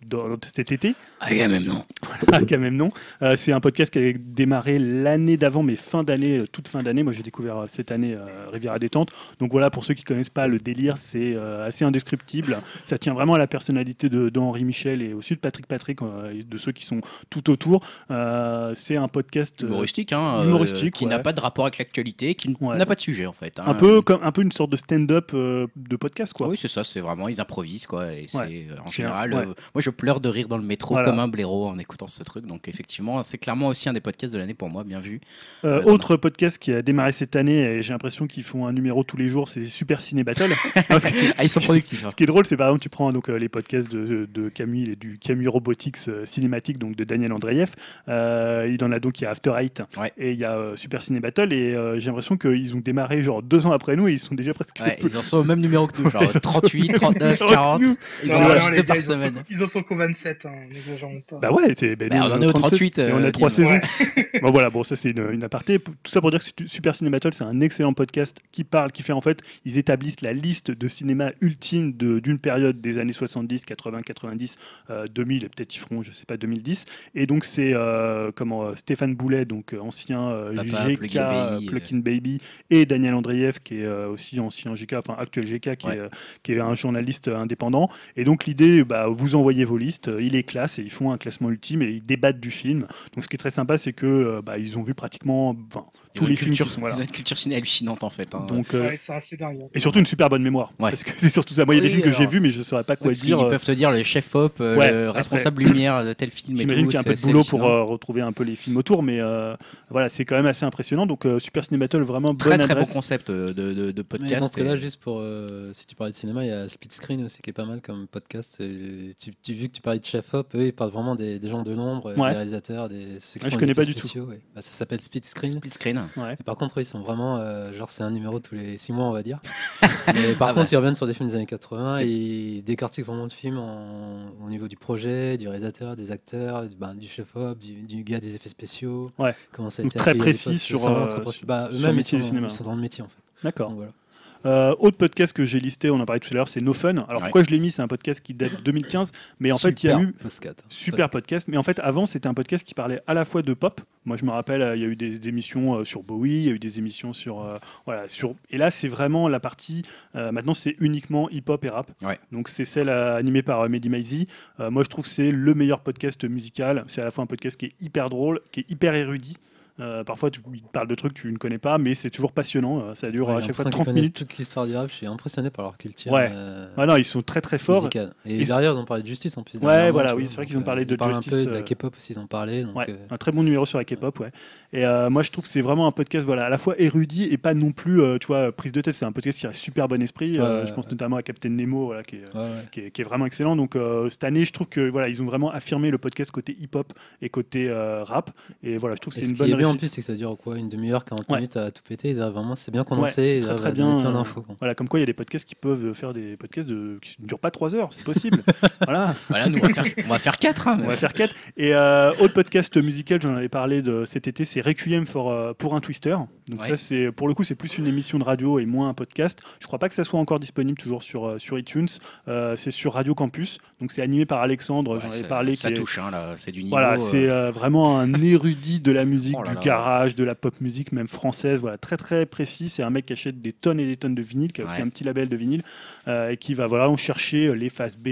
cet été. Ah, quand même non. quand même non. c'est un podcast qui a démarré l'année d'avant, mais fin d'année, euh, toute fin d'année. Moi, j'ai découvert euh, cette année euh, Riviera Détente. Donc voilà, pour ceux qui connaissent pas le délire, c'est assez indescriptible. Ça tient vraiment à la personnalité de, Henri Michel et aussi de Patrick Patrick, de ceux qui sont tout autour. c'est un podcast humoristique, hein, humoristique qui n'a pas de rapport avec l'actualité, qui n'a pas de sujet en fait. Hein. Un peu comme un peu une sorte de stand-up de podcast, quoi. Oui, c'est ça. C'est vraiment ils improvisent, quoi. Et c'est en général, moi, je pleure de rire dans le métro comme un blaireau en écoutant ce truc. Donc effectivement, c'est clairement aussi un des podcasts de l'année pour moi, bien vu. Euh, euh, autre podcast qui a démarré cette année, et j'ai l'impression qu'ils font un numéro tous les jours, c'est Super Ciné Battle. ah, ils sont productifs. Hein. Ce qui est drôle, c'est par exemple, tu prends donc, euh, les podcasts de, de Camille et du Camille Robotics cinématique, donc de Daniel Andreev. il en a donc, il y a After Eight et il y a Super Ciné Battle, et j'ai l'impression qu'ils ont démarré genre deux ans après nous et ils sont déjà presque. ils en sont au même numéro que nous, genre 38, 39, 40. Ils en ont par semaine. Ils en sont qu'au 27, hein, pas. Bah ouais, c'est, ben, bah, on, est au 38. et on a trois saisons. bon, voilà, bon, ça c'est une, une, aparté. Tout ça pour dire que Super Cinématol, c'est un excellent podcast qui parle, qui fait en fait, ils établissent la liste de cinéma ultime d'une période des années 70, 80, 90, 2000, et peut-être ils feront, je sais pas, 2010. Et donc c'est euh, comment euh, Stéphane Boulet, donc euh, ancien GK, Plugin Baby, et Daniel Andreev, qui est aussi ancien GK, enfin actuel GK, qui, est, qui est un journaliste indépendant. Et donc l'idée, bah, vous envoyez vos listes, il les classe et ils font un classement ultime et ils débattent du film. Donc ce qui est très sympa, c'est que euh, bah, ils ont vu pratiquement tous les films. Qui sont, Ils ont une culture ciné hallucinante en fait. Hein. Donc, euh, et surtout une super bonne mémoire. Parce que c'est surtout ça. Moi, il y a des films que j'ai vus, mais je ne saurais pas quoi dire. Ils peuvent te dire le chef op, le responsable lumière de tel film. J'imagine qu'il y a un peu de boulot pour retrouver un peu les films autour, mais voilà, c'est quand même assez impressionnant. Donc Super Ciné Battle, vraiment très très bon concept de podcast. Dans ce cas-là, juste pour si tu parlais de cinéma, il y a Split Screen aussi qui est pas mal comme podcast. Tu vu que tu parlais de chef op, eux ils parlent vraiment des gens de l'ombre, des réalisateurs, des je connais pas du tout. Bah, ça s'appelle Split Screen. Split Screen. Par contre, ils sont vraiment. Euh, genre, c'est un numéro tous les 6 mois, on va dire. Mais par ah contre, ils reviennent sur des films des années 80 et ils décortiquent vraiment le film au niveau du projet, du réalisateur, des acteurs, ben, du chef-op, du, gars des effets spéciaux. Ouais. Comment ça a été très précis sur, euh, bah, sur, le métier du cinéma. Ils sont dans le métier, en fait. D'accord. Voilà. Euh, autre podcast que j'ai listé, on en parlait tout à l'heure, c'est No Fun. Alors pourquoi je l'ai mis? C'est un podcast qui date de 2015, mais en fait il y a eu super podcast. Mais en fait avant c'était un podcast qui parlait à la fois de pop. Moi je me rappelle, euh, il y a eu des, émissions euh, sur Bowie, il y a eu des émissions sur voilà sur. Et là c'est vraiment la partie. maintenant c'est uniquement hip hop et rap. Donc c'est celle animée par Mehdi Maizi. moi je trouve que c'est le meilleur podcast musical. C'est à la fois un podcast qui est hyper drôle, qui est hyper érudit. Euh, parfois, tu parles de trucs que tu ne connais pas, mais c'est toujours passionnant. Euh, ça dure à chaque fois 30 minutes. toute l'histoire du rap, je suis impressionné par leur culture. Ouais. Euh, non, ils sont très très forts. Et, derrière, ils ont parlé de justice en plus. Ouais, voilà, oui, c'est vrai qu'ils ont parlé de justice. Un peu de la K-pop aussi, ils ont parlé. un très bon numéro sur la K-pop, ouais. Et moi, je trouve que c'est vraiment un podcast, voilà, à la fois érudit et pas non plus, tu vois, prise de tête. C'est un podcast qui a super bon esprit. je pense notamment à Captain Nemo, voilà, qui est, qui est, vraiment excellent. Donc cette année, je trouve que voilà, ils ont vraiment affirmé le podcast côté hip-hop et côté rap. Et voilà, je trouve que c'est une bonne bien en plus, c'est que ça dure quoi Une demi-heure, 40 minutes à tout péter. vraiment, c'est bien condensé. Ouais, très, bien. plein d'infos. Voilà, comme quoi il y a des podcasts qui peuvent faire des podcasts de, qui ne durent pas 3 heures, c'est possible. voilà. voilà, nous on va faire, on va faire 4. Hein. On va faire 4. Et euh, autre podcast musical, j'en avais parlé de cet été, c'est Requiem for, euh, pour un Twister. Donc ça, c'est pour le coup, c'est plus une émission de radio et moins un podcast. Je crois pas que ça soit encore disponible toujours sur, euh, sur iTunes. c'est sur Radio Campus. Donc c'est animé par Alexandre, j'en avais parlé. Ça touche, hein, là, c'est du niveau. Voilà, c'est vraiment un érudit de la musique, oh du garage, de la pop musique, même française. Voilà, très très précis. C'est un mec qui achète des tonnes et des tonnes de vinyle, qui a aussi un petit label de vinyle, et qui va voilà, chercher les faces B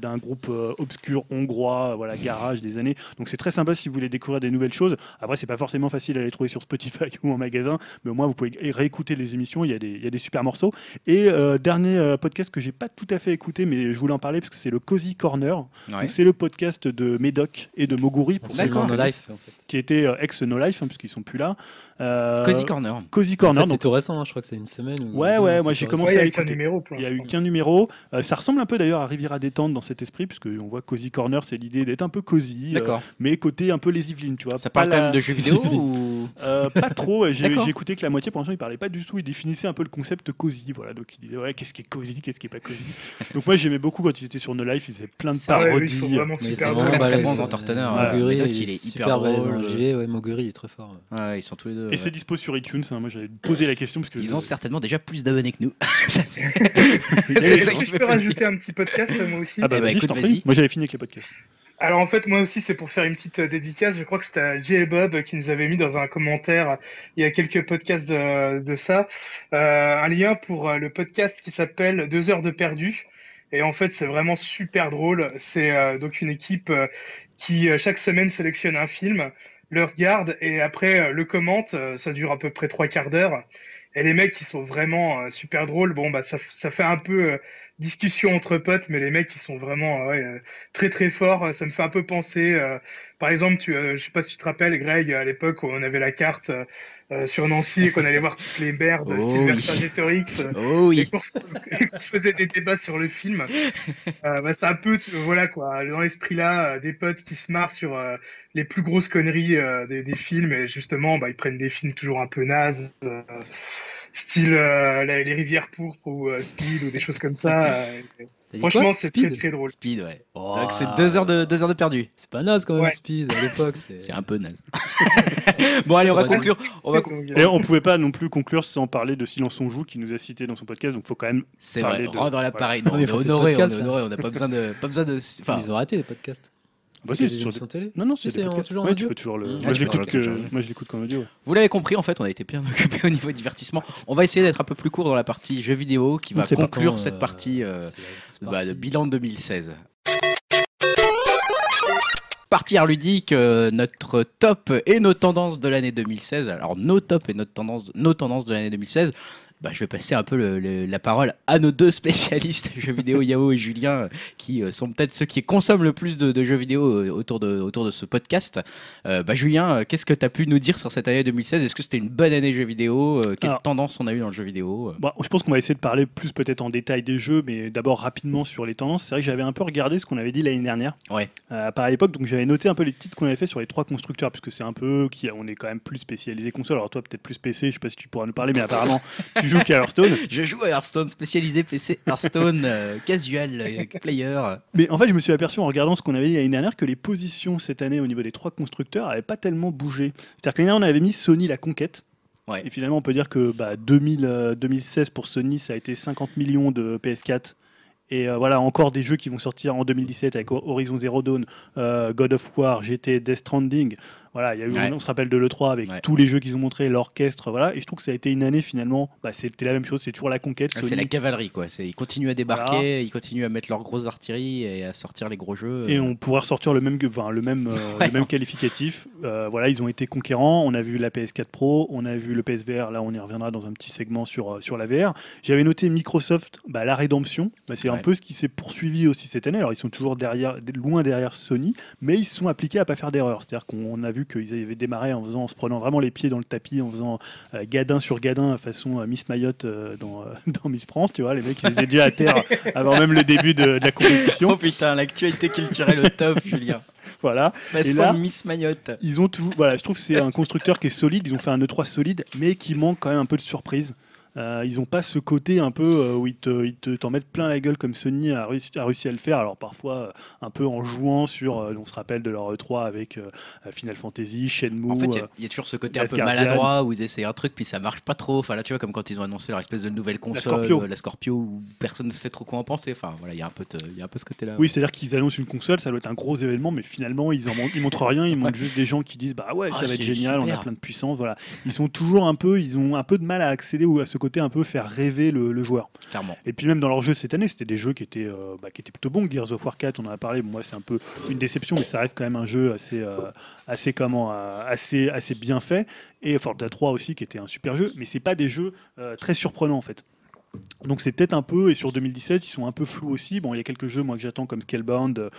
d'un groupe obscur hongrois, voilà, garage des années. Donc c'est très sympa si vous voulez découvrir des nouvelles choses. Après, c'est pas forcément facile à les trouver sur Spotify ou en magasin, mais au moins vous pouvez réécouter les émissions. Il y a des, il y a des super morceaux. Et euh, dernier euh, podcast que j'ai pas tout à fait écouté, mais je voulais en parler parce que c'est le Cozy Corner. C'est le podcast de Médoc et de Moguri, pour no Life, qui était euh, ex No Life, puisqu'ils sont plus là. Cozy Corner. Cozy Corner. c'est tout récent, hein, je crois que c'est une semaine. Ouais, ouais, moi j'ai commencé à écouter. Il y a eu qu'un numéro. ça ressemble un peu d'ailleurs à Riviera détente dans cet esprit, puisque on voit Cozy Corner, c'est l'idée d'être un peu cosy, mais côté un peu les Yvelines, tu vois. Ça parle quand même de jeux vidéo ou euh, Pas trop. J'ai écouté que la moitié, pour l'instant, il parlait pas du tout. Il définissait un peu le concept cosy. Voilà, donc il disait ouais, qu'est-ce qui est cosy, qu'est-ce qui est pas cosy. donc moi j'aimais beaucoup quand ils étaient sur No Life. Ils faisaient plein de parodies. Ouais, vraiment super très, très bons entertaineurs. Moguri, il est hyper drôle. Ouais, Moguri, il est très fort. Ouais, ils sont tous les deux. Et c'est dispo sur iTunes. Hein. Moi j'avais posé la question parce que ils ont certainement déjà plus d'abonnés que nous. C'est ça Je peux rajouter un petit podcast moi aussi. Ah bah vas-y, Moi j'avais fini avec les podcasts. Alors en fait, moi aussi, c'est pour faire une petite euh, dédicace. Je crois que c'était Jay Bob qui nous avait mis dans un commentaire il y a quelques podcasts de, de ça euh, un lien pour euh, le podcast qui s'appelle Deux heures de perdu. Et en fait, c'est vraiment super drôle. C'est euh, donc une équipe qui chaque semaine sélectionne un film, le regarde et après le commente. Ça dure à peu près trois quarts d'heure. Et les mecs qui sont vraiment super drôles, bon bah ça, ça fait un peu discussion entre potes, mais les mecs ils sont vraiment ouais, euh, très très forts. Ça me fait un peu penser, euh, par exemple, tu, euh, je sais pas si tu te rappelles, Greg, à l'époque où on avait la carte sur Nancy et qu'on allait voir toutes les merdes, oh, style Vercingétorix, oh, oui. et qu'on faisait des débats sur le film. bah, c'est un peu, voilà quoi, dans l'esprit là, des potes qui se marrent sur les plus grosses conneries des, des, films et justement, bah, ils prennent des films toujours un peu nazes style euh, les rivières pourpres ou euh, Speed ou des choses comme ça. Euh, franchement, c'est très très drôle. Speed, ouais. Donc c'est deux heures de deux heures de perdu. C'est pas naze quand même Speed à l'époque. C'est un peu naze. bon allez, on va conclure. On va Et on pouvait pas non plus conclure sans parler de Silence on joue qui nous a cité dans son podcast. Donc faut quand même. C'est vrai. De... Rendre l'appareil. On est honoré, on est honoré. On n'a pas besoin de pas besoin de. Enfin, ils ont raté les podcasts. Bah c'est sur des... télé. Non, non, c'est toujours ouais, tu peux toujours le. moi, je l'écoute comme audio. Vous l'avez compris, en fait, on a été bien occupé au niveau divertissement. On va essayer d'être un peu plus court dans la partie jeux vidéo qui va conclure cette partie euh, bah, de bilan 2016. Partie art ludique, euh, notre top et nos tendances de l'année 2016. Alors nos top et notre tendance, nos tendances de l'année 2016. Bah, je vais passer un peu la parole à nos deux spécialistes jeux vidéo, Yao et Julien, qui euh, sont peut-être ceux qui consomment le plus de, jeux vidéo euh, autour de, autour de ce podcast. Euh, bah, Julien, qu'est-ce que tu as pu nous dire sur cette année 2016 Est-ce que c'était une bonne année jeux vidéo? Quelle tendance on a eu dans le jeu vidéo? Bah, Je pense qu'on va essayer de parler plus peut-être en détail des jeux, mais d'abord rapidement sur les tendances. C'est vrai que j'avais un peu regardé ce qu'on avait dit l'année dernière. Ouais. par l'époque, donc j'avais noté un peu les titres qu'on avait fait sur les trois constructeurs, puisque c'est un peu qui on est quand même plus spécialisé console. Alors toi peut-être plus PC, je sais pas si tu pourras nous parler, mais apparemment tu joues qu'à Hearthstone? je joue à Hearthstone, spécialisé PC Hearthstone, euh, casual euh, player. Mais en fait, je me suis aperçu en regardant ce qu'on avait dit l'année dernière que les positions cette année au niveau des trois constructeurs n'avaient pas tellement bougé. C'est-à-dire que l'année dernière, on avait mis Sony la conquête. Et finalement, on peut dire que bah, 2000, 2016 euh, pour Sony, ça a été 50 millions de PS4 et voilà, encore des jeux qui vont sortir en 2017 avec Horizon Zero Dawn, God of War, GT, Death Stranding. Voilà, il y a eu, on se rappelle de l'E3 avec tous les jeux qu'ils ont montrés, l'orchestre, voilà. Et je trouve que ça a été une année finalement, bah, c'était la même chose, c'est toujours la conquête. Ah, c'est la cavalerie, quoi. Ils continuent à débarquer, ils continuent à mettre leurs grosses artilleries et à sortir les gros jeux. Et on pourrait ressortir le même, enfin, le même, euh, le même qualificatif. Euh, voilà, ils ont été conquérants. On a vu la PS4 Pro, on a vu le PSVR. Là, on y reviendra dans un petit segment sur, euh, sur la VR. J'avais noté Microsoft, bah, la rédemption. Bah, c'est un peu ce qui s'est poursuivi aussi cette année. Alors, ils sont toujours derrière, loin derrière Sony, mais ils se sont appliqués à pas faire d'erreur. C'est-à-dire qu'on a vu qu'ils avaient démarré en, faisant, en se prenant vraiment les pieds dans le tapis, en faisant euh, gadin sur gadin façon euh, Miss Mayotte euh, dans, dans, Miss France, tu vois, les mecs ils étaient déjà à terre avant même le début de, la compétition. Oh putain, l'actualité culturelle au top, Julien. voilà. Et là, Miss Mayotte. Ils ont toujours. Voilà, je trouve que c'est un constructeur qui est solide. Ils ont fait un E3 solide, mais qui manque quand même un peu de surprise. Euh, ils n'ont pas ce côté un peu euh, où ils te, t'en mettent plein la gueule comme Sony a réussi, a réussi à le faire. Alors parfois euh, un peu en jouant sur, on se rappelle de leur E3 avec Final Fantasy, Shenmue. En fait, il y, a toujours ce côté un peu maladroit où ils essayent un truc puis ça marche pas trop. Enfin là, tu vois, comme quand ils ont annoncé leur espèce de nouvelle console, la Scorpio, où personne ne sait trop quoi en penser. Enfin voilà, il y a un peu, il y a un peu ce côté-là. Oui, c'est-à-dire qu'ils annoncent une console, ça doit être un gros événement, mais finalement ils en ils montrent rien. Ils montrent juste des gens qui disent bah ouais, ça ah, va être génial, on a plein de puissance. Voilà, ils sont toujours un peu, ils ont un peu de mal à accéder ou à ce côté un peu faire rêver le, joueur. Clairement. Et puis même dans leurs jeux cette année, c'était des jeux qui étaient, euh, bah, qui étaient plutôt bons. Gears of War 4, on en a parlé. Moi, c'est un peu une déception, mais ça reste quand même un jeu assez, euh, assez comment, euh, assez, assez bien fait. Et Forza 3 aussi, qui était un super jeu. Mais c'est pas des jeux très surprenants en fait. Donc c'est peut-être un peu, et sur 2017, ils sont un peu flous aussi. Bon, il y a quelques jeux moi que j'attends comme Scalebound,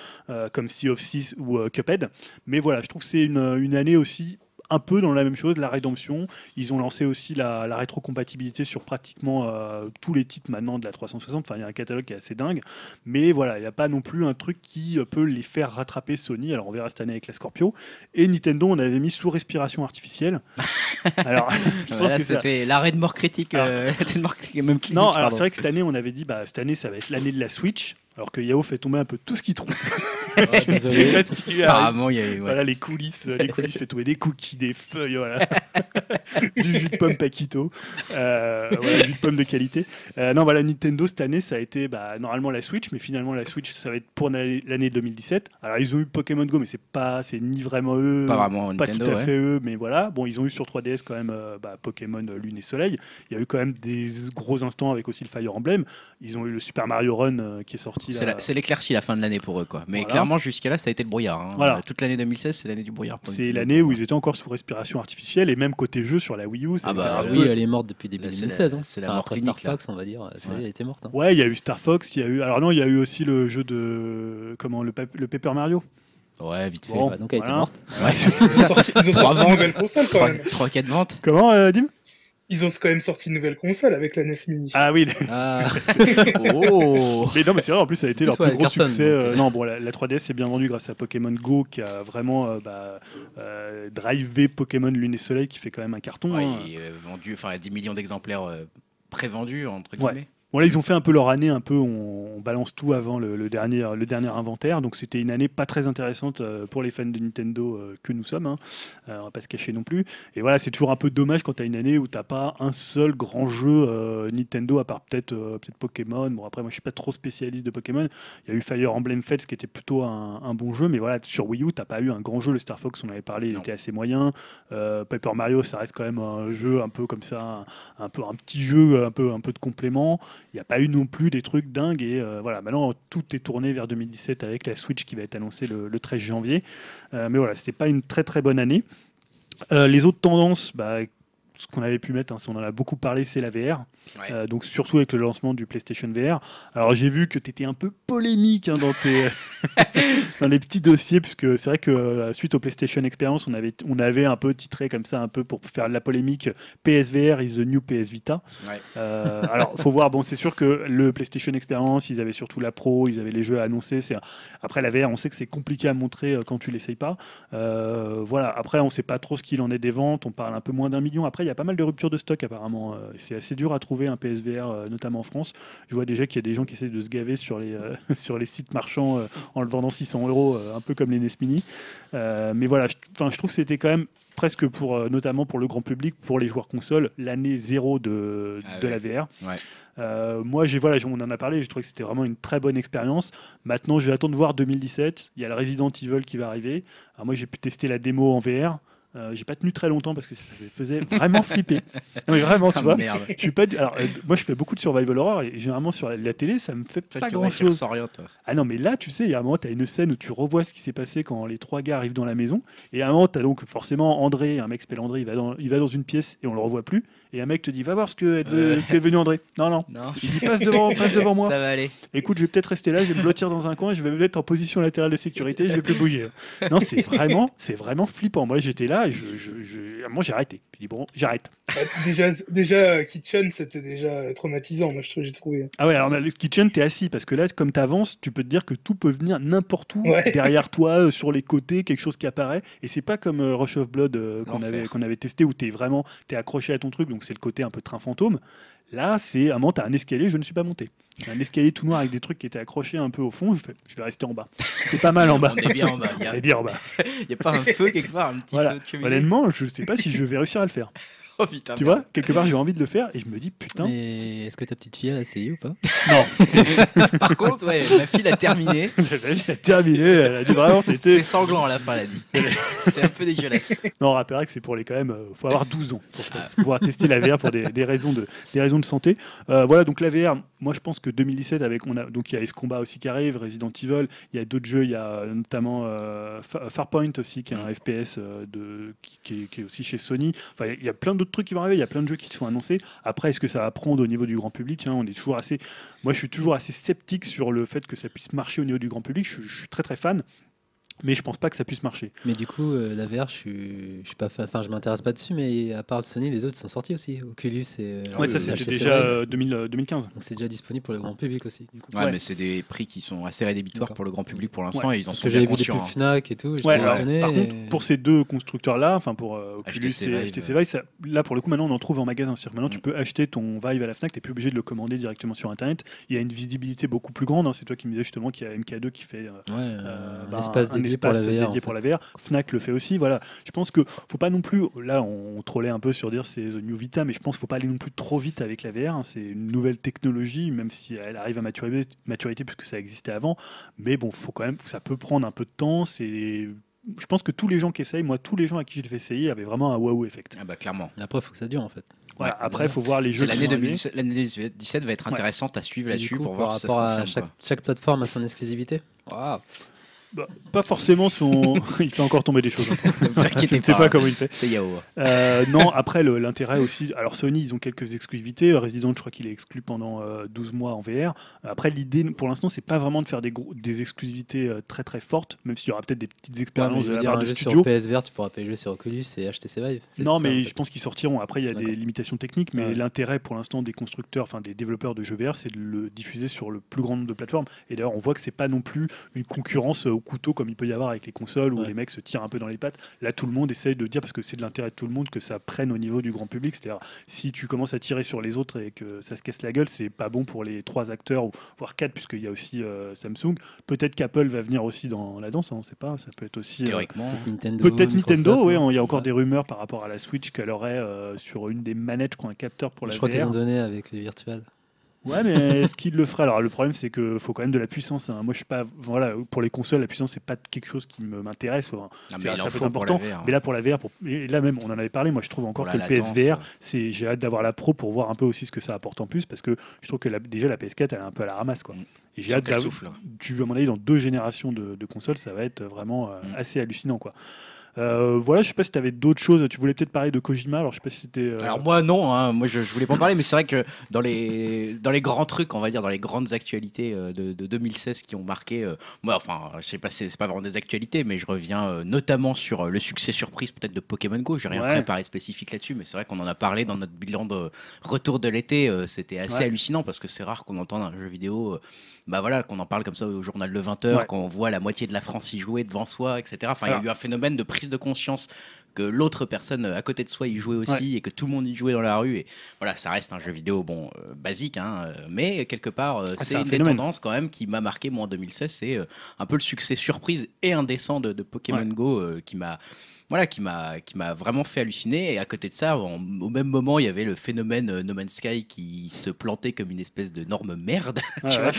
comme Sea of Six ou Cuphead. Mais voilà, je trouve que c'est une, une, année aussi un peu dans la même chose, la rédemption. Ils ont lancé aussi la, rétrocompatibilité sur pratiquement euh, tous les titres maintenant de la 360. Enfin, il y a un catalogue qui est assez dingue. Mais voilà, il n'y a pas non plus un truc qui euh, peut les faire rattraper Sony. Alors, on verra cette année avec la Scorpio. Et Nintendo, on avait mis sous respiration artificielle. alors, je pense que c'était l'arrêt de mort critique. Euh, même non, alors c'est vrai que cette année, on avait dit, bah, cette année, ça va être l'année de la Switch. Alors que Yao fait tomber un peu tout ce qu'il trouve. Apparemment, il y a voilà les coulisses, les coulisses fait tomber des cookies, des feuilles, voilà. du jus de pomme Paquito, euh, voilà, jus de pomme de qualité. Euh, non, voilà, Nintendo cette année, ça a été bah, normalement la Switch, mais finalement la Switch, ça va être pour l'année 2017. Alors ils ont eu Pokémon Go, mais c'est pas, c'est ni vraiment eux, pas vraiment pas tout à fait eux, mais voilà. Bon, ils ont eu sur 3DS quand même euh, bah, Pokémon Lune et Soleil. Il y a eu quand même des gros instants avec aussi le Fire Emblem. Ils ont eu le Super Mario Run qui est sorti c'est l'éclaircie la fin de l'année pour eux. Quoi. Mais clairement, jusqu'à là, ça a été le brouillard. Hein. Toute l'année 2016, c'est l'année du brouillard. C'est l'année où ils étaient encore sous respiration artificielle et même côté jeu sur la Wii U. Ah bah oui, elle est morte depuis début 2016. Bah, c'est la, hein. mort Star Fox, on va dire. Elle était morte. Hein. Ouais, il y a eu Star Fox. Il y a eu. Alors non, il y a eu aussi le jeu de comment le, le Paper Mario. Ouais, vite fait. Bah, donc elle était morte. Ouais, ils ont Trois ventes. 3-4 ventes. Comment, euh, Dim? Ils ont quand même sorti une nouvelle console avec la NES Mini. Ah oui. Ah. oh. Mais non, mais c'est vrai. En plus, ça a été leur plus gros succès. Euh, non, bon, la, 3DS s'est bien vendue grâce à Pokémon Go, qui a vraiment euh, bah, euh, drivé Pokémon Lune et Soleil, qui fait quand même un carton. Ouais, hein. il vendu, enfin, 10 millions d'exemplaires prévendus entre guillemets. Bon, là, ils ont fait un peu leur année, un peu, on, balance tout avant le, dernier, le dernier inventaire. Donc, c'était une année pas très intéressante euh, pour les fans de Nintendo euh, que nous sommes. Hein. Euh, on va pas se cacher non plus. Et voilà, c'est toujours un peu dommage quand tu as une année où tu pas un seul grand jeu Nintendo, à part peut-être peut Pokémon. Bon, après, moi, je suis pas trop spécialiste de Pokémon. Il y a eu Fire Emblem Fates qui était plutôt un, bon jeu. Mais voilà, sur Wii U, tu pas eu un grand jeu. Le Star Fox, on avait parlé, il était assez moyen. Paper Mario, ça reste quand même un jeu un peu comme ça, un peu un petit jeu, un peu, un peu de complément. Il n'y a pas eu non plus des trucs dingues. Et euh, voilà, maintenant, tout est tourné vers 2017 avec la Switch qui va être annoncée le, 13 janvier. Euh, mais voilà, c'était pas une très très bonne année. Euh, les autres tendances, bah, ce qu'on avait pu mettre, hein, on en a beaucoup parlé, c'est la VR. Euh, donc surtout avec le lancement du PlayStation VR. Alors j'ai vu que tu étais un peu polémique hein, dans, tes dans les petits dossiers, puisque c'est vrai que euh, suite au PlayStation Experience, on avait, on avait un peu titré comme ça, un peu pour faire de la polémique, PSVR is the new PS Vita. Euh, alors faut voir, bon c'est sûr que le PlayStation Experience, ils avaient surtout la Pro, ils avaient les jeux à annoncer. Après la VR, on sait que c'est compliqué à montrer quand tu l'essayes pas. voilà, après on sait pas trop ce qu'il en est des ventes, on parle un peu moins d'un million. Après il y a pas mal de ruptures de stock apparemment. c'est assez dur à trouver un PSVR, euh, notamment en France. Je vois déjà qu'il y a des gens qui essaient de se gaver sur les, euh, sur les sites marchands euh, en le vendant 600 euros, un peu comme les NES Mini. mais voilà, je, je trouve que c'était quand même presque pour, notamment pour le grand public, pour les joueurs console, l'année zéro de, ah de la VR. moi, j'ai voilà, on en a parlé, je trouve que c'était vraiment une très bonne expérience. Maintenant, je vais attendre de voir 2017. Il y a le Resident Evil qui va arriver. Alors moi, j'ai pu tester la démo en VR. Euh, j'ai pas tenu très longtemps parce que ça me faisait vraiment flipper. Non, mais vraiment, tu ah, vois. Je suis pas. Alors, euh, moi, je fais beaucoup de survival horror et généralement sur la, télé, ça me fait pas grand chose. Ah non, mais là, tu sais, il y a un moment, tu as une scène où tu revois ce qui s'est passé quand les trois gars arrivent dans la maison. Et à un moment, tu as donc forcément André, un mec s'appelle André, il va, dans, il va dans une pièce et on le revoit plus. Et un mec te dit, va voir ce que est, devenu André. Non, non. Il dit, passe devant, passe devant moi. Ça va aller. Écoute, je vais peut-être rester là, je vais me blottir dans un coin, je vais me mettre en position latérale de sécurité, je vais plus bouger. Non, c'est vraiment, c'est vraiment flippant. Moi, j'étais là je, moi, j'ai arrêté. J'ai dit, bon, j'arrête. Bah, déjà, déjà, Kitchen, c'était déjà traumatisant, moi, j'ai trouvé. Ah ouais, alors le Kitchen, t'es assis, parce que là, comme t'avances, tu peux te dire que tout peut venir n'importe où, derrière toi, euh, sur les côtés, quelque chose qui apparaît. Et c'est pas comme euh, Rush of Blood euh, qu'on avait, qu'on avait testé, où t'es vraiment es accroché à ton truc, donc c'est le côté un peu train fantôme. Là, c'est un moment, tu as un escalier, je ne suis pas monté. Un escalier tout noir avec des trucs qui étaient accrochés un peu au fond, je, fais, je vais rester en bas. C'est pas mal en bas. On est bien en bas. Il y a, bien en bas. Il n'y a pas un feu quelque part, un petit feu de Honnêtement, je ne sais pas si je vais réussir à le faire. Oh, putain, tu vois, quelque part j'ai envie de le faire et je me dis putain. Est-ce que ta petite fille a essayé ou pas? Non. Par contre, ouais, ma fille l'a terminé. elle a terminé, elle a dit vraiment c'était. C'est sanglant à la fin, elle a dit. c'est un peu dégueulasse. Non, on rappellera que c'est pour les quand même, euh, faut avoir 12 ans pour pouvoir tester la VR pour des, raisons, de, des raisons de santé. Euh, voilà, donc la VR, moi je pense que 2017, avec, on a, donc il y a ce combat aussi qui arrive, Resident Evil, il y a d'autres jeux, il y a notamment euh, Farpoint aussi, qui est un mm. FPS de, qui, est, aussi chez Sony. Enfin, il y a plein d'autres trucs qui vont arriver. Il y a plein de jeux qui sont annoncés. Après, est-ce que ça va prendre au niveau du grand public? On est toujours assez. Moi, je suis toujours assez sceptique sur le fait que ça puisse marcher au niveau du grand public. je suis très très fan mais je pense pas que ça puisse marcher. Mais du coup, euh, la VR, je suis, je suis pas, enfin, je m'intéresse pas dessus, mais à part Sony, les autres sont sortis aussi. Oculus et. Euh, ouais, ça c'était déjà 2015. Donc c'est déjà disponible pour le grand public aussi. Du coup. Ouais, mais c'est des prix qui sont assez rédhibitoires pour le grand public pour l'instant et ils en sont que j'avais vu des pubs Fnac et tout. Ouais, par contre, pour ces deux constructeurs-là, enfin pour euh, Oculus et HTC Vive, là pour le coup, maintenant on en trouve en magasin. cest maintenant tu mm. peux acheter ton Vive à la Fnac, t'es plus obligé de le commander directement sur Internet. Il y a une visibilité beaucoup plus grande. Hein. C'est toi qui me disais justement qu'il y a MK2 qui fait bah, l'espace dédié pour la VR pour la VR. Fnac le fait aussi. Voilà. Je pense que faut pas non plus. Là, on trollait un peu sur dire c'est The New Vita, mais je pense qu'il faut pas aller non plus trop vite avec la VR. Hein. C'est une nouvelle technologie, même si elle arrive à maturité, maturité puisque ça existait avant. Mais bon, faut quand même. Ça peut prendre un peu de temps. C'est je pense que tous les gens qui essayent, moi, tous les gens à qui je l'ai fait essayer avaient vraiment un waouh effect. Ah bah clairement. Après, il faut que ça dure en fait. après, il faut voir les jeux. L'année 2017 va être intéressante à suivre là-dessus pour voir si ça se chaque, chaque, plateforme a son exclusivité. Bah, pas forcément son. il fait encore tomber des choses. Hein. Je ne sais pas comment il fait. C'est Yao. Euh, non, après, l'intérêt aussi. Alors, Sony, ils ont quelques exclusivités. Resident, je crois qu'il est exclu pendant 12 euh, mois en VR. Après, l'idée, pour l'instant, c'est pas vraiment de faire des, des exclusivités euh, très très fortes, même s'il y aura peut-être des petites expériences de la part de studio. Sur PSVR, tu pourras pas jouer sur Oculus et HTC Vive. Non, mais je pense qu'ils sortiront. Après, il y a des limitations techniques, mais l'intérêt pour l'instant des constructeurs, enfin des développeurs de jeux VR, c'est de le diffuser sur le plus grand nombre de plateformes. Et d'ailleurs, on voit que c'est pas non plus une concurrence au couteau comme il peut y avoir avec les consoles où les mecs se tirent un peu dans les pattes. Là, tout le monde essaye de dire, parce que c'est de l'intérêt de tout le monde, que ça prenne au niveau du grand public. C'est-à-dire, si tu commences à tirer sur les autres et que ça se casse la gueule, c'est pas bon pour les trois acteurs, voire quatre, puisqu'il y a aussi euh, Samsung. Peut-être qu'Apple va venir aussi dans la danse, hein, on ne sait pas. Ça peut être aussi. Euh, Théoriquement. Peut-être Nintendo, oui. Il y a encore des rumeurs par rapport à la Switch qu'elle aurait euh, sur une des manettes qui ont un capteur pour la Je crois qu'ils ont donné avec les virtuels. Ouais, mais est-ce qu'il le ferait? Alors, le problème, c'est qu'il faut quand même de la puissance. Hein. Moi, je suis pas. Voilà, pour les consoles, la puissance, c'est pas quelque chose qui m'intéresse. Enfin, c'est important. Mais là, pour la VR, et là même, on en avait parlé. Moi, je trouve encore que le PSVR, c'est. J'ai hâte d'avoir la Pro pour voir un peu aussi ce que ça apporte en plus, parce que je trouve que déjà la PS4, elle est un peu à la ramasse, quoi. Mm. Et j'ai hâte d'avoir. Tu veux, à mon avis, dans deux générations de, consoles, ça va être vraiment euh, mm. assez hallucinant, quoi. Euh, voilà, je sais pas si tu avais d'autres choses. Tu voulais peut-être parler de Kojima. Alors je sais pas si c'était. Euh, alors moi non, hein. moi je, je, voulais pas en parler, mais c'est vrai que dans les dans les grands trucs, on va dire dans les grandes actualités euh, de, 2016 qui ont marqué, moi enfin je sais pas, c'est pas vraiment des actualités, mais je reviens notamment sur le succès surprise peut-être de Pokémon Go. J'ai rien préparé spécifique là-dessus, mais c'est vrai qu'on en a parlé dans notre bilan de retour de l'été. C'était assez hallucinant parce que c'est rare qu'on entende un jeu vidéo bah voilà, qu'on en parle comme ça au journal de 20h, qu'on voit la moitié de la France y jouer devant soi, etc. Enfin, il y a eu un phénomène de prise de conscience que l'autre personne à côté de soi y jouait aussi et que tout le monde y jouait dans la rue. Et voilà, ça reste un jeu vidéo bon euh, basique, hein, euh, mais quelque part, euh, ah, c'est une des tendances quand même qui m'a marqué moi en 2016. C'est un peu le succès surprise et indécent de, de Pokémon Go qui m'a voilà, qui m'a qui m'a vraiment fait halluciner. Et à côté de ça, au même moment, il y avait le phénomène euh, No Man's Sky qui se plantait comme une espèce de norme merde. tu vois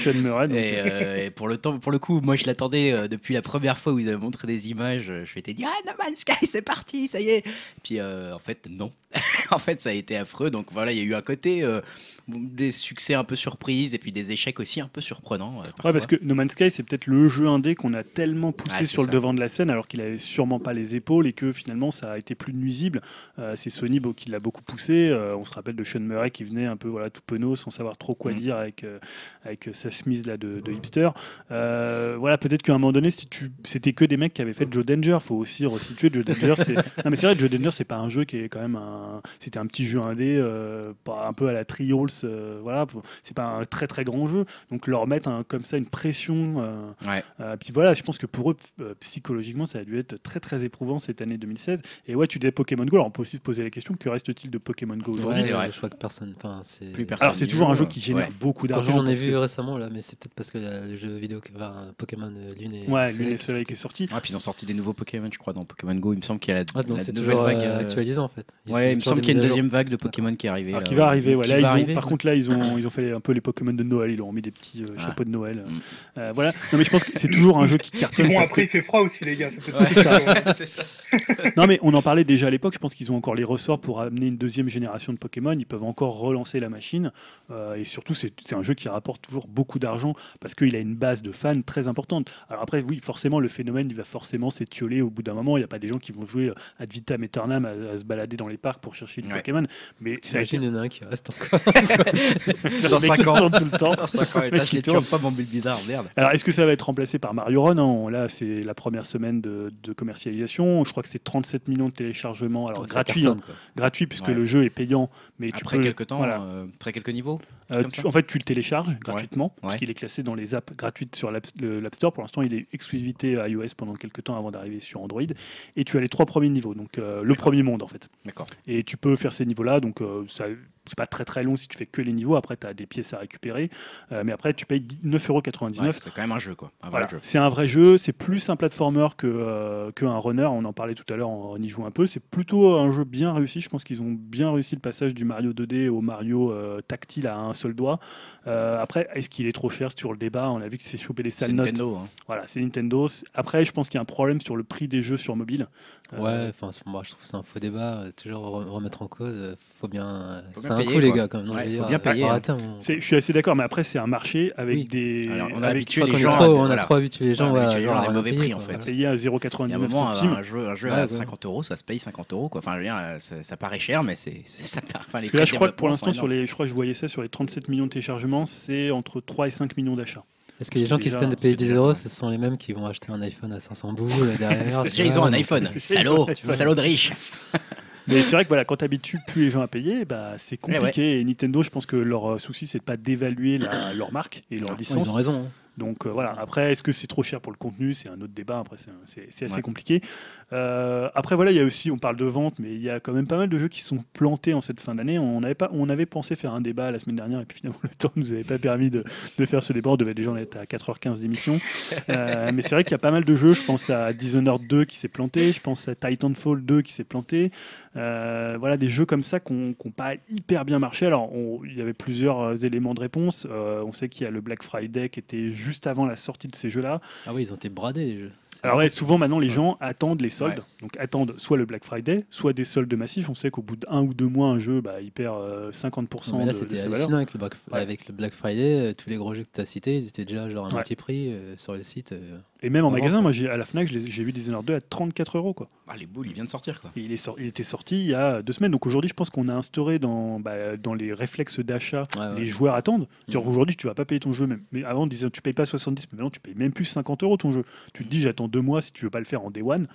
euh, et, pour le temps, pour le coup, moi je l'attendais euh, depuis la première fois où ils avaient montré des images. Je m'étais dit ah No Man's Sky, c'est parti, ça y est. Et puis en fait non. en fait, ça a été affreux. Donc voilà, il y a eu un côté des succès un peu surprises et puis des échecs aussi un peu surprenants. ouais, parce que No Man's Sky, c'est peut-être le jeu indé qu'on a tellement poussé sur le devant de la scène alors qu'il avait sûrement pas les épaules et que finalement ça a été plus nuisible. c'est Sony qui l'a beaucoup poussé. on se rappelle de Sean Murray qui venait un peu voilà, tout penaud sans savoir trop quoi mm. dire avec, avec sa chemise là, de, hipster. voilà, peut-être qu'à un moment donné, si c'était que des mecs qui avaient fait Joe Danger. faut aussi resituer Joe Danger. non, mais c'est vrai, Joe Danger, c'est pas un jeu qui est quand même un. C'était un petit jeu indé, un peu à la Trials. Voilà, c'est pas un très très grand jeu. Donc leur mettre comme ça une pression. Euh, puis voilà, je pense que pour eux, euh, psychologiquement, ça a dû être très très éprouvant cette année 2016. Et ouais, tu disais Pokémon Go, alors on peut aussi se poser la question que reste-t-il de Pokémon Go C'est vrai, je crois que personne. Enfin, c'est... Plus personne. Alors c'est toujours un jeu qui génère beaucoup d'argent. J'en ai vu récemment là, mais c'est peut-être parce que le jeu vidéo, enfin, Pokémon euh, Lune et ouais, Lune et Soleil qui est sorti. Ah, puis ils ont sorti des nouveaux Pokémon, je crois, dans Pokémon Go. Il me semble qu'il y a la, ah, donc nouvelle vague actualisé en fait. ouais, il me semble qu'il y a une deuxième vague de Pokémon qui est arrivée. qui va arriver. Ouais. Par contre, là, ils ont ils ont fait un peu les Pokémon de Noël. Ils ont mis des petits chapeaux de Noël. Mm. Voilà. Non mais je pense que c'est toujours un jeu qui cartonne. Bon, après, il fait froid aussi, les gars. c'est ça. non, mais on en parlait déjà à l'époque. Je pense qu'ils ont encore les ressorts pour amener une deuxième génération de Pokémon. Ils peuvent encore relancer la machine. Euh, et surtout, c'est un jeu qui rapporte toujours beaucoup d'argent parce qu'il a une base de fans très importante. Alors après, oui, forcément, le phénomène, il va forcément s'étioler au bout d'un moment. Il n'y a pas des gens qui vont jouer ad vitam aeternam à, à se balader dans les parcs pour chercher du Pokémon. Mais T'imagines, il y en a un qui reste encore. dans 5 ans. tout le temps. Dans 5 ans, et pas mon bizarre, merde. Alors, est-ce que ça va être remplacé par Mario Run hein Là, c'est la première semaine de, commercialisation. Je crois que c'est 37 millions de téléchargements. Alors, gratuit, hein. gratuit puisque le jeu est payant. Mais après tu peux, quelques temps, euh, après quelques niveaux euh, En fait, tu le télécharges gratuitement, parce qu'il est classé dans les apps gratuites sur l'App Store. Pour l'instant, il est exclusivité à iOS pendant quelques temps avant d'arriver sur Android. Et tu as les trois premiers niveaux, donc euh, le premier monde en fait. D'accord. Et tu peux faire ces niveaux-là, donc ça c'est pas très très long si tu fais que les niveaux. Après, tu as des pièces à récupérer. mais après, tu payes 9,99€. c'est quand même un jeu, quoi. C'est un vrai jeu. C'est plus un platformer que, qu'un runner. On en parlait tout à l'heure, on y joue un peu. C'est plutôt un jeu bien réussi. Je pense qu'ils ont bien réussi le passage du Mario 2D au Mario tactile à un seul doigt. Euh, après, est-ce qu'il est trop cher sur le débat? On a vu que c'est chopé les salles notes. Nintendo. Hein. Voilà, c'est Nintendo. Après, je pense qu'il y a un problème sur le prix des jeux sur mobile. Euh, ouais, enfin, moi, je trouve que c'est un faux débat. Toujours remettre en cause. Faut bien. Un coup, les gars, quand même. faut bien payer. Hein. Je suis assez d'accord, mais après, c'est un marché avec des. on a habitué les gens. On a trop habitué les gens à des mauvais prix, en fait. Payer à 0,99 centimes. Un jeu à 50 euros, ça se paye 50 euros. Enfin, ça paraît cher, mais c'est ça. Enfin, les je crois que pour l'instant, sur les, je crois que je voyais ça sur les 37 millions de téléchargements, c'est entre 3 et 5 millions d'achats. Est-ce que les gens qui se plaignent de payer 10 euros, ce sont les mêmes qui vont acheter un iPhone à 500 boules derrière Déjà, ils ont un iPhone. Salaud, salaud de riche. Mais c'est vrai que voilà, quand tu habitues plus les gens à payer, bah, c'est eh compliqué. Et Nintendo, je pense que leur euh, souci, c'est de pas dévaluer leur marque et leur licence. ils ont raison. Hein. Donc euh, voilà, après, est-ce que c'est trop cher pour le contenu? C'est un autre débat, après, c'est assez compliqué. Euh, après, voilà, il y a aussi, on parle de vente, mais il y a quand même pas mal de jeux qui sont plantés en cette fin d'année. On, avait pas, on avait pensé faire un débat la semaine dernière, et puis finalement, le temps ne nous avait pas permis de, de faire ce débat. On devait déjà être à 4h15 d'émission. Euh, mais c'est vrai qu'il y a pas mal de jeux. Je pense à Dishonored 2 qui s'est planté, je pense à Titanfall 2 qui s'est planté. voilà, des jeux comme ça qui n'ont pas hyper bien marché. Alors, il y avait plusieurs éléments de réponse. on sait qu'il y a le Black Friday qui était juste avant la sortie de ces jeux-là. Ah oui, ils ont été bradés les jeux. Alors ouais, souvent maintenant les gens attendent les soldes, donc attendent soit le Black Friday, soit des soldes massifs. On sait qu'au bout d'un ou deux mois, un jeu, bah, il perd 50% mais là, c'était hallucinant avec le, Black, avec le Black Friday. Euh, tous les gros jeux que tu as cités, ils étaient déjà genre à moitié prix euh, sur les sites. Et même en magasin, moi à la Fnac, j'ai vu Dishonored 2 à 34 euros. Quoi. Ah, les boules, il vient de sortir. Quoi. Il, est il était sorti il y a deux semaines. Donc aujourd'hui, je pense qu'on a instauré dans, bah, dans les réflexes d'achat, les joueurs attendent. Mmh. Aujourd'hui, tu vas pas payer ton jeu. Même. Mais avant, on disait tu payes pas 70, mais maintenant tu payes même plus 50 euros ton jeu. Tu te dis j'attends deux mois si tu veux pas le faire en day one.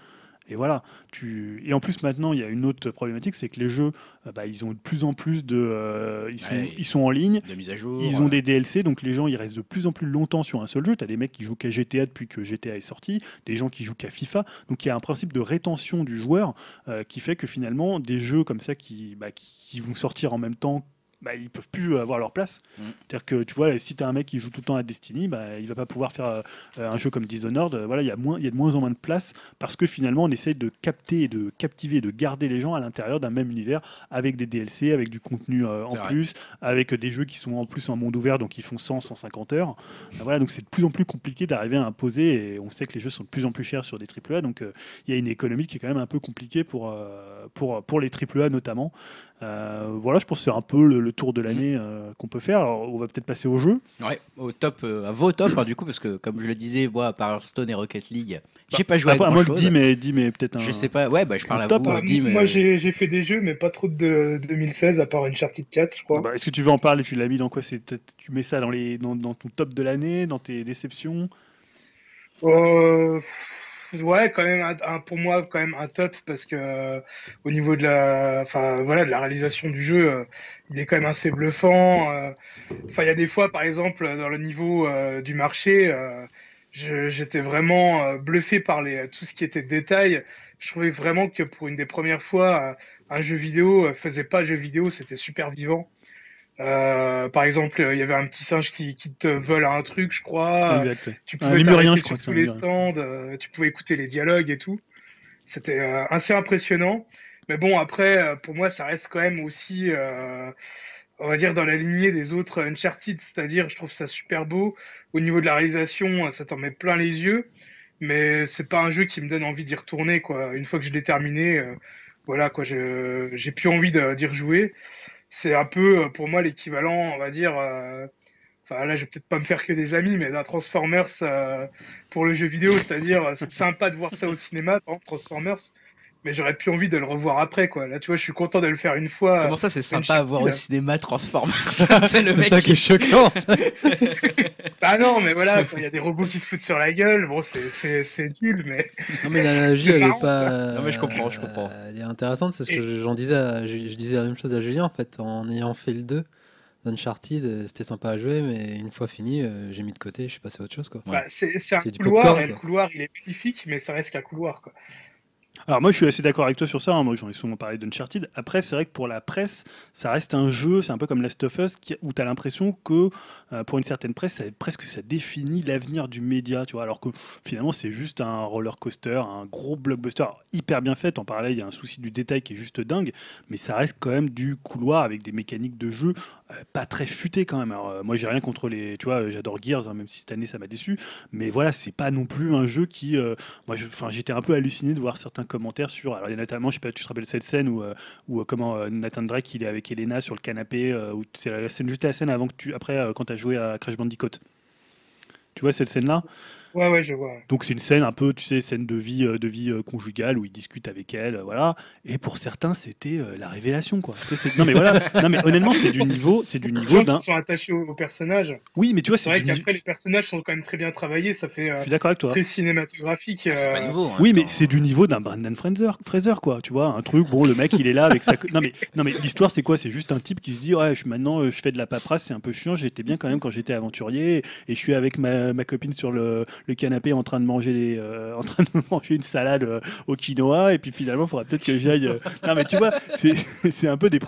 Et voilà. Tu... Et en plus, maintenant, il y a une autre problématique, c'est que les jeux, euh, bah, ils ont de plus en plus de. Euh, ils, sont, ils sont en ligne. mise à jour. Ils ont des DLC, donc les gens, ils restent de plus en plus longtemps sur un seul jeu. Tu as des mecs qui jouent qu'à GTA depuis que GTA est sorti, des gens qui jouent qu'à FIFA. Donc il y a un principe de rétention du joueur euh, qui fait que finalement, des jeux comme ça qui, bah, qui vont sortir en même temps bah, ils peuvent plus avoir leur place. Mm. C'est-à-dire que tu vois, si tu as un mec qui joue tout le temps à Destiny, bah, il va pas pouvoir faire euh, un jeu comme Dishonored. Voilà, il y a moins, il y a de moins en moins de place parce que finalement, on essaye de capter, de captiver, de garder les gens à l'intérieur d'un même univers avec des DLC, avec du contenu euh, en plus, avec des jeux qui sont en plus en monde ouvert, donc ils font 100, 150 heures. voilà, donc c'est de plus en plus compliqué d'arriver à imposer. Et on sait que les jeux sont de plus en plus chers sur des AAA, donc euh, il y a une économie qui est quand même un peu compliquée pour, pour, pour les AAA notamment. Voilà, je pense que c'est un peu le tour de l'année qu'on peut faire. Alors, on va peut-être passer au jeu. Ouais, au top, à vos tops, hein, du coup, parce que comme je le disais, moi, à part Hearthstone et Rocket League, j'ai bah, pas joué à grand moi, chose. dis, mais, dis, mais peut-être un. Je sais pas, ouais, bah, je parle à top, vous. Hein. Moi, j'ai fait des jeux, mais pas trop de 2016, à part Uncharted 4, je crois. Bah, est-ce que tu veux en parler Tu l'as mis dans quoi Tu mets ça dans, les, dans, dans ton top de l'année, dans tes déceptions? Euh, ouais, quand même, un, pour moi, quand même un top parce que euh, au niveau de la, enfin voilà, de la réalisation du jeu, euh, il est quand même assez bluffant. Euh. Enfin, il y a des fois, par exemple, dans le niveau du marché, j'étais vraiment bluffé par les tout ce qui était détail. Je trouvais vraiment que pour une des premières fois, un jeu vidéo faisait pas jeu vidéo, c'était super vivant. Euh, par exemple, il y avait un petit singe qui, qui, te vole un truc, je crois. Exact. Tu pouvais t'arrêter sur tous les stands, euh, tu pouvais écouter les dialogues et tout. C'était euh, assez impressionnant. Mais bon, après, pour moi, ça reste quand même aussi, on va dire, dans la lignée des autres Uncharted. C'est-à-dire, je trouve ça super beau. Au niveau de la réalisation, ça t'en met plein les yeux. Mais c'est pas un jeu qui me donne envie d'y retourner, quoi. Une fois que je l'ai terminé, voilà, quoi, j'ai plus envie d'y rejouer c'est un peu euh, pour moi l'équivalent, on va dire. Euh, enfin là, je vais peut-être pas me faire que des amis, mais d'un Transformers euh, pour le jeu vidéo, c'est-à-dire c'est sympa de voir ça au cinéma, Transformers mais j'aurais plus envie de le revoir après quoi. Là tu vois, je suis content de le faire une fois. Comment ça c'est sympa à voir au cinéma Transformers C'est le mec ça qui est choquant. ah non, mais voilà, il y a des robots qui se foutent sur la gueule, bon c'est c'est nul mais Non mais l'analogie elle est pas Non mais je comprends, je comprends. elle est intéressante, c'est ce que j'en disais je, disais la même chose à Julien en fait en ayant fait le 2. Uncharted, euh, c'était sympa à jouer, mais une fois fini, euh, j'ai mis de côté, je suis passé à autre chose. Quoi. Bah, c'est un couloir, et le couloir il est magnifique, mais ça reste qu'un couloir. Quoi. Alors moi je suis assez d'accord avec toi sur ça, hein. moi j'en ai souvent parlé d'Uncharted. Après c'est vrai que pour la presse, ça reste un jeu, c'est un peu comme Last of Us, où tu as l'impression que pour une certaine presse, ça, presque ça définit l'avenir du média, tu vois, alors que finalement c'est juste un roller coaster, un gros blockbuster hyper bien fait, en parlais, il y a un souci du détail qui est juste dingue, mais ça reste quand même du couloir avec des mécaniques de jeu euh, pas très futées quand même. Alors, euh, moi j'ai rien contre les, tu vois, j'adore Gears, hein, même si cette année ça m'a déçu, mais voilà, c'est pas non plus un jeu qui, moi j'étais un peu halluciné de voir certains commentaires sur. Alors, il y a notamment, je sais pas, tu te rappelles cette scène où, euh, où euh, comment euh, Nathan Drake il est avec Elena sur le canapé, où c'est juste la scène avant que tu, après quand tu joué à Crash Bandicoot. Tu vois cette scène là Ouais, ouais, je vois. Donc c'est une scène un peu, tu sais, scène de vie, euh, de vie euh, conjugale où il discute avec elle, euh, voilà. Et pour certains, c'était la révélation, quoi. Non mais voilà, non mais honnêtement, c'est du niveau, c'est du niveau d'un. sont attachés aux, personnages. Oui, mais tu vois, c'est vrai qu'après les personnages sont quand même très bien travaillés, ça fait. Je suis d'accord avec toi. Très cinématographique. Ah, c'est pas nouveau. Hein, oui, mais c'est du niveau d'un Brandon Fraser, Fraser, quoi. Tu vois, un truc. Bon, le mec, il est là avec sa. Non mais, non mais l'histoire, c'est quoi? C'est juste un type qui se dit, ouais, je, maintenant, je fais de la paperasse, c'est un peu chiant. J'étais bien quand même quand j'étais aventurier et je suis avec ma, ma copine sur le, le canapé en train de manger euh, en train de manger une salade euh, au quinoa et puis finalement il faudra peut-être que j'aille euh, non mais tu vois c'est un peu des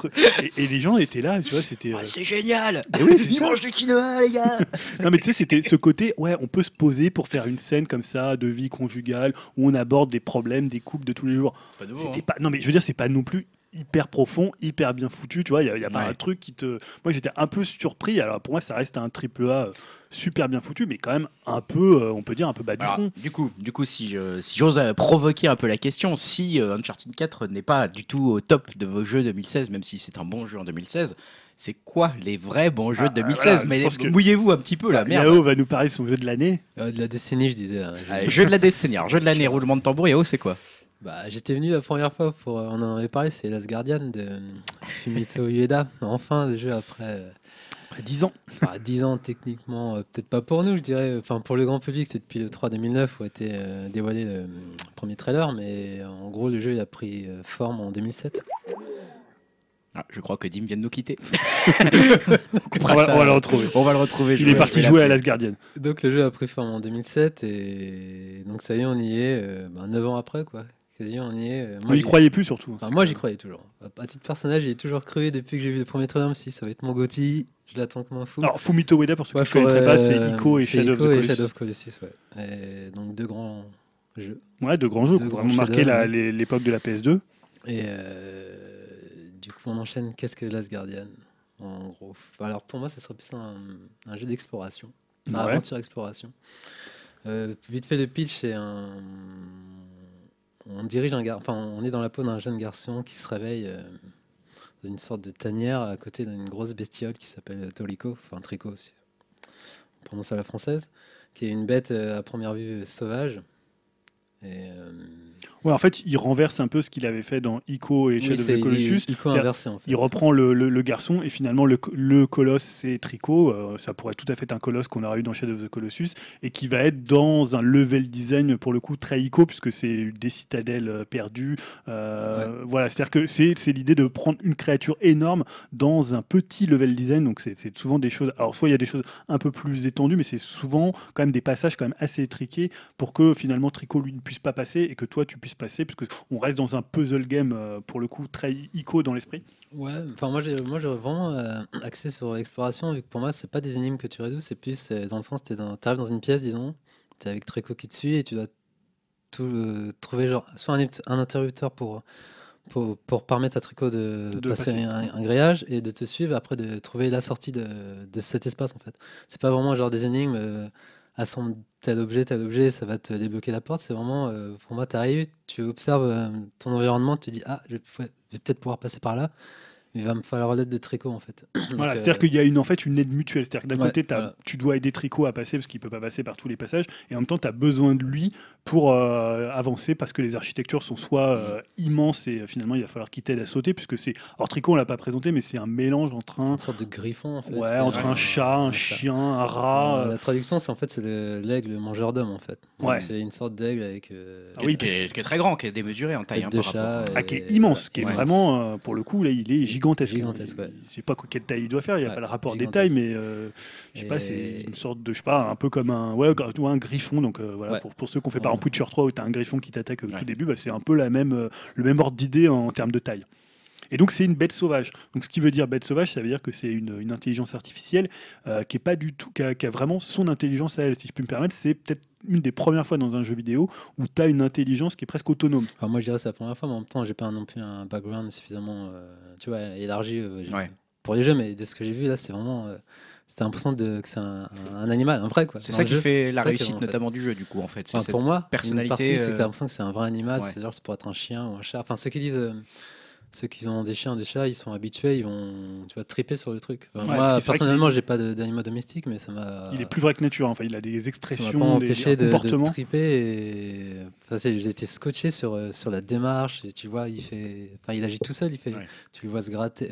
et, et, les gens étaient là tu vois c'était c'est génial oui, ils mangent du quinoa les gars non mais tu sais c'était ce côté ouais on peut se poser pour faire une scène comme ça de vie conjugale où on aborde des problèmes des couples de tous les jours. C'était hein. pas non mais je veux dire c'est pas non plus hyper profond, hyper bien foutu, tu vois, il n'y a, pas un truc qui te... Moi j'étais un peu surpris, alors pour moi ça reste un triple A super bien foutu, mais quand même un peu, euh, on peut dire, un peu bas du front. Du coup, du coup si, si j'ose euh, provoquer un peu la question, si euh, Uncharted 4 n'est pas du tout au top de vos jeux 2016, même si c'est un bon jeu en 2016, c'est quoi les vrais bons jeux de 2016 ah, Mais mouillez-vous un petit peu là, merde. Yao va nous parler de son jeu de l'année. de la décennie, je disais. Hein, jeu de la décennie. jeu de l'année, roulement de tambour, Yao, c'est quoi? Bah, j'étais venu la première fois pour. On en avait parlé, c'est Last Guardian de Fumito Ueda. Enfin, le jeu après. Après 10 ans. 10 ans, techniquement, euh, peut-être pas pour nous, je dirais. Enfin, pour le grand public, c'est depuis le 3 2009 où a été euh, dévoilé le premier trailer. Mais en gros, le jeu il a pris euh, forme en 2007. Ah, je crois que Dim vient de nous quitter. on, va, le retrouver. On va le retrouver. Il est parti jouer à Last Guardian. Donc le jeu a pris forme en 2007 et donc ça y est, on y est 9 ben, ans après quoi. Quasi, on y est. Euh, moi, y croyait plus surtout. moi, j'y croyais toujours. À titre personnel, j'y ai toujours cru depuis que j'ai vu le premier trailer. Si ça va être mon Gotti, je l'attends comme un fou. Alors, Fumito Ueda, pour ceux qui ne connaissent pas, c'est euh, Ico et Shadow of the Shadow of Colossus, ouais. donc, deux grands jeux. Ouais, deux grands jeux qui ont vraiment marqué l'époque de la PS2. Et euh, du coup, on enchaîne. Qu'est-ce que Last Guardian En gros? Alors, pour moi, ce serait plus un, jeu d'exploration. Une aventure exploration. vite fait, le pitch, c'est un on dirige un gar... on est dans la peau d'un jeune garçon qui se réveille euh, dans une sorte de tanière à côté d'une grosse bestiole qui s'appelle Tolico, enfin Trico aussi, on prononce à la française, qui est une bête à première vue sauvage. Et, Ouais, en fait, il renverse un peu ce qu'il avait fait dans Ico et Shadow of the Colossus. Il, reprend le, garçon et finalement le, colosse, c'est Trico. Euh, ça pourrait tout à fait être un colosse qu'on aurait eu dans Shadow of the Colossus et qui va être dans un level design pour le coup très Ico puisque c'est des citadelles euh, perdues. Euh, voilà, c'est-à-dire que c'est l'idée de prendre une créature énorme dans un petit level design. Donc c'est souvent des choses. Alors soit il y a des choses un peu plus étendues, mais c'est souvent quand même des passages quand même assez étriqués pour que finalement Trico lui ne pas passer et que toi tu puisses passer, puisque on reste dans un puzzle game euh, pour le coup très ico dans l'esprit. Ouais, enfin moi j'ai moi j'aurais vraiment euh, axé sur l'exploration vu que pour moi c'est pas des énigmes que tu résous, c'est plus dans le sens tu arrives dans une pièce disons, tu es avec Trico qui te suit et tu dois tout euh, trouver genre soit un, un interrupteur pour pour, pour, permettre à Trico de, passer, Un, grillage et de te suivre après de trouver la sortie de, de cet espace en fait. C'est pas vraiment genre des énigmes assemble tel objet, tel objet, ça va te débloquer la porte. C'est vraiment, euh, pour moi, tu arrives, tu observes euh, ton environnement, tu te dis, ah, je vais peut-être pouvoir passer par là il va me falloir l'aide de Tricot en fait. Voilà, c'est-à-dire qu'il y a une, en fait une aide mutuelle. C'est-à-dire que d'un côté, tu dois aider Tricot à passer parce qu'il peut pas passer par tous les passages, et en même temps, tu as besoin de lui pour euh, avancer parce que les architectures sont soit euh, immenses et euh, finalement il va falloir qu'il t'aide à sauter puisque c'est. Alors Tricot, on l'a pas présenté, mais c'est un mélange entre un. Une sorte de griffon en fait. Ouais, entre un chat, un chien, un rat. la traduction, c'est en fait c'est l'aigle mangeur d'homme en fait. Ouais. C'est une sorte d'aigle avec. Ah oui, qui, est, très grand, qui est démesuré en taille. un de chat. Ah, qui est immense, qui est vraiment, pour le coup, là, il est gigantesque. Gigantesque je sais pas quelle taille il doit faire, il n'y a pas le rapport des tailles, mais euh, je sais pas, c'est une sorte de, je sais pas, un peu comme un, ouais, un griffon. Donc euh, voilà, pour, pour, ceux qui ont fait par exemple Witcher 3 où tu as un griffon qui t'attaque au tout début, bah, c'est un peu la même, euh, le même ordre d'idée en, termes de taille. Et donc c'est une bête sauvage. Donc ce qui veut dire bête sauvage, ça veut dire que c'est une, une, intelligence artificielle qui est pas du tout, qui a, qui a, vraiment son intelligence à elle. Si je peux me permettre, c'est peut-être une des premières fois dans un jeu vidéo où tu as une intelligence qui est presque autonome. moi je dirais c'est la première fois, mais en même temps j'ai pas non plus un background suffisamment, tu vois, élargi. Ouais pour les jeux, mais de ce que j'ai vu là, c'est vraiment. Euh, c'était l'impression de, que c'est un, animal, un vrai. quoi. C'est ça qui fait la réussite notamment du jeu, du coup, en fait. pour moi, personnalité. C'est que tu as l'impression que c'est un vrai animal, c'est genre, c'est pour être un chien ou un chat. Enfin, ceux qui disent. Euh, ceux qui ont des chiens, des chats, ils sont habitués, ils vont, tu vois, triper sur le truc. moi, personnellement, j'ai pas d'animaux domestiques, mais ça m'a. Il est plus vrai que nature. Enfin, il a des expressions, des, des comportements. De, triper. Et... Enfin, j'étais scotché sur euh, sur la démarche. Et tu vois, il fait, enfin, il agit tout seul. Il fait, tu le vois se gratter,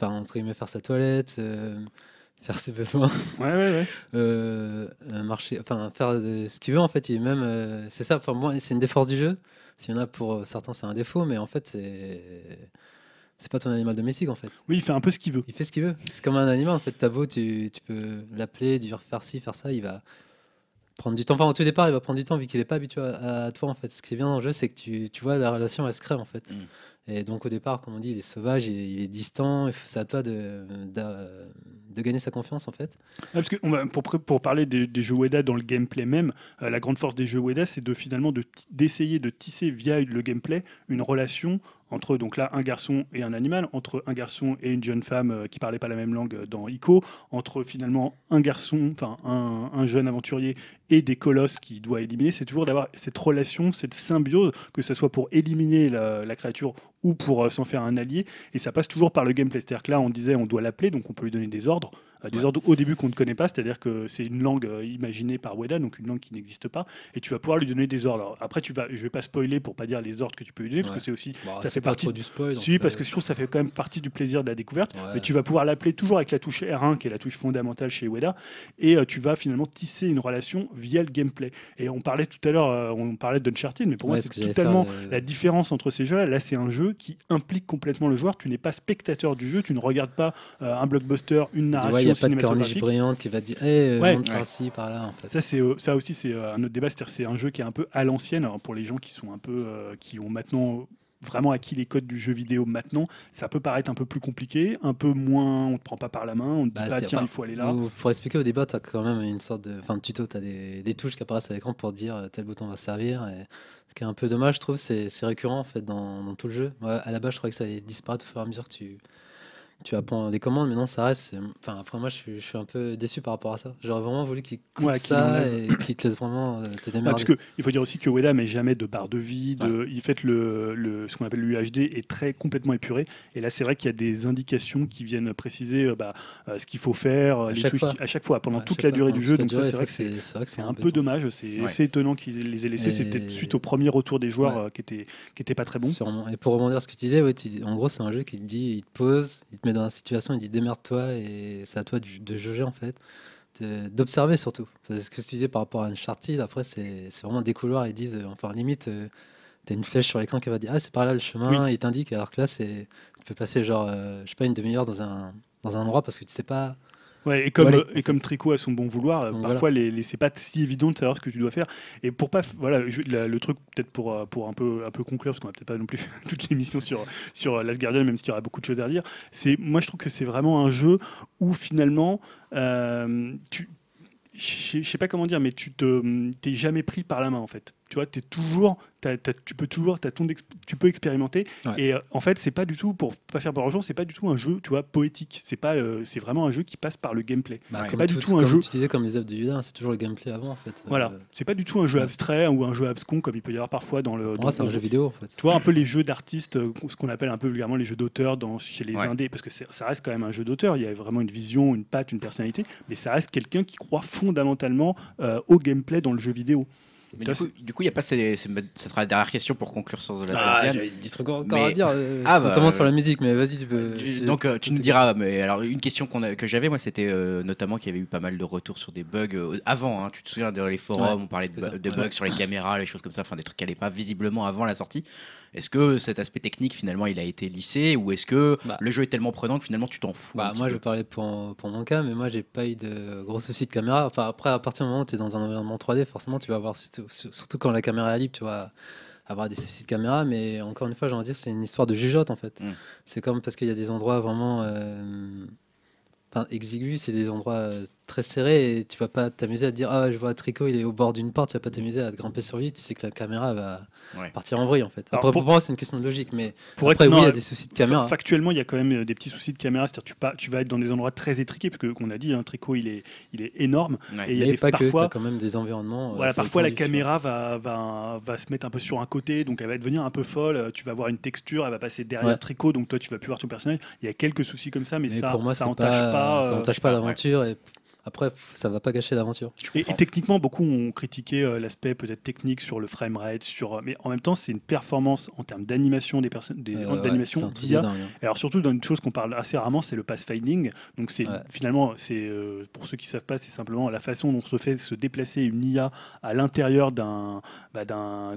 enfin, entre guillemets, faire sa toilette, euh, faire ses besoins. Ouais, ouais, ouais. Euh, euh, marcher, enfin, faire ce qu'il veut, en fait. Il même, c'est ça, pour moi, c'est une des forces du jeu. S'il y en a pour certains, c'est un défaut, mais en fait, c'est. C'est pas ton animal domestique en fait. Oui, il fait un peu ce qu'il veut. Il fait ce qu'il veut. C'est comme un animal en fait. T'as beau, tu, tu peux l'appeler, dire faire ci, faire ça, il va prendre du temps. Enfin, au tout départ, il va prendre du temps vu qu'il n'est pas habitué à, toi en fait. Ce qui est bien dans le jeu, c'est que tu, tu vois la relation elle se crée en fait. Mm. Et donc au départ, comme on dit, il est sauvage, il est, distant, c'est à toi de, de, gagner sa confiance en fait. parce que pour, pour parler des, jeux Weda dans le gameplay même, euh, la grande force des jeux Weda, c'est de finalement d'essayer de, tisser via le gameplay une relation entre donc là un garçon et un animal, entre un garçon et une jeune femme euh, qui parlait pas la même langue euh, dans Ico, entre finalement un garçon, enfin un, jeune aventurier et des colosses qu'il doit éliminer, c'est toujours d'avoir cette relation, cette symbiose, que ce soit pour éliminer la, créature ou pour euh, s'en faire un allié, et ça passe toujours par le gameplay. C'est-à-dire que là, on disait on doit l'appeler, donc on peut lui donner des ordres. Euh, des ordres au début qu'on ne connaît pas, c'est-à-dire que c'est une langue euh, imaginée par Weda, donc une langue qui n'existe pas, et tu vas pouvoir lui donner des ordres. après, tu vas, je vais pas spoiler pour pas dire les ordres que tu peux lui donner, parce que c'est aussi, bah, ça fait partie du spoil. Si, parce que je trouve que ça fait quand même partie du plaisir de la découverte. Mais tu vas pouvoir l'appeler toujours avec la touche R1, qui est la touche fondamentale chez Weda, et euh, tu vas finalement tisser une relation via le gameplay. Et on parlait tout à l'heure, on parlait d'Uncharted, mais pour moi, c'est totalement la différence entre ces jeux-là. Là, c'est un jeu qui implique complètement le joueur. Tu n'es pas spectateur du jeu, tu ne regardes pas un blockbuster, une narration cinématographique qui va dire hey, euh, par par là. En fait. Ça, c'est, euh, ça aussi, c'est euh, un autre débat. C'est-à-dire c'est un jeu qui est un peu à l'ancienne. pour les gens qui sont un peu. qui ont maintenant vraiment acquis les codes du jeu vidéo maintenant, ça peut paraître un peu plus compliqué, un peu moins, on ne te prend pas par la main, on te dit bah, pas tiens, il faut aller là. Pour expliquer au débat, tu as quand même une sorte de, enfin, de tuto, tu as des, des, touches qui apparaissent à l'écran pour dire tel bouton va servir. Et ce qui est un peu dommage, je trouve, c'est récurrent en fait dans, dans, tout le jeu. à la base, je croyais que ça allait disparaître au fur et à mesure que tu tu apprends des commandes, mais non, ça reste. Enfin, après, moi, je suis, je suis, un peu déçu par rapport à ça. J'aurais vraiment voulu qu'il coupe ouais, ça et qu'il te laisse vraiment euh, te démerder. parce que, il faut dire aussi que Weda met jamais de barre de vie. De, Il fait le, le ce qu'on appelle l'UHD est très complètement épuré. Et là, c'est vrai qu'il y a des indications qui viennent préciser euh, bah, euh, ce qu'il faut faire à les chaque à chaque fois pendant toute la durée du jeu. Donc ça, c'est vrai que c'est un peu dommage. C'est assez étonnant qu'ils les aient laissés. C'est peut-être suite au premier retour des joueurs qui était qui était pas très bon. Sûrement. Et pour rebondir ce que tu disais, ouais, en gros, c'est un jeu qui te dit, il te pose, il te met dans la situation, il dit démerde-toi et c'est à toi de, juger en fait, d'observer surtout. Parce que ce que tu disais par rapport à Uncharted, après c'est vraiment des couloirs, ils disent, enfin limite, euh, tu as une flèche sur l'écran qui va dire ah c'est par là le chemin, il t'indique, alors que là c'est, tu peux passer genre, euh, je sais pas, une demi-heure dans un, dans un endroit parce que tu sais pas Ouais, et comme, et comme Tricot a son bon vouloir, parfois les, les c'est pas si évident de savoir ce que tu dois faire. Et pour pas, voilà, le truc peut-être pour, euh, pour un peu, un peu conclure, parce qu'on va peut-être pas non plus toute l'émission sur, sur Last Guardian, même s'il y aura beaucoup de choses à dire. C'est, moi je trouve que c'est vraiment un jeu où finalement, euh, tu, je sais pas comment dire, mais tu te, t'es jamais pris par la main en fait. Tu vois, es toujours tu peux toujours, as ton tu peux expérimenter. Et euh, en fait, c'est pas du tout, pour pas faire peur c'est pas du tout un jeu, tu vois, poétique. C'est pas, euh, c'est vraiment un jeu qui passe par le gameplay. Bah, c'est pas du tout un jeu. Tu disais comme les œuvres de c'est toujours le gameplay avant, en fait. Voilà, euh, c'est pas du tout un jeu abstrait ou un jeu abscon comme il peut y avoir parfois dans le. c'est un jeu vidéo, en fait. Tu vois un peu les jeux d'artistes, ce qu'on appelle un peu vulgairement les jeux d'auteur dans chez les indés, parce que ça reste quand même un jeu d'auteur. Il y a vraiment une vision, une patte, une personnalité, mais ça reste quelqu'un qui croit fondamentalement au gameplay dans le jeu vidéo du, coup, il y a pas. Ces, ça sera la dernière question pour conclure sur The Last ah, Guardian. J'avais encore mais... à dire, euh, ah, bah, notamment sur la musique, mais vas-y, tu peux. donc, euh, tu nous diras. Mais alors, une question qu'on a, que j'avais, moi, c'était euh, notamment qu'il y avait eu pas mal de retours sur des bugs avant. Hein, tu te souviens de les forums, on parlait de, bugs sur les caméras, les choses comme ça, enfin des trucs qui n'allaient pas visiblement avant la sortie. Est-ce que cet aspect technique, finalement, il a été lissé ou est-ce que bah. le jeu est tellement prenant que finalement tu t'en fous bah, Moi, je parlais pour, pour, mon cas, mais moi, j'ai pas eu de gros soucis de caméra. Enfin, après, à partir du moment où tu es dans un environnement 3D, forcément, tu vas avoir, surtout quand la caméra est libre, tu vas avoir des soucis de caméra. Mais encore une fois, j'ai envie de dire, c'est une histoire de jugeote en fait. Mm. C'est comme parce qu'il y a des endroits vraiment. Euh, exigus, c'est des endroits euh, très serré et tu vas pas t'amuser à te dire ah je vois Tricot il est au bord d'une porte tu vas pas t'amuser à te grimper sur lui tu sais que la caméra va partir en vrille en fait. Après pour, moi c'est une question de logique mais pour après oui il y a des soucis de caméra. factuellement il y a quand même euh, des petits soucis de caméra c'est-à-dire tu, pas, tu vas être dans des endroits très étriqués parce que qu'on a dit un hein, Tricot il est il est énorme et il y a des, pas parfois que, quand même des environnements euh, voilà parfois la caméra va, va, va se mettre un peu sur un côté donc elle va devenir un peu folle tu vas avoir une texture elle va passer derrière Tricot donc toi tu vas plus voir ton personnage. Il y a quelques soucis comme ça mais, ça pour moi ça entache pas, ça entache pas l'aventure et après, ça va pas gâcher l'aventure. Et, techniquement, beaucoup ont critiqué euh, l'aspect peut-être technique sur le framerate, sur, euh, mais en même temps, c'est une performance en termes d'animation des personnes, euh, d'animation d'IA. Hein. Alors surtout dans une chose qu'on parle assez rarement, c'est le pathfinding. Donc c'est finalement, c'est pour ceux qui savent pas, c'est simplement la façon dont se fait se déplacer une IA à l'intérieur d'un bah, d'un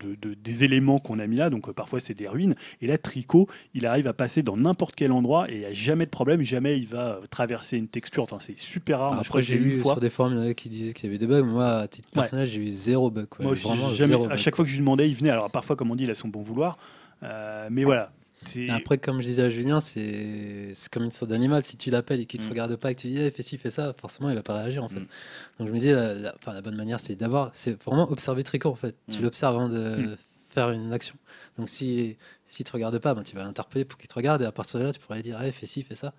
de, des éléments qu'on a mis là, donc euh, parfois c'est des ruines. Et là, Tricot, il arrive à passer dans n'importe quel endroit et il n'y a jamais de problème, jamais il va traverser une texture. Enfin, c'est super rare. Après, j'ai vu sur des forums qui disaient qu'il y avait des bugs. Moi, à titre personnel, j'ai eu zéro bug. Moi aussi, à chaque fois que je lui demandais, il venait. Alors parfois, comme on dit, il a son bon vouloir. Euh, mais voilà, après, comme je disais à Julien, c'est comme une sorte d'animal. Si tu l'appelles et qu'il ne te mm. regarde pas et que tu dis eh, fais ci, fais ça, forcément, il va pas réagir en fait. Mm. Donc je me disais, la, la, bonne manière, c'est d'avoir, c'est vraiment observer Tricot en fait. Tu mm. l'observes avant de faire une action. Donc si si te regarde pas, ben, tu vas l'interpeller pour qu'il te regarde et à partir de là, tu pourrais dire eh, fais ci, fais ça.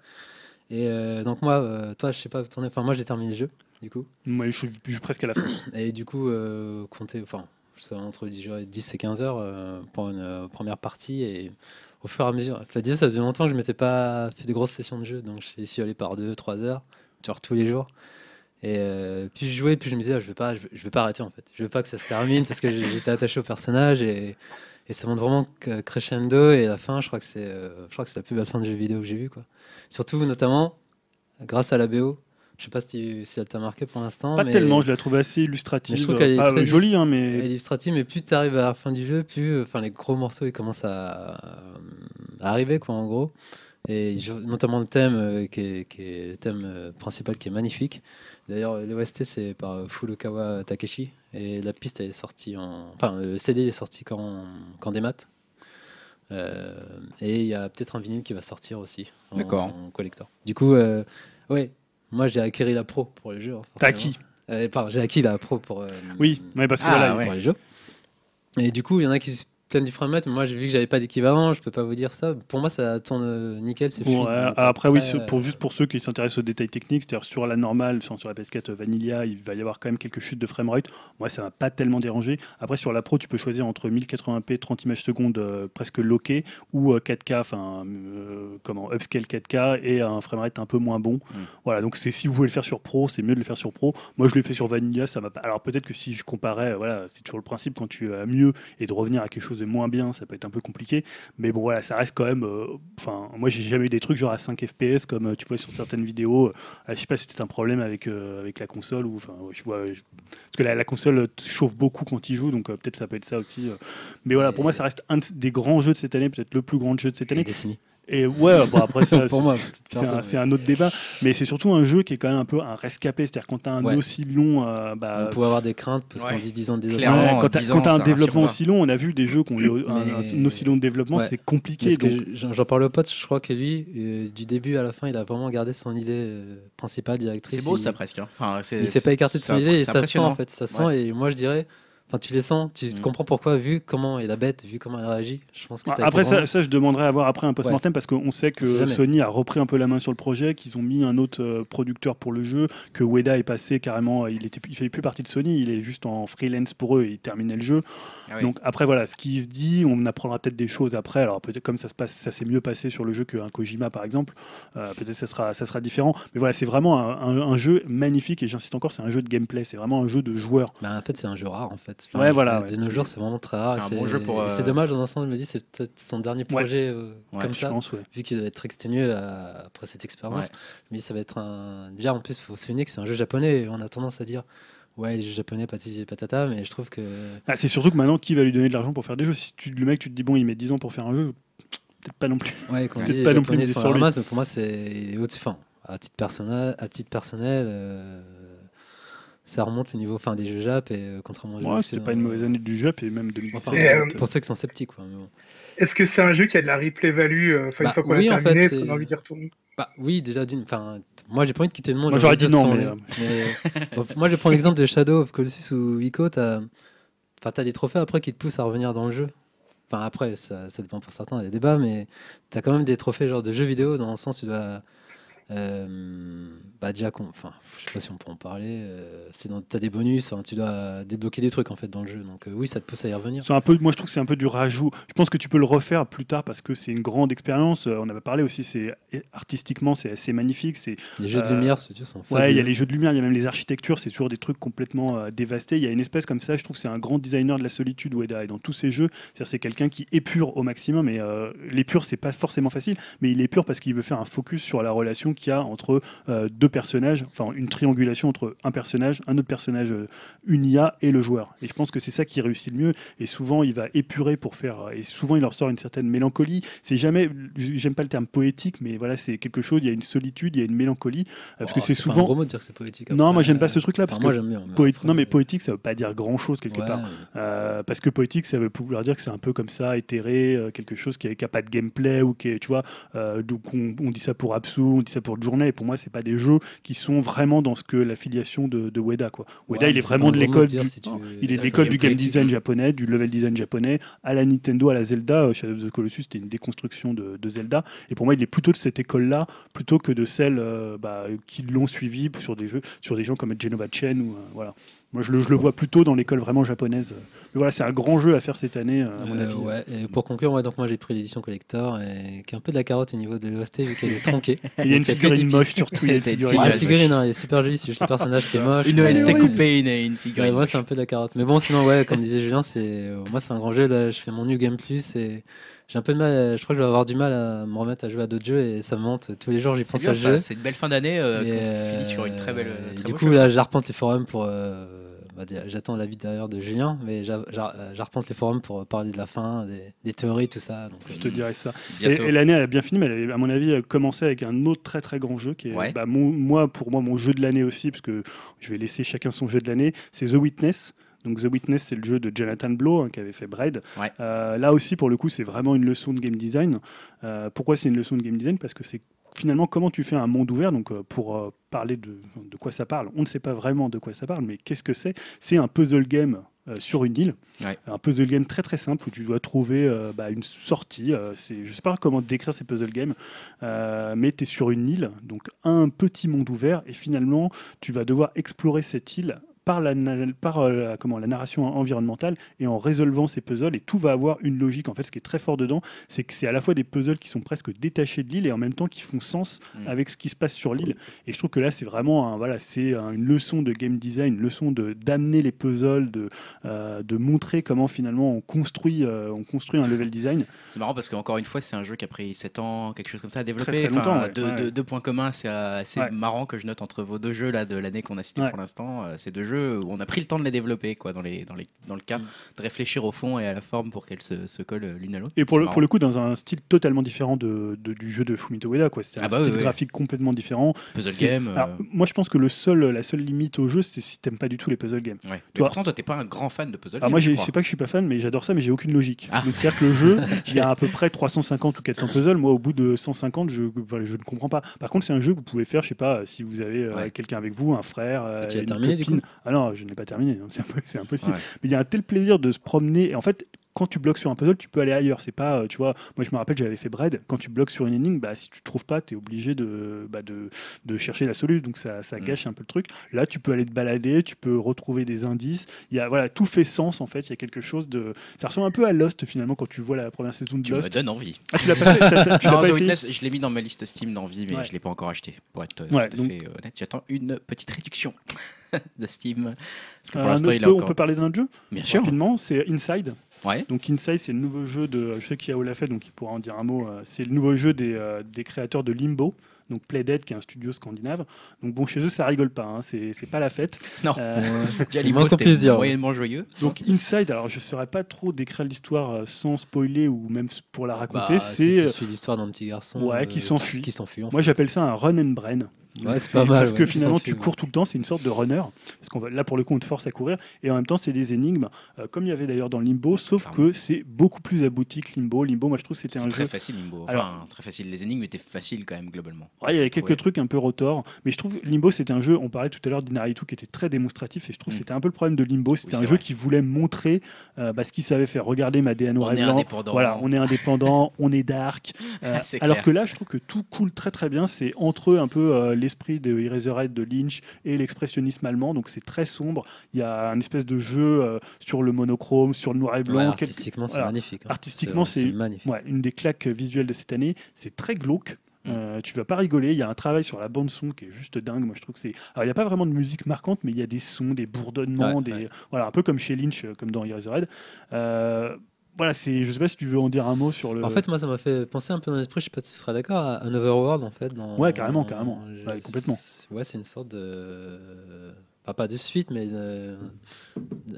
Et euh, donc moi, euh, toi, je sais pas où t'en es. Enfin, moi, j'ai terminé le jeu, du coup. Moi, je suis presque à la fin. Et du coup, euh, compter, enfin, entre 10 et 15 heures pour une première partie et au fur et à mesure. ça faisait longtemps que je m'étais pas fait de grosses sessions de jeu, donc je suis allé par 2-3 heures, genre tous les jours. Et euh, puis je jouais, puis je me disais, ah, je vais pas, je vais, pas arrêter en fait. Je veux pas que ça se termine parce que j'étais attaché au personnage et, et, ça montre vraiment crescendo. Et à la fin, je crois que c'est, euh, la plus belle fin de jeu vidéo que j'ai vu quoi. Surtout notamment grâce à la BO. Je sais pas si, si elle t'a marqué pour l'instant. Pas tellement, je la trouve assez illustrative. je trouve qu'elle est très jolie, hein, mais. Elle est illustrative, mais plus tu arrives à la fin du jeu, plus enfin, les gros morceaux ils commencent à, arriver, quoi, en gros. Et notamment le thème, euh, qui, est, le thème euh, principal qui est magnifique. D'ailleurs, l'OST c'est par Furukawa Takeshi. Et la piste est sortie en. Enfin, le CD est sorti quand, quand des maths. Euh, et il y a peut-être un vinyle qui va sortir aussi en, en collector. Du coup, ouais, moi, j'ai acquis la pro pour les jeux. Hein, T'as acquis euh, J'ai acquis la pro pour, oui, mais parce que ah, pour les jeux. Et du coup, il y en a qui thème du framerate, moi j'ai vu que j'avais pas d'équivalent, je peux pas vous dire ça. Pour moi, ça tourne euh, nickel, c'est bon, après, oui, pour, juste pour ceux qui s'intéressent aux détails techniques, c'est-à-dire sur la normale, sur la PS4 Vanilla, il va y avoir quand même quelques chutes de framerate. Moi, ça m'a pas tellement dérangé. Après, sur la Pro, tu peux choisir entre 1080p, 30 images secondes euh, presque loqué ou 4K, euh, enfin, comment, upscale 4K et un framerate un peu moins bon. Mm. Voilà, donc c'est si vous voulez le faire sur Pro, c'est mieux de le faire sur Pro. Moi, je l'ai fait sur Vanilla, ça m'a pas. Alors peut-être que si je comparais, voilà, c'est toujours le principe quand tu as mieux et de revenir à quelque chose moins bien, ça peut être un peu compliqué. Mais bon, voilà, ça reste quand même. Euh, enfin, moi, j'ai jamais eu des trucs genre à 5 FPS comme euh, tu vois sur certaines vidéos. Euh, je sais pas si c'était un problème avec, avec la console ou. Enfin, je vois. parce que la, la, console chauffe beaucoup quand il joue, donc peut-être ça peut être ça aussi. mais voilà, pour moi, ça reste un des grands jeux de cette année, peut-être le plus grand jeu de cette année. Et ouais, bon après pour moi, c'est un, autre débat, mais c'est surtout un jeu qui est quand même un peu un rescapé, c'est-à-dire quand tu as un aussi long, euh, bah, on peut avoir des craintes parce qu'on dit 10 ans de développement. quand tu as, un développement aussi long, on a vu des jeux qui ont eu un, aussi long de développement, c'est compliqué. J'en parle au pote, je crois que lui, euh, du début à la fin, il a vraiment gardé son idée euh, principale, directrice. C'est beau ça presque. Hein. Enfin, il s'est pas écarté de son idée et ça sent en fait, ça sent. Et moi je dirais Enfin, tu les sens, tu mm. comprends pourquoi, vu comment est la bête, vu comment elle réagit. Je pense que ça après, ça, ça, je demanderais à voir après un post-mortem parce qu'on sait que Sony a repris un peu la main sur le projet, qu'ils ont mis un autre euh, producteur pour le jeu, que Ueda est passé carrément, il était, il fait plus partie de Sony, il est juste en freelance pour eux et il terminait le jeu. Ah Donc après, voilà, ce qui se dit, on apprendra peut-être des choses après. Alors peut-être comme ça se passe, ça s'est mieux passé sur le jeu qu'un Kojima par exemple, euh, peut-être ça sera, ça sera différent. Mais voilà, c'est vraiment un, jeu magnifique et j'insiste encore, c'est un jeu de gameplay, c'est vraiment un jeu de joueurs. Bah, en fait, c'est un jeu rare en fait. Ouais, voilà de nos jours, c'est vraiment très rare. C'est un bon jeu pour. C'est euh, dommage dans un sens, je me dis, c'est peut-être son dernier projet euh, comme ça. vu qu'il doit être exténué euh, après cette expérience. Mais ça va être un. Déjà, en plus, il faut souligner que c'est un jeu japonais. On a tendance à dire. Ouais, les jeux japonais, patati patata, mais je trouve que. Ah, c'est surtout que maintenant, qui va lui donner de l'argent pour faire des jeux? Si tu, le mec, tu te dis, bon, il met 10 ans pour faire un jeu, peut-être pas non plus. Ouais, quand peut-être pas non plus sur mais pour moi, c'est Enfin, à titre personnel, à titre personnel ça remonte au niveau enfin, des jeux Jap et euh, contrairement aux ouais, c'était pas une mauvaise année du Jap et même 2017 euh, pour ceux qui sont sceptiques quoi, est-ce que c'est un jeu qui a de la replay value euh, une bah, fois qu'on oui, l'a terminé est-ce qu'on a envie d'y retourner? Bah, oui déjà d'une enfin moi j'ai pas envie de quitter le monde moi j'aurais dit non mais, moi je prends l'exemple de Shadow of Colossus ou Ico t'as enfin t'as des trophées après qui te poussent à revenir dans le jeu. Enfin après ça, ça dépend pour certains a des débats mais t'as quand même des trophées genre de jeux vidéo dans le sens où tu dois euh, bah déjà, enfin, je sais pas si on peut en parler. Euh, c'est dans, t'as des bonus, hein, tu dois débloquer des trucs en fait dans le jeu. Donc euh, oui, ça te pousse à y revenir. C'est un peu, moi je trouve que c'est un peu du rajout. Je pense que tu peux le refaire plus tard parce que c'est une grande expérience. on avait parlé aussi, c'est artistiquement c'est assez magnifique. C'est les jeux de lumière, c'est Ouais, il y a les jeux de lumière, il y a même les architectures. C'est toujours des trucs complètement dévastés. Il y a une espèce comme ça. Je trouve que c'est un grand designer de la solitude Ueda et dans tous ses jeux, c'est c'est quelqu'un qui épure au maximum. Et l'épure c'est pas forcément facile, mais il épure parce qu'il veut faire un focus sur la relation qu'il y a entre euh, deux personnages, enfin une triangulation entre un personnage, un autre personnage, euh, une IA et le joueur. Et je pense que c'est ça qui réussit le mieux. Et souvent, il va épurer pour faire. Et souvent, il leur sort une certaine mélancolie. C'est jamais, j'aime pas le terme poétique, mais voilà, c'est quelque chose. Il y a une solitude, il y a une mélancolie, euh, parce que oh, c'est souvent. Pas un gros dire que c'est poétique. Non, moi j'aime pas ce truc-là parce que bien, non, mais poétique, ça veut pas dire grand-chose quelque part. parce que poétique, ça veut pouvoir dire que c'est un peu comme ça, éthéré, quelque chose qui n'a pas de gameplay ou qui, tu vois. donc on, on, dit ça pour Absu, on dit ça pour Journée et pour moi, c'est pas des jeux qui sont vraiment dans ce que l'affiliation de, de Ueda. Quoi. Ueda, il est vraiment de l'école du, il est l'école du game design japonais, du level design japonais, à la Nintendo, à la Zelda. Euh, Shadow of the Colossus, c'était une déconstruction de, de, Zelda. Et pour moi, il est plutôt de cette école-là, plutôt que de celles euh, bah, qui l'ont suivi sur des jeux, sur des gens comme Genova Chen ou euh, voilà. Moi, je le, je le, vois plutôt dans l'école vraiment japonaise. Mais voilà, c'est un grand jeu à faire cette année, à mon avis. Ouais. Et pour conclure, ouais, donc moi j'ai pris l'édition collector, et, qui est un peu de la carotte au niveau de l'OST, vu qu'elle est tronquée. il y a une figurine moche surtout. Il y a une figurine, ouais, figurine hein, elle est super jolie, c'est juste le personnage qui est moche. Une OST coupée, une, une figurine. moi, c'est un peu de la carotte. Mais bon, sinon, ouais, comme disait Julien, c'est moi, c'est un grand jeu. Là, je fais mon New Game Plus et j'ai un peu de mal, je crois que je vais avoir du mal à me remettre à jouer à d'autres jeux et ça me monte tous les jours, j'y pense à jeu. C'est une belle fin d'année euh, qu'on finit sur une très belle. Très du coup, là, j'arpente les forums pour. Euh, bah, j'attends l'avis d'ailleurs de Julien, mais j'arpente les forums pour parler de la fin, des, théories, tout ça. Donc, je te dirais ça. Et, l'année a bien fini, mais elle a, à mon avis, commencé avec un autre très très grand jeu qui est, bah, moi, pour moi, mon jeu de l'année aussi, parce que je vais laisser chacun son jeu de l'année, c'est The Witness. Donc The Witness, c'est le jeu de Jonathan Blow hein, qui avait fait Braid. Euh, là aussi, pour le coup, c'est vraiment une leçon de game design. Euh, pourquoi c'est une leçon de game design? Parce que c'est finalement comment tu fais un monde ouvert. Donc euh, pour parler de, de, quoi ça parle, on ne sait pas vraiment de quoi ça parle, mais qu'est-ce que c'est? C'est un puzzle game sur une île. Un puzzle game très très simple où tu dois trouver bah, une sortie. c'est, je sais pas comment décrire ces puzzle games, mais tu es sur une île, donc un petit monde ouvert, et finalement tu vas devoir explorer cette île par, la, par euh, comment, la narration environnementale et en résolvant ces puzzles. Et tout va avoir une logique. En fait, ce qui est très fort dedans, c'est que c'est à la fois des puzzles qui sont presque détachés de l'île et en même temps qui font sens mm. avec ce qui se passe sur l'île. Et je trouve que là, c'est vraiment un, voilà, c'est une leçon de game design, une leçon de d'amener les puzzles, de, euh, de montrer comment finalement on construit, euh, on construit un level design. C'est marrant parce qu'encore une fois, c'est un jeu qui a pris 7 ans, quelque chose comme ça à développer. Très, longtemps, deux, points communs, c'est assez marrant que je note entre vos deux jeux là, de l'année qu'on a cité pour l'instant. Ces deux jeux où on a pris le temps de les développer quoi, dans, les, dans, les, dans le cas, mm. de réfléchir au fond et à la forme pour qu'elles se, se collent l'une à l'autre. Et pour le, pour le coup, dans un style totalement différent de, du jeu de Fumito Ueda. C'est un ah bah style graphique complètement différent. Puzzle game. Euh. moi, je pense que le seul, la seule limite au jeu, c'est si t'aimes pas du tout les puzzle games. Ouais. Toi, pourtant, toi, t'es pas un grand fan de puzzle games. Moi, je sais pas que je suis pas fan, mais j'adore ça, mais j'ai aucune logique. Ah. Donc, c'est-à-dire que le jeu, il y a à peu près 350 ou 400 puzzles. Moi, au bout de 150, je, je ne comprends pas. Par contre, c'est un jeu que vous pouvez faire, je sais pas, si vous avez euh, quelqu'un avec vous, un frère, euh, une terminé, copine. Ah non, je n'ai pas terminé. C'est impossible. Mais il y a un tel plaisir de se promener. Et en fait, quand tu bloques sur un puzzle, tu peux aller ailleurs. C'est pas, euh, tu vois, moi je me rappelle, j'avais fait Bread. Quand tu bloques sur une énigme, bah, si tu trouves pas, tu es obligé de, bah, de, de, chercher la solution. Donc ça, ça mm. gâche un peu le truc. Là, tu peux aller te balader, tu peux retrouver des indices. Il y a, voilà, tout fait sens en fait. Il y a quelque chose de. Ça ressemble un peu à Lost finalement quand tu vois la première saison de Lost. Tu me donnes envie. Ah, tu l'as pas fait tu, pas essayé Je l'ai mis dans ma liste Steam d'envie, mais je l'ai pas encore acheté. Pour être tout à fait honnête, j'attends une petite réduction de Steam. Parce que pour l'instant, il On peut parler d'un jeu? Bien sûr. Rapidement, c'est Inside. Donc Inside, c'est le nouveau jeu de. Je sais qu'il y a l'a fait, donc il pourra en dire un mot. Euh, c'est le nouveau jeu des, euh, des créateurs de Limbo donc Playdead qui est un studio scandinave. Donc bon, chez eux, ça rigole pas, hein. c'est pas la fête. Non, euh, Limbo, qu'on puisse dire. Moyennement joyeux. Donc Inside, alors je saurais pas trop décrire l'histoire sans spoiler ou même pour la raconter. Bah, c'est l'histoire d'un petit garçon ouais, qui s'enfuit. Qui s'enfuit. Moi, j'appelle ça un run and brain. Ouais, c'est pas mal. Parce que finalement, tu cours tout le temps, c'est une sorte de runner. Parce qu'on va, là, pour le coup, on te force à courir. Et en même temps, c'est des énigmes, euh, comme il y avait d'ailleurs dans Limbo, sauf que c'est beaucoup plus abouti que Limbo. Limbo, moi, je trouve c'était un très jeu. facile, Limbo. Enfin, très facile. Les énigmes étaient faciles quand même, globalement. Ouais, il y avait quelques trucs un peu rotors. Mais je trouve Limbo, c'était un jeu, on parlait tout à l'heure d'Inaritu, qui était très démonstratif. Et je trouve que mm. c'était un peu le problème de Limbo. C'était un jeu qui voulait montrer euh, bah, ce qu'il savait faire. Regardez ma DNA noir Voilà, on est indépendant, on est dark. Euh, alors que là, je trouve que tout coule très très bien. C'est entre eux un peu l'esprit de de Lynch et l'expressionnisme allemand. Donc c'est très sombre. Il y a un espèce de jeu euh, sur le monochrome, sur le noir et blanc. artistiquement, c'est magnifique. Hein. Artistiquement, c'est ouais, une des claques visuelles de cette année. C'est très glauque. Mm. Euh, tu vas pas rigoler. Il y a un travail sur la bande son qui est juste dingue. Moi, je trouve que c'est. Alors, il n'y a pas vraiment de musique marquante, mais il y a des sons, des bourdonnements, des voilà, un peu comme chez Lynch, euh, comme dans Eraserhead. Euh, voilà, c'est, je sais pas si tu veux en dire un mot sur le. En fait, moi, ça m'a fait penser un peu dans l'esprit, je sais pas si tu seras d'accord, à un Overworld, en fait. Dans, ouais, carrément, carrément. complètement. Ouais, c'est une sorte de. pas de suite, mais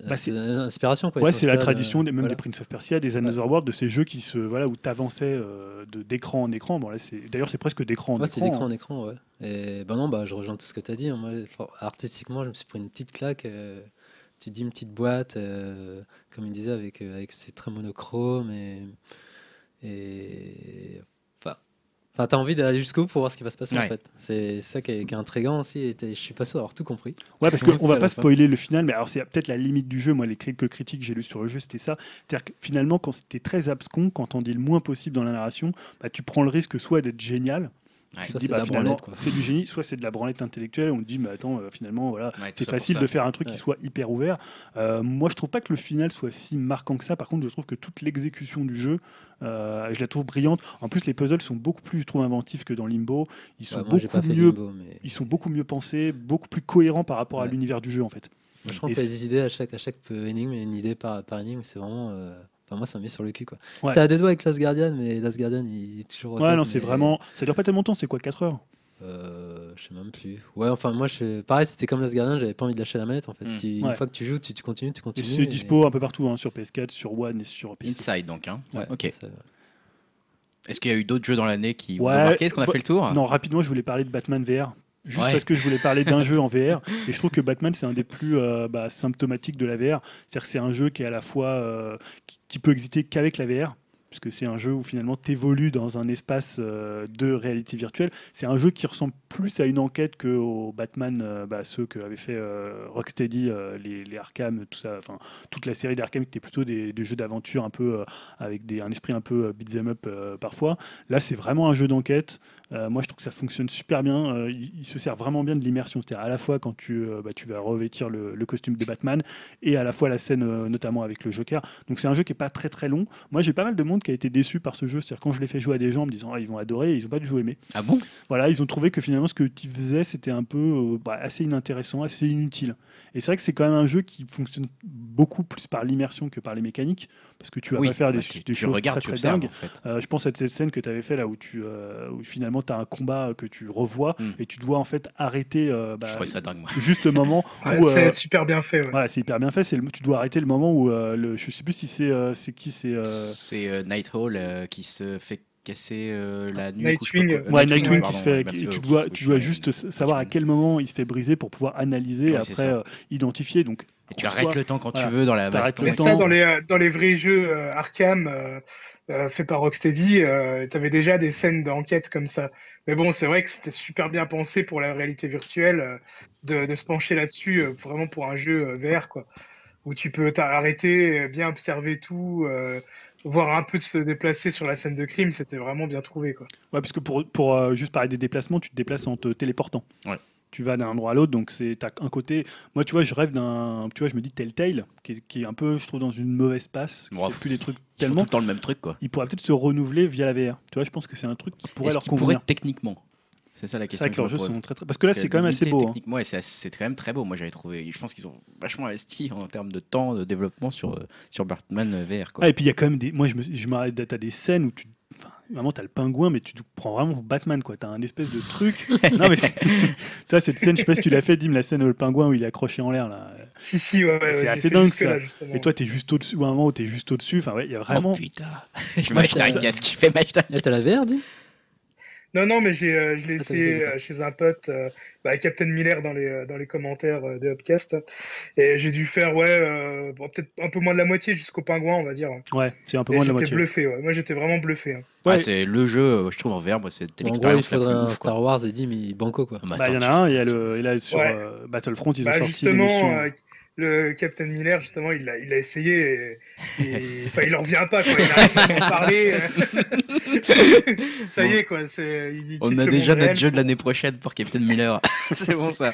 bah, c'est inspiration. Quoi, ouais, c'est la tradition des, même des Prince of Persia, des Another World, de ces jeux qui se, voilà, où tu avançais euh, d'écran en écran. Bon, là, d'ailleurs, c'est presque d'écran en ouais, écran. c'est d'écran en hein. écran, ouais. Et ben non, bah, je rejoins tout ce que tu as dit. Hein. Moi, artistiquement, je me suis pris une petite claque. Euh, tu dis une petite boîte, euh, comme il disait, avec, euh, avec ses très monochrome et. et enfin, enfin tu as envie d'aller jusqu'au bout pour voir ce qui va se passer en fait. C'est ça qui est, qui est, intriguant aussi. Et je suis pas sûr d'avoir tout compris. Ouais, parce qu'on va pas spoiler le final, mais alors c'est peut-être la limite du jeu. Moi, les quelques critiques que j'ai lues sur le jeu, c'était ça. C'est-à-dire que finalement, quand c'était très abscon, quand on dit le moins possible dans la narration, bah, tu prends le risque soit d'être génial, c'est du génie, soit c'est de la branlette intellectuelle, on te dit, mais attends, euh, finalement, voilà, c'est facile de faire un truc qui soit hyper ouvert. Euh, moi, je trouve pas que le final soit si marquant que ça. Par contre, je trouve que toute l'exécution du jeu, euh, je la trouve brillante. En plus, les puzzles sont beaucoup plus, je trouve, inventifs que dans Limbo. Ils sont, beaucoup, mieux, ils sont beaucoup mieux pensés, beaucoup plus cohérents par rapport à l'univers du jeu, en fait. je qu'il y a des idées à chaque, à chaque énigme, une idée par, par énigme, c'est vraiment moi, ça me met sur le cul. Quoi. Ouais. C'était à deux doigts avec Last Guardian, mais Last Guardian, il est toujours. Ouais, non, c'est vraiment. Ça dure pas tellement longtemps, c'est quoi, 4 heures? Euh, je sais même plus. Ouais, enfin, moi, je... pareil, c'était comme Last Guardian, j'avais pas envie de lâcher la manette. En fait. Hmm. Une fois que tu joues, tu, tu continues, tu continues. C'est dispo un peu partout, hein, sur PS4, sur One et sur PC. Inside, donc. Hein. Ouais, ok. Est-ce qu'il y a eu d'autres jeux dans l'année qui vous ont marqué? Est-ce qu'on a fait le tour? Non, rapidement, je voulais parler de Batman VR juste parce que je voulais parler d'un jeu en VR. Et je trouve que Batman, c'est un des plus euh, bah, symptomatiques de la VR. C'est-à-dire que c'est un jeu qui est à la fois euh, qui, peut exister qu'avec la VR. Puisque c'est un jeu où finalement tu évolues dans un espace euh, de réalité virtuelle. C'est un jeu qui ressemble plus à une enquête que au Batman, euh, bah, ceux qu'avait fait euh, Rocksteady, les, les, Arkham, tout ça, enfin toute la série d'Arkham qui était plutôt des, jeux d'aventure un peu avec des, un esprit un peu beat'em up parfois. Là, c'est vraiment un jeu d'enquête. moi, je trouve que ça fonctionne super bien. Il, se sert vraiment bien de l'immersion, c'est-à-dire à la fois quand tu, bah, tu vas revêtir le, le, costume de Batman et à la fois la scène, notamment avec le Joker. Donc c'est un jeu qui est pas très très long. Moi, j'ai pas mal de monde qui a été déçu par ce jeu. C'est-à-dire quand je l'ai fait jouer à des gens en me disant ah, ils vont adorer, ils ont pas du tout aimé. Ah bon? Voilà, ils ont trouvé que finalement ce que tu faisais c'était un peu euh, bah, assez inintéressant, assez inutile. Et c'est vrai que c'est quand même un jeu qui fonctionne beaucoup plus par l'immersion que par les mécaniques, parce que tu vas pas faire des, choses très, très dingues. Euh, je pense à cette scène que tu avais fait là où, tu, euh, finalement tu as un combat que tu revois hmm. et tu dois en fait arrêter bah, ça dingue, juste le moment où. c'est super bien fait. Voilà, c'est hyper bien fait. tu dois arrêter le moment où le, je sais plus si c'est c'est qui c'est. C'est Night Hall qui se fait casser euh, la nuit. Nightwing. Ouais, Nightwing qui se fait. tu dois, tu dois juste savoir à quel moment il se fait briser pour pouvoir analyser et après euh, identifier. Donc. Et tu arrêtes le temps quand tu veux dans la Mais ça, dans les, dans les vrais jeux euh, Arkham faits par Rocksteady, tu avais déjà des scènes d'enquête comme ça. Mais bon, c'est vrai que c'était super bien pensé pour la réalité virtuelle de, de, se pencher là-dessus, vraiment pour un jeu VR, quoi. Où tu peux t'arrêter, bien observer tout, voir un peu se déplacer sur la scène de crime, c'était vraiment bien trouvé. Quoi. Ouais, parce que pour, pour euh, juste parler des déplacements, tu te déplaces en te téléportant. Ouais. Tu vas d'un endroit à l'autre, donc c'est un côté. Moi, tu vois, je rêve d'un. Tu vois, je me dis Telltale, qui est, qui est un peu, je trouve, dans une mauvaise passe, qui fait plus des trucs tellement. tout le temps le même truc, quoi. Il pourrait peut-être se renouveler via la VR. Tu vois, je pense que c'est un truc qui pourrait leur convenir. pourrait techniquement c'est ça la question. C'est vrai que leurs jeux sont très, très. Parce que là, c'est quand même assez beau. Hein. Ouais, c'est quand même très beau. Moi, j'avais trouvé. Je pense qu'ils ont vachement investi en termes de temps de développement sur, euh, sur Batman VR. Quoi. Ah, et puis, il y a quand même des. Moi, je m'arrête d'être à des scènes où tu. Enfin, vraiment, t'as le pingouin, mais tu prends vraiment Batman, quoi. T'as un espèce de truc. non, mais tu vois, cette scène, je sais pas si tu l'as fait, Dim, la scène où le pingouin où il est accroché en l'air, là. Si, si, ouais, ouais C'est assez dingue, ça. et toi, t'es juste au-dessus, ou un moment où t'es juste au-dessus. Enfin, ouais, il y a vraiment. Oh putain. je m'achète un casque, je fais m'acheter un T'as la VR, Dim? Non, non, mais j'ai, euh, je l'ai ah, essayé euh, chez un pote, euh, bah, Captain Miller dans les, dans les commentaires de Upcast. Et j'ai dû faire, ouais, peut-être un peu moins de la moitié jusqu'au pingouin, on va dire. Ouais, c'est un peu moins de la moitié. J'étais bluffé, ouais. Moi, j'étais vraiment bluffé. Hein. Ouais. c'est le jeu, je trouve, en VR, c'était l'expérience. il faudrait un Star Wars et dit, mais banco, quoi. Bah, il y en a un, il y a le, et là, sur Battlefront, ils ont bah, sorti l'émission le Captain Miller, justement, il a, il a essayé et, enfin, il en revient pas, quoi. Il a pas en parler. ça y est, quoi. On a déjà notre jeu de l'année prochaine pour Captain Miller. c'est bon, ça.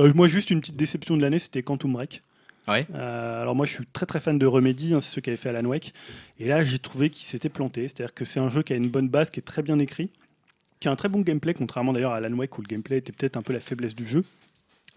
Euh, moi, juste une petite déception de l'année, c'était Quantum Break. Ouais. Euh, alors moi, je suis très très fan de Remedy, hein, c'est ceux qui avaient fait Alan Wake. Et là, j'ai trouvé qu'il s'était planté. C'est-à-dire que c'est un jeu qui a une bonne base, qui est très bien écrit, qui a un très bon gameplay, contrairement d'ailleurs à Alan Wake où le gameplay était peut-être un peu la faiblesse du jeu.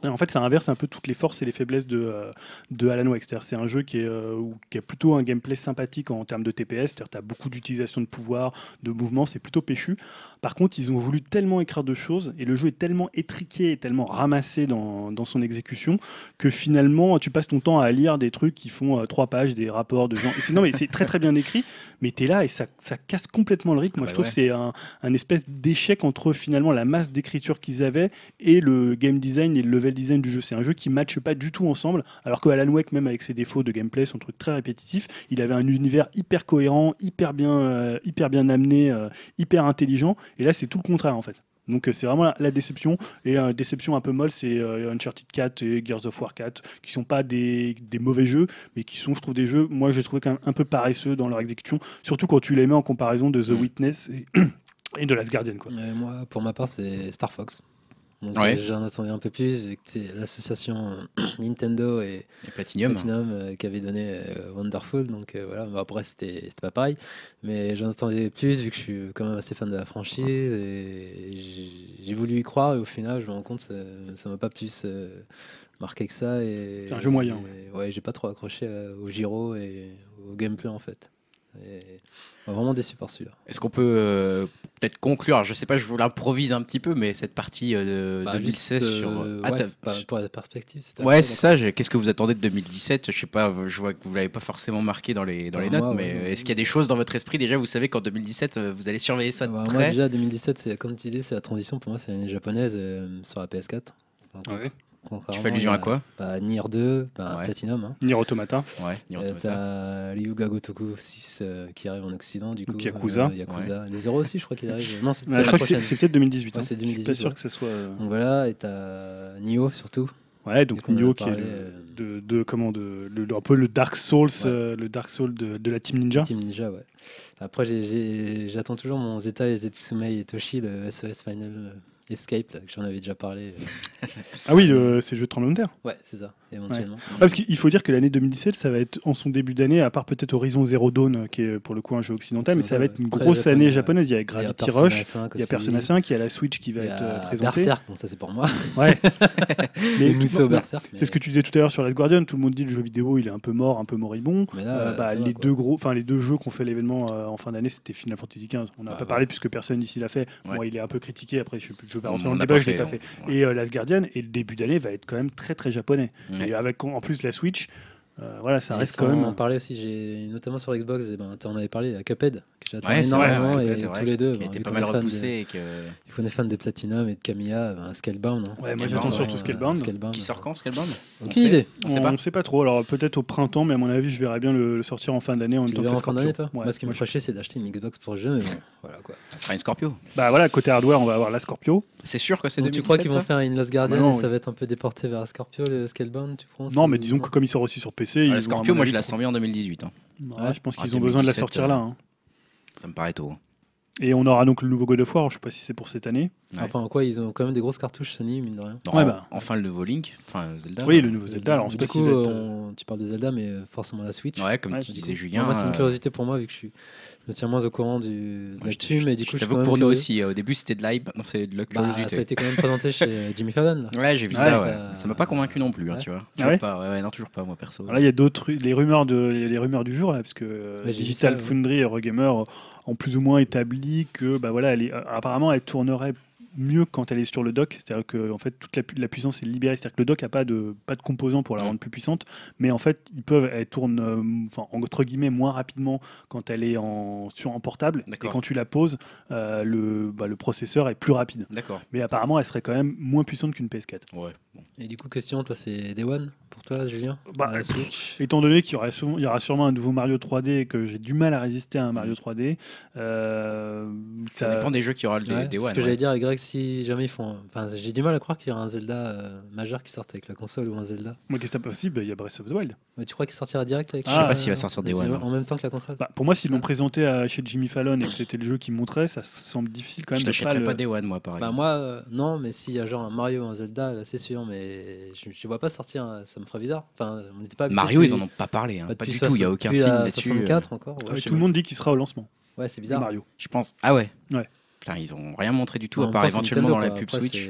En fait, ça inverse un peu toutes les forces et les faiblesses de, euh, de Alan Wake. C'est un jeu qui, est, euh, qui a plutôt un gameplay sympathique en, termes de TPS. Tu as beaucoup d'utilisation de pouvoir, de mouvement, c'est plutôt péchu. Par contre, ils ont voulu tellement écrire de choses et le jeu est tellement étriqué et tellement ramassé dans, dans son exécution que finalement, tu passes ton temps à lire des trucs qui font euh, trois pages, des rapports de gens. non, mais c'est très très bien écrit, mais tu es là et ça, ça, casse complètement le rythme. Moi, ah je bah trouve que c'est un, un, espèce d'échec entre finalement la masse d'écriture qu'ils avaient et le game design et le level design du jeu. C'est un jeu qui ne matche pas du tout ensemble, alors que Alan Wake, même avec ses défauts de gameplay, son truc très répétitif, il avait un univers hyper cohérent, hyper bien, euh, hyper bien amené, euh, hyper intelligent. Et là, c'est tout le contraire en fait. Donc euh, c'est vraiment la, déception. Et une déception un peu molle, c'est Uncharted 4 et Gears of War 4, qui sont pas des, des, mauvais jeux, mais qui sont, je trouve, des jeux, moi j'ai trouvé quand même un peu paresseux dans leur exécution, surtout quand tu les mets en comparaison de The mm. Witness et, et, de Last Guardian. Quoi. moi, pour ma part, c'est Star Fox. Euh, j'en attendais un peu plus, vu que c'est l'association euh, Nintendo et, Platinum, euh, qui avait donné Wonderful. Donc voilà, après, c'était pas pareil. Mais j'en attendais plus, vu que je suis quand même assez fan de la franchise. Et j'ai voulu y croire, et au final, je me rends compte ça m'a pas plus marqué que ça. C'est un jeu moyen. ouais, j'ai pas trop accroché au Giro et au gameplay en fait. Et vraiment déçu par celui-là. Est-ce qu'on peut euh, peut-être conclure? Je sais pas, je vous l'improvise un petit peu, mais cette partie de 2016 bah, sur. Euh, ouais, pour la perspective. Ouais, c'est ça. Qu'est-ce que vous attendez de 2017 Je sais pas, je vois que vous l'avez pas forcément marqué dans les, dans les notes, mais est-ce qu'il y a des choses dans votre esprit? Déjà Vous savez qu'en 2017, euh, vous allez surveiller ça de bah, près Moi, déjà, 2017, comme tu disais, c'est la transition. Pour moi, c'est l'année japonaise sur la PS4. Tu fais allusion à quoi bah, Nier 2, bah, Platinum. Hein. Nier Automata. Ouais, Nier Automata. T'as Ryuga Gotoku 6 euh, qui arrive en Occident, du coup. Yakuza. Euh, Yakuza. Les Zero aussi, je crois qu'il arrive. Non, c'est peut-être 2018. Hein. c'est 2018. Je suis pas sûr que ce soit. Donc voilà, et t'as Nioh surtout. Ouais, donc Nioh qui est de, de, comment de, un peu le Dark Souls, le Dark Souls de, de, la Team Ninja. Team Ninja, ouais. Après, j'attends toujours mon Zeta et Zetsumei et Toshi, le SOS Final Escape, là, que j'en avais déjà parlé. Euh. ah oui, c'est le jeu de tremblement de terre Ouais, c'est ça, éventuellement. parce qu'il faut dire que l'année 2017, ça va être en son début d'année, à part peut-être Horizon Zero Dawn, qui est pour le coup un jeu occidental, mais ça va être une grosse année japonaise. Il y a Gravity Rush, il y a Persona 5, il y a la Switch qui va être euh, présentée. Berserk, bon, ça c'est pour moi. Ouais. mais c'est ce que tu disais tout à l'heure sur Last Guardian, tout le monde dit le jeu vidéo il est un peu mort, un peu moribond. Euh, bah, les, deux gros, les deux jeux qu'on fait l'événement en fin d'année, c'était Final Fantasy XV. On n'a ah pas parlé puisque personne ici l'a fait. Moi, il est un peu critiqué, après je ne vais pas rentrer dans le débat, pas fait. Et euh, Last Guardian, et le début d'année va être quand même très très japonais. Et avec en plus la Switch, euh, voilà, ça reste quand même. en parler aussi, j'ai notamment sur Xbox, et eh ben, tu en avais parlé à Cuphead, que j'attends énormément, et tous les deux. Qui était pas mal repoussé. et que... on est fan de Platinum et de Camilla, ben, Scalebound. Hein. Ouais, moi j'attends surtout Scalebound. Qui sort quand Scalebound? Aucune idée. On sait. On sait pas trop. Alors peut-être au printemps, mais à mon avis, je verrais bien le sortir en fin d'année en même temps que en fin d'année, toi? Moi, ce qui me chier, c'est d'acheter une Xbox pour le jeu, mais bon, voilà quoi. Ça sera une Scorpio. Bah voilà, côté hardware, on va avoir la Scorpio. C'est sûr que c'est 2017. Tu crois qu'ils vont faire une Last Guardian et ça va être un peu déporté vers Scorpio, le Scalebound, tu penses Non, mais disons que comme il sort aussi sur PC. Scorpio, moi je la sens bien en 2018. Hein. Ouais, je pense qu'ils ont besoin de la sortir là. Ça me paraît tôt. Et on aura donc le nouveau God of War, je sais pas si c'est pour cette année. Enfin, quoi, ils ont quand même des grosses cartouches Sony, mine de rien. ouais, bah. Enfin, le nouveau Link, enfin Zelda. Oui, le nouveau Zelda. Alors, du coup, euh, tu parles de Zelda, mais euh, forcément la Switch. Ouais, comme tu disais, Julien. Moi, c'est une euh, curiosité pour moi, vu que je suis je tiens moins au courant du là-dessus, mais du coup, je pour nous aussi. Au début, c'était de l'hype, non, c'est de la bah, ça a été quand même présenté chez Jimmy Fallon. Ouais, j'ai vu ça. Ouais. Ça m'a pas convaincu non plus, hein, tu vois. Ah toujours pas. Ouais, non, toujours pas moi perso. Là, il y a d'autres, les rumeurs de, les rumeurs du jour là, parce que Digital Foundry et Eurogamer ont plus ou moins établi que, bah voilà, elle apparemment, elle tournerait mieux quand elle est sur le dock, c'est-à-dire que en fait toute la, puissance est libérée, c'est-à-dire que le dock n'a pas de pas de composants pour la rendre plus puissante, mais en fait ils peuvent elle tourne euh, enfin entre guillemets moins rapidement quand elle est en sur en portable et quand tu la poses euh, le bah, le processeur est plus rapide. D'accord. Mais apparemment elle serait quand même moins puissante qu'une PS4. Ouais. Et du coup question toi c'est Day One? Pour toi Julien bah, Étant donné qu'il y aura il y aura sûrement un nouveau Mario 3D et que j'ai du mal à résister à un Mario 3D. Euh, ça... dépend des jeux qui aura le Day One. Ce que j'allais dire Greg si jamais ils font. Enfin, j'ai du mal à croire qu'il y aura un Zelda euh, majeur qui sorte avec la console ou un Zelda. Moi, qu'est-ce que possible Il y a Breath of the Wild. Mais tu crois qu'il sortira direct avec Je sais pas s'il va sortir des One. En même temps que la console bah, Pour moi, s'ils l'ont présenté à, chez Jimmy Fallon et que c'était le jeu qui montrait, ça semble difficile quand même. Je t'achèterais pas, des One, moi, par bah, moi, euh, non, mais s'il y a genre un Mario ou un Zelda, là, c'est sûr, mais je, ne vois pas sortir, ça ferait bizarre. Enfin, on n'était pas. Mario, ils en ont pas parlé, hein. pas du tout, il y a aucun signe là-dessus. Euh. encore. Tout le monde dit qu'il sera au lancement. Ouais, c'est bizarre. Mario. Je pense. Ah ouais. Ouais ils ont rien montré du tout, à part éventuellement dans la pub Switch.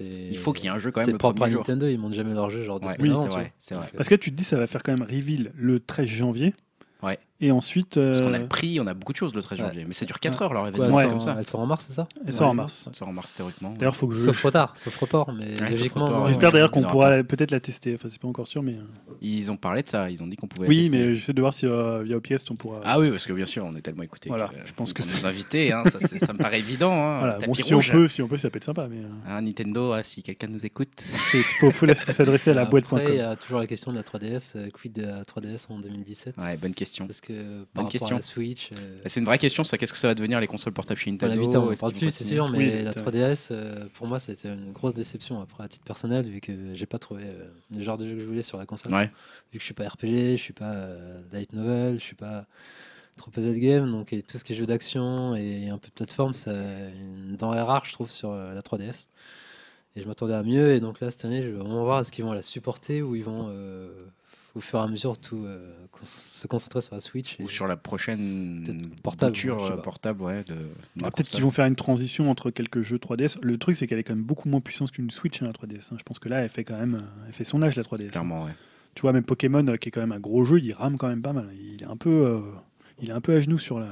Il faut qu'il y ait un jeu quand même. C'est propre à Nintendo, ils montrent jamais leur jeu, genre oui, c'est vrai, Parce que tu te dis, ça va faire quand même reveal le 13 janvier. Ouais. Et ensuite. Parce qu'on a le euh, prix, on a beaucoup de choses le 13 janvier. Mais ça dure 4 heures leur événement. Ouais, comme ça. Elle sort en mars, c'est ça Elle sort en mars. Elle sort en mars théoriquement. D'ailleurs, faut que je... Sauf retard, sauf report. Mais logiquement. J'espère d'ailleurs qu'on pourra peut-être la tester. Enfin, c'est pas encore sûr, mais. Euh. Ils ont parlé de ça. Ils ont dit qu'on pouvait. Oui, mais j'essaie de voir si euh, via OPS on pourra. Ah oui, parce que bien sûr, on est tellement écouté. Voilà, je pense que c'est. invités, hein, ça, me paraît évident. Hein, voilà, bon, si on peut, si on peut, ça peut être sympa. Mais. Ah, Nintendo, ah, si quelqu'un nous écoute. Il faut, s'adresser à la boîte.com. Il y a toujours la question de la 3DS. Quid de la 3DS en 2017 Ouais, bonne question. Parce que par rapport à la Switch. Bah, c'est une vraie question, ça. Qu'est-ce que ça va devenir les consoles portables chez Nintendo? La Vita, on parle plus, c'est sûr, mais la 3DS, euh, pour moi, c'était une grosse déception après à titre personnel, vu que j'ai pas trouvé euh, le genre de jeu que je voulais sur la console. Vu que je suis pas RPG, je suis pas euh, light novel, je suis pas trop puzzle game, donc tout ce qui est jeu d'action et un peu de plateforme, c'est une denrée rare, je trouve, sur la 3DS. Et je m'attendais à mieux, et donc là, cette année, je vais vraiment voir est-ce qu'ils vont la supporter ou ils vont au fur et à mesure tout euh, se concentrer sur la Switch ou sur la prochaine portable euh, portable ouais de, ah, peut-être qu'ils vont faire une transition entre quelques jeux 3DS le truc c'est qu'elle est quand même beaucoup moins puissante qu'une Switch hein, la 3DS hein. je pense que là elle fait quand même euh, elle fait son âge la 3DS hein. clairement ouais. Tu vois même Pokémon qui est quand même un gros jeu il rame quand même pas mal. Il est un peu il est un peu à genoux sur la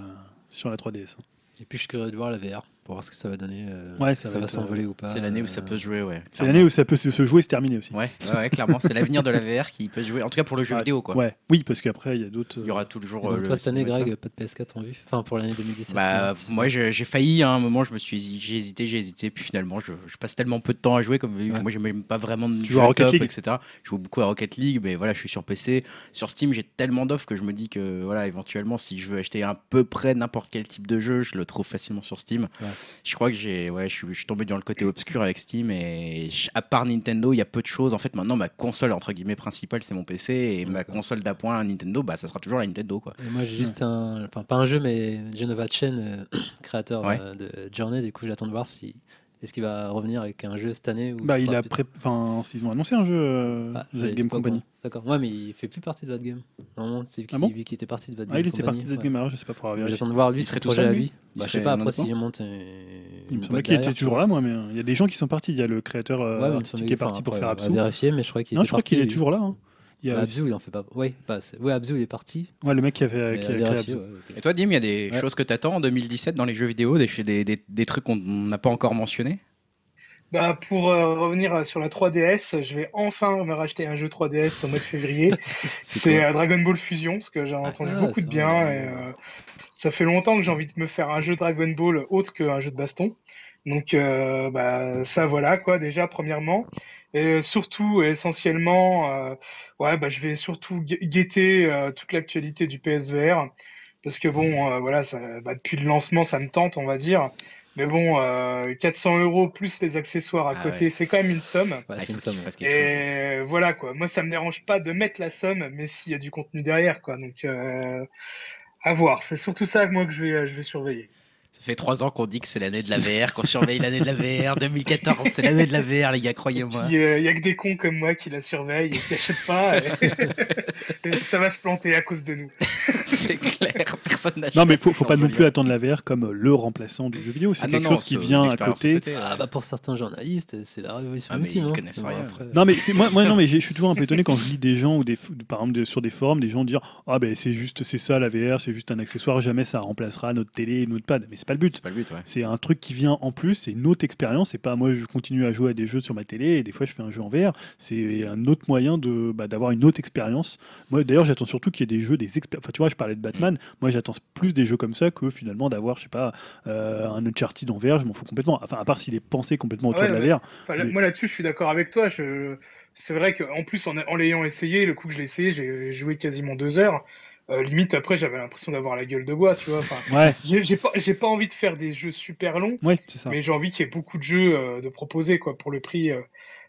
sur la 3DS et puis je suis curieux de voir la VR pour voir ce que ça va donner. euh, Ouais, est-ce que ça ça, va va être, s'envoler ou pas. C'est l'année où ça euh, peut se jouer, ouais. C'est l'année où ça peut se jouer et se terminer aussi. Ouais, ouais, ouais, clairement, c'est l'avenir de la VR qui peut se jouer. En tout cas pour le jeu vidéo, quoi. Ouais, oui, parce qu'après, il y a d'autres. Il y aura toujours. et euh, donc, le toi, cette année, Greg, pas de PS4 en vue? Enfin, pour l'année 2017. Bah, moi, j'ai j'ai failli à un moment, je me suis j'ai hésité, j'ai hésité, puis finalement, je, je passe tellement peu de temps à jouer, comme moi, j'aime même pas vraiment de Tu joues à Rocket top, League? etc. Je joue beaucoup à Rocket League, mais voilà, je suis sur PC. Sur Steam, j'ai tellement d'offres que je me dis que, voilà, éventuellement, si je veux acheter à peu près n'importe quel type de jeu, je le trouve facilement sur Steam. Ouais. Je crois que j'ai, ouais, je suis, je suis tombé dans le côté obscur avec Steam, et je- à part Nintendo, il y a peu de choses. En fait, maintenant, ma console, entre guillemets, principale, c'est mon PC, et ma console d'appoint Nintendo, bah, ça sera toujours la Nintendo, quoi. Et moi, j'ai juste un. Enfin, pas un jeu, mais Genova Chen, euh, créateur Ouais. euh, de Journey. Du coup, j'attends de voir si. Est-ce qu'il va revenir avec un jeu cette année ou Bah, il a plus- pré... enfin, ils ont annoncé un jeu, euh, Ah, The Game Company. D'accord. Ouais, mais il fait plus partie de votre game. Normalement, c'est lui qui, Ah bon lui qui était parti de votre Ah, game. il était parti de ouais. Game, alors je sais pas, faudra vérifier. J'attends de voir lui, Il serait projet à lui. Il Bah, je sais pas après s'il monte. Il me semblait qu'il était toujours là, moi, mais il y a des gens qui sont partis. Il y a le créateur euh, il qui est parti pour faire Absu. vérifier, mais je crois qu'il Non, je crois qu'il est toujours là. Il y a Bah, Abzu, il en fait pas. Ouais, bah, c'est- ouais, Abzu, il est parti. Ouais, le mec qui avait qui à a créé vérifier, Absu. ouais, ok. Et toi, Dim, il y a des Ouais. choses que tu attends en 2017 dans les jeux vidéo, des, des, des, des trucs qu'on n'a pas encore mentionnés? Bah, pour euh, revenir euh, sur la 3DS, je vais enfin me racheter un jeu 3DS au mois de février. C'est euh, Dragon Ball Fusion, parce que j'ai entendu Ah, beaucoup c'est de bien. vrai. Et, euh, ça fait longtemps que j'ai envie de me faire un jeu Dragon Ball autre qu'un jeu de baston. Donc, euh, bah, ça, voilà, quoi, déjà, premièrement. Et surtout, et essentiellement, euh, ouais, bah, je vais surtout gu- guetter euh, toute l'actualité du PSVR. Parce que bon, euh, voilà, ça, bah, depuis le lancement, ça me tente, on va dire. Mais bon, euh, 400 euros plus les accessoires à Ah côté, ouais. c'est quand même une somme. Ouais, Ah, c'est une somme. chose. Et voilà quoi. Moi, ça me dérange pas de mettre la somme, mais s'il y a du contenu derrière, quoi. Donc, euh, à voir. C'est surtout ça que moi que je vais, je vais surveiller. Ça fait trois ans qu'on dit que c'est l'année de la VR, qu'on surveille l'année de la VR. 2014, c'est l'année de la VR, les gars, croyez-moi. Il y a que des cons comme moi qui la surveillent et qui achètent pas. et- ça va se planter à cause de nous. c'est clair, personne n'achète. Non, mais faut, faut sans pas non plus attendre la VR comme le remplaçant du jeu vidéo. C'est Ah, quelque non, chose non, qui vient à côté. Ah bah pour certains journalistes, c'est la révolution Ah, mais ultime. ils se hein. rien. après- Non mais moi, moi non mais j'ai- je suis toujours un peu étonné quand je lis des gens ou des par exemple sur des forums des gens dire ah ben c'est juste c'est ça la VR c'est juste un accessoire jamais ça remplacera notre télé notre pad mais c'est pas le but C'est pas le but, ouais. c'est un truc qui vient en plus c'est une autre expérience c'est pas moi je continue à jouer à des jeux sur ma télé et des fois je fais un jeu en VR c'est un autre moyen de bah, d'avoir une autre expérience moi d'ailleurs j'attends surtout qu'il y ait des jeux des expé- enfin tu vois je parlais de Batman moi j'attends plus des jeux comme ça que finalement d'avoir je sais pas euh, un Uncharted en VR je m'en fous complètement enfin à part s'il est pensé complètement autour Ouais, de la. VR Enfin, là, Mais- Moi là-dessus, je suis d'accord avec toi. Je... C'est vrai qu'en plus, en, en l'ayant essayé, le coup que je l'ai essayé, j'ai joué quasiment deux heures. Euh, limite, après, j'avais l'impression d'avoir la gueule de bois, tu vois. Enfin, ouais j'ai j'ai pas, j'ai pas envie de faire des jeux super longs. ouais c'est ça mais j'ai envie qu'il y ait beaucoup de jeux euh, de proposer quoi pour le prix euh,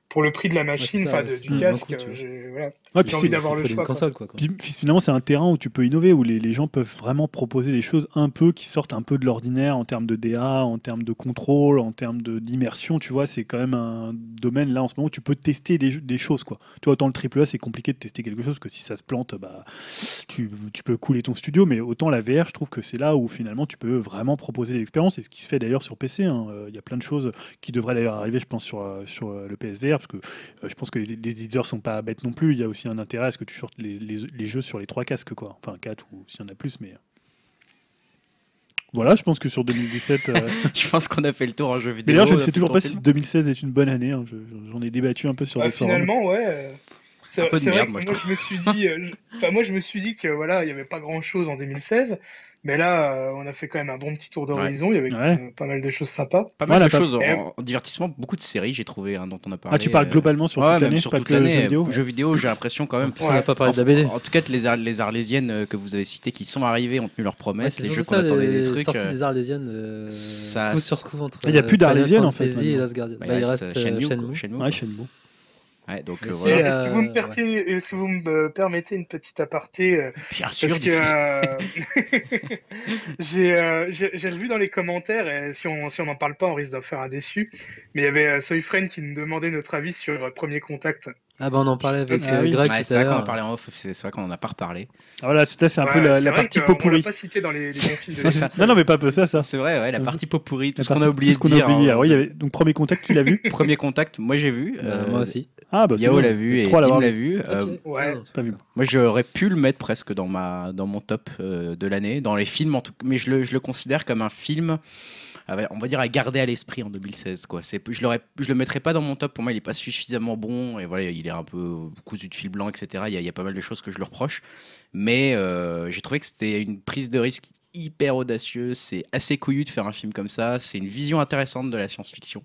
pour le prix de la machine c'est ça, enfin ouais, de- du casque euh, voilà. Ouais, puis c'est- envie d'avoir le choix, console quoi. quoi. Puis, puis finalement, c'est un terrain où tu peux innover, où les, les gens peuvent vraiment proposer des choses un peu qui sortent un peu de l'ordinaire en termes de DA, en termes de contrôle, en termes de- d'immersion. Tu vois, c'est quand même un domaine là en ce moment où tu peux tester des, des choses. Quoi. Tu vois, autant le AAA, c'est compliqué de tester quelque chose que si ça se plante, bah, tu, tu peux couler ton studio. Mais autant la VR, je trouve que c'est là où finalement tu peux vraiment proposer des expériences. Et ce qui se fait d'ailleurs sur PC. hein. Euh, Il y a plein de choses qui devraient d'ailleurs arriver, je pense, sur, euh, sur euh, le PSVR, parce que euh, je pense que les, les éditeurs sont pas bêtes non plus. Il y a aussi un intérêt à ce que tu sortes les, les- les jeux sur les trois casques, quoi. Enfin, quatre ou s'il y en a plus, mais. euh. Voilà, je pense que sur 2017. euh, Je pense qu'on a fait le tour en jeu vidéo. D'ailleurs, je ne a sais toujours pas si film. 2016 est une bonne année. hein. Je- J'en ai débattu un peu sur Bah, les forums. finalement ouais euh, c'est Un peu de c'est vrai merde, que moi, je moi je me suis dit euh, je- enfin moi je me suis dit que voilà il y avait pas grand chose en 2016 mais là euh, on a fait quand même un bon petit tour d'horizon il y avait Ouais. euh, pas mal de choses sympas Pas mal Voilà, de pas- choses en, en divertissement, beaucoup de séries, j'ai trouvé, hein, dont on a parlé. Ah, tu parles euh, globalement sur ouais, toute l'année, sur pas toute que l'année. jeu vidéo Jeux vidéo, j'ai l'impression quand même. On n'a pas parlé de la BD. En, en tout cas, les, Ar- les Arlésiennes euh, que vous avez citées qui sont arrivées ont tenu leurs promesses. les jeux qu'on attendait les des trucs. sorties des Arlésiennes, euh, ça- coup sur coup entre. Il y a plus d'Arlésiennes, en fait, bah, Bah, il reste Shenmue, Ouais, donc euh, voilà. Et Est-ce que vous me euh, permettez, est-ce que vous me permettez une petite aparté euh, Bien sûr, Parce que euh, j'ai euh, j'ai j'ai vu dans les commentaires, et si on si on n'en parle pas, on risque d'en faire un déçu. Mais il y avait euh, Soyfriend qui nous demandait notre avis sur euh, Premier Contact. Ah bah on en parlait avec Ah euh, oui. Greg Ouais, c'est vrai qu'on en parlait en off, c'est vrai qu'on en a pas reparlé. Ah, voilà, c'est c'est un peu la, la partie qu'on- pot On l'a pas cité dans les, les bons films de C'est ça. Non, non, mais pas peu ça, ça. C'est vrai, ouais, la Euh, partie pot pourri, tout La ce qu'on a oublié tout ce de qu'on a dire. oublié. hein. Alors, il y avait donc premier contact qu'il a vu. Premier contact, moi j'ai vu. Bah, euh, Moi aussi. Ah bah c'est Yao l'a vu et Tim l'avoir l'a vu. Euh, ouais. Ah, pas vu. Moi, j'aurais pu le mettre presque dans, ma, dans mon top euh, de l'année, dans les films en tout mais je le, je le considère comme un film on va dire, à garder à l'esprit en 2016. Quoi. C'est, je ne le mettrais pas dans mon top. Pour moi, il n'est pas suffisamment bon. Et voilà, il est un peu cousu de fil blanc, etc. Il y, a, pas mal de choses que je le reproche. Mais euh, j'ai trouvé que c'était une prise de risque hyper audacieuse. C'est assez couillu de faire un film comme ça. C'est une vision intéressante de la science-fiction.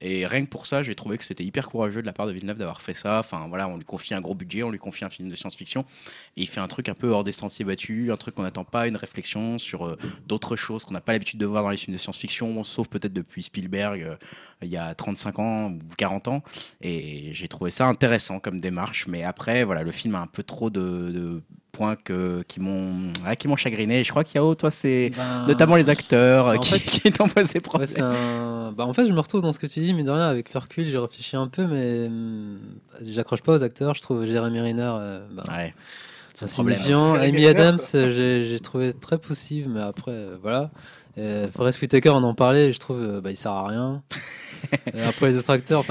Et rien que pour ça, j'ai trouvé que c'était hyper courageux de la part de Villeneuve d'avoir fait ça. Enfin voilà, on lui confie un gros budget, on lui confie un film de science-fiction, et il fait un truc un peu hors des sentiers battus, un truc qu'on n'attend pas, une réflexion sur euh, d'autres choses qu'on n'a pas l'habitude de voir dans les films de science-fiction, sauf peut-être depuis Spielberg euh, il y a 35 ans ou 40 ans. Et j'ai trouvé ça intéressant comme démarche, mais après voilà, le film a un peu trop de points que, qui m'ont ah, qui m'ont chagriné. Je crois qu'il y a toi, c'est ben, notamment les acteurs bah, qui, fait, qui t'ont posé problème. bah, en fait, je me retrouve dans ce que tu dis, mais de rien, avec le recul, j'ai réfléchi un peu, mais hum, j'accroche pas aux acteurs. Je trouve Jérémy Renner. Euh, bah, ouais. C'est. Amy Adams, j'ai trouvé très possible, mais après, euh, voilà. Euh, Forest Whitaker, on en parlait, je trouve, euh, bah, il sert à rien. après, les autres acteurs.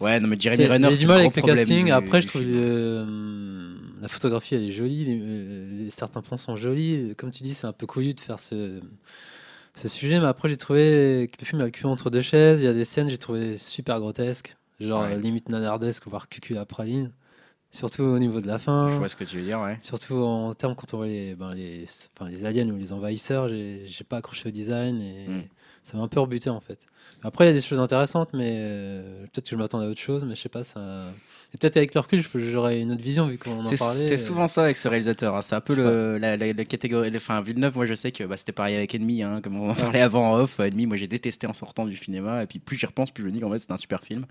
Ouais, non, mais Jeremy Renner, j'ai du mal avec le casting. Après, je trouve euh, la photographie, elle est jolie. Les, certains plans sont jolis. Comme tu dis, c'est un peu couillu de faire ce, ce sujet. Mais après, j'ai trouvé que le film a cul entre deux chaises. Il y a des scènes, j'ai trouvé super grotesques. Genre, limite nanardesque, voire cucul à praline. Surtout au niveau de la fin. Je vois ce que tu veux dire, ouais. Surtout en termes quand on voit les, ben, les, enfin, les aliens ou les envahisseurs, j'ai pas accroché au design et hmm. ça m'a un peu rebuté en fait. Après, il y a des choses intéressantes, mais euh, peut-être que je m'attendais à autre chose, mais je sais pas. Ça... Et peut-être avec le recul, j'aurais une autre vision vu qu'on en parlait. C'est souvent ça avec ce réalisateur. Hein. C'est un peu le, la, la, catégorie. Enfin, Villeneuve, moi je sais que bah, c'était pareil avec Ennemi, hein, comme on en parlait avant en off. Ennemi, moi j'ai détesté en sortant du cinéma, et puis plus j'y repense, plus je me dis qu'en fait c'est un super film.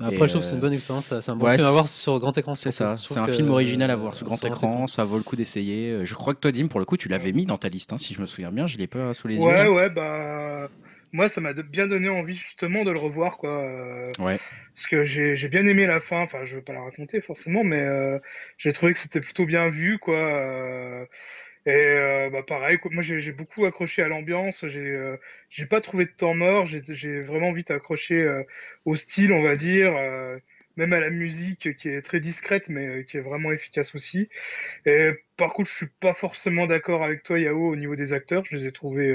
Après, je trouve que c'est une bonne expérience. C'est un bon film à voir sur grand écran. C'est ça. C'est un film original à voir sur grand écran. Ça vaut le coup d'essayer. Euh, je crois que toi, Dim, pour le coup, tu l'avais mis dans ta liste, hein, si je me souviens bien. Je l'ai pas sous les yeux. Ouais, ouais, bah. Moi, ça m'a bien donné envie justement de le revoir, quoi. Euh, ouais. Parce que j'ai bien aimé la fin. Enfin, je vais pas la raconter forcément, mais euh, j'ai trouvé que c'était plutôt bien vu, quoi. Et euh, bah pareil, moi j'ai beaucoup accroché à l'ambiance, j'ai euh, j'ai pas trouvé de temps mort, j'ai vraiment vite accroché euh, au style, on va dire, même à la musique qui est très discrète mais qui est vraiment efficace aussi. Et par contre, je suis pas forcément d'accord avec toi Yao au niveau des acteurs, je les ai trouvés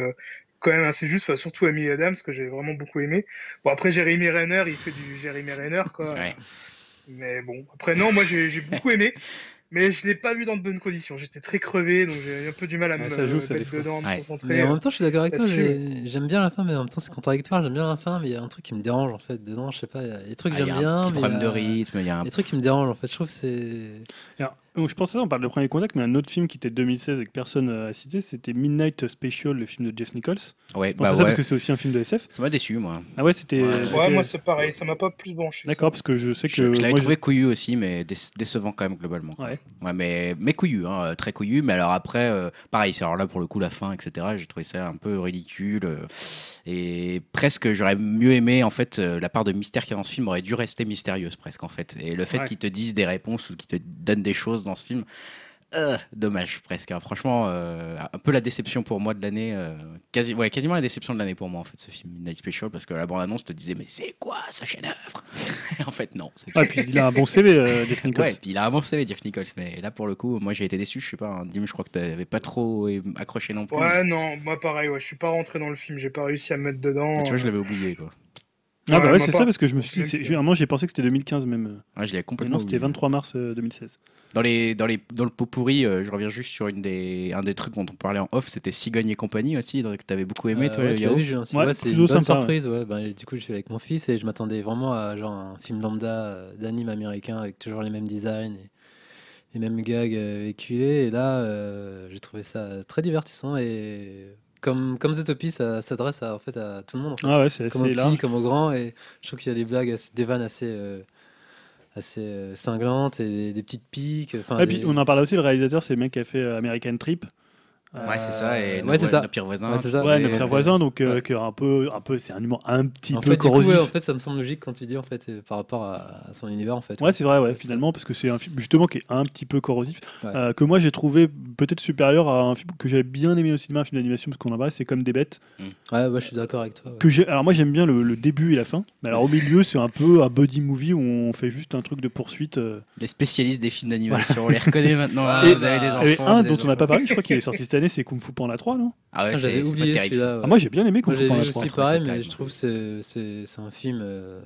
quand même assez justes, enfin, surtout Amy Adams que j'ai vraiment beaucoup aimé. Bon après Jeremy Renner, il fait du Jeremy Renner quoi. Ouais. Mais bon, après non, moi j'ai beaucoup aimé. mais je l'ai pas vu dans de bonnes conditions. J'étais très crevé, donc j'ai un peu du mal à me ça joue, mettre dedans, me concentrer. Mais en même temps, je suis d'accord avec toi. J'aime bien la fin, mais en même temps, c'est contradictoire. J'aime bien la fin, mais il y a un truc qui me dérange en fait dedans. Je sais pas. Il y a des trucs que ah, j'aime bien. Un petit problème de rythme. Il y a un... des trucs qui me dérangent en fait. Je trouve c'est. Je pensais, on parle de Premier Contact, mais un autre film qui était de 2016 et que personne n'a cité, c'était Midnight Special, le film de Jeff Nichols. Ouais, bah ça parce que c'est aussi un film de SF. Ça m'a déçu, moi. Ah ouais, c'était. Ouais, moi c'est pareil, ça m'a pas plus branché. D'accord, parce que je sais que. Je, je l'avais trouvé couillu aussi, mais décevant quand même globalement. Ouais. Ouais, mais, mais couillu, hein, très couillu. Mais alors après, euh, pareil, c'est alors là pour le coup la fin, etc. J'ai trouvé ça un peu ridicule. Euh, et presque, j'aurais mieux aimé, en fait, euh, la part de mystère qui y a dans ce film aurait dû rester mystérieuse presque, en fait. Et le fait qu'ils te disent des réponses ou qu'ils te donnent des choses dans ce film euh, dommage presque. Hein. Franchement, euh, un peu la déception pour moi de l'année. Euh, quasi, ouais, quasiment la déception de l'année pour moi en fait ce film Night Special parce que la bande annonce te disait mais c'est quoi ce chef-d'œuvre En fait non. Ah, puis il a un bon CV Jeff Nichols. Ouais, puis il a un bon CV Jeff Nichols. Mais là pour le coup, moi j'ai été déçu. Je sais pas, hein, Dim, je crois que t'avais pas trop accroché non plus. Ouais non, moi pareil. Ouais, je suis pas rentré dans le film. J'ai pas réussi à me mettre dedans. tu vois, je l'avais oublié quoi. Ah bah ouais, c'est ça parce que je me suis dit, moi j'ai pensé que c'était 2015 même. Ouais, je l'ai complètement. Non, c'était 23 mars 2016. Dans, les, dans, les, dans le pot pourri, euh, je reviens juste sur une des, un des trucs dont on parlait en off, c'était Cigogne et compagnie aussi, que tu avais beaucoup aimé, euh, toi, ouais, Yao. Vu, ouais, c'est une bonne surprise. Ouais. Ben, du coup, je suis avec mon fils et je m'attendais vraiment à genre un film lambda euh, d'anime américain avec toujours les mêmes designs et les mêmes gags véhiculés. Et là, j'ai trouvé ça très divertissant et comme, comme Zootopie, ça s'adresse à, en fait, à tout le monde. En fait. Ah ouais, c'est comme au petit, comme au grand. Et je trouve qu'il y a des blagues, des vannes assez assez euh, cinglante et des, petites piques. et puis on en parle aussi, le réalisateur, c'est le mec qui a fait euh, American Trip. Ouais, c'est ça. Et ouais, c'est ça. Le pire voisin. Ouais, c'est ça. Ouais, le pire voisin, donc euh, un peu, un peu, c'est un humour un petit peu corrosif. Coup, en fait, ça me semble logique quand tu dis en fait par rapport à, son univers en fait. Ouais, c'est vrai, ouais, finalement, parce que c'est un film justement qui est un petit peu corrosif, euh, que moi j'ai trouvé peut-être supérieur à un film que j'avais bien aimé au cinéma, un film d'animation, parce qu'on en parle, c'est comme des bêtes. Mm. Ouais, ouais, je suis d'accord avec toi. Que j'ai, alors moi j'aime bien le, début et la fin, mais alors au milieu c'est un peu un buddy movie où on fait juste un truc de poursuite. Euh. Les spécialistes des films d'animation, on les reconnaît maintenant. Hein, vous avez des enfants. un dont on n'a pas parlé, je crois qu'il est sorti cette année, c'est Kung Fu Panda 3, non? Ah ouais, J'avais c'est c'est pas oublié terrible. ouais. ah, Moi, j'ai bien aimé Kung Moi, Fu Panda je 3. suis trouve pareil, mais je trouve que c'est- c'est c'est un film euh,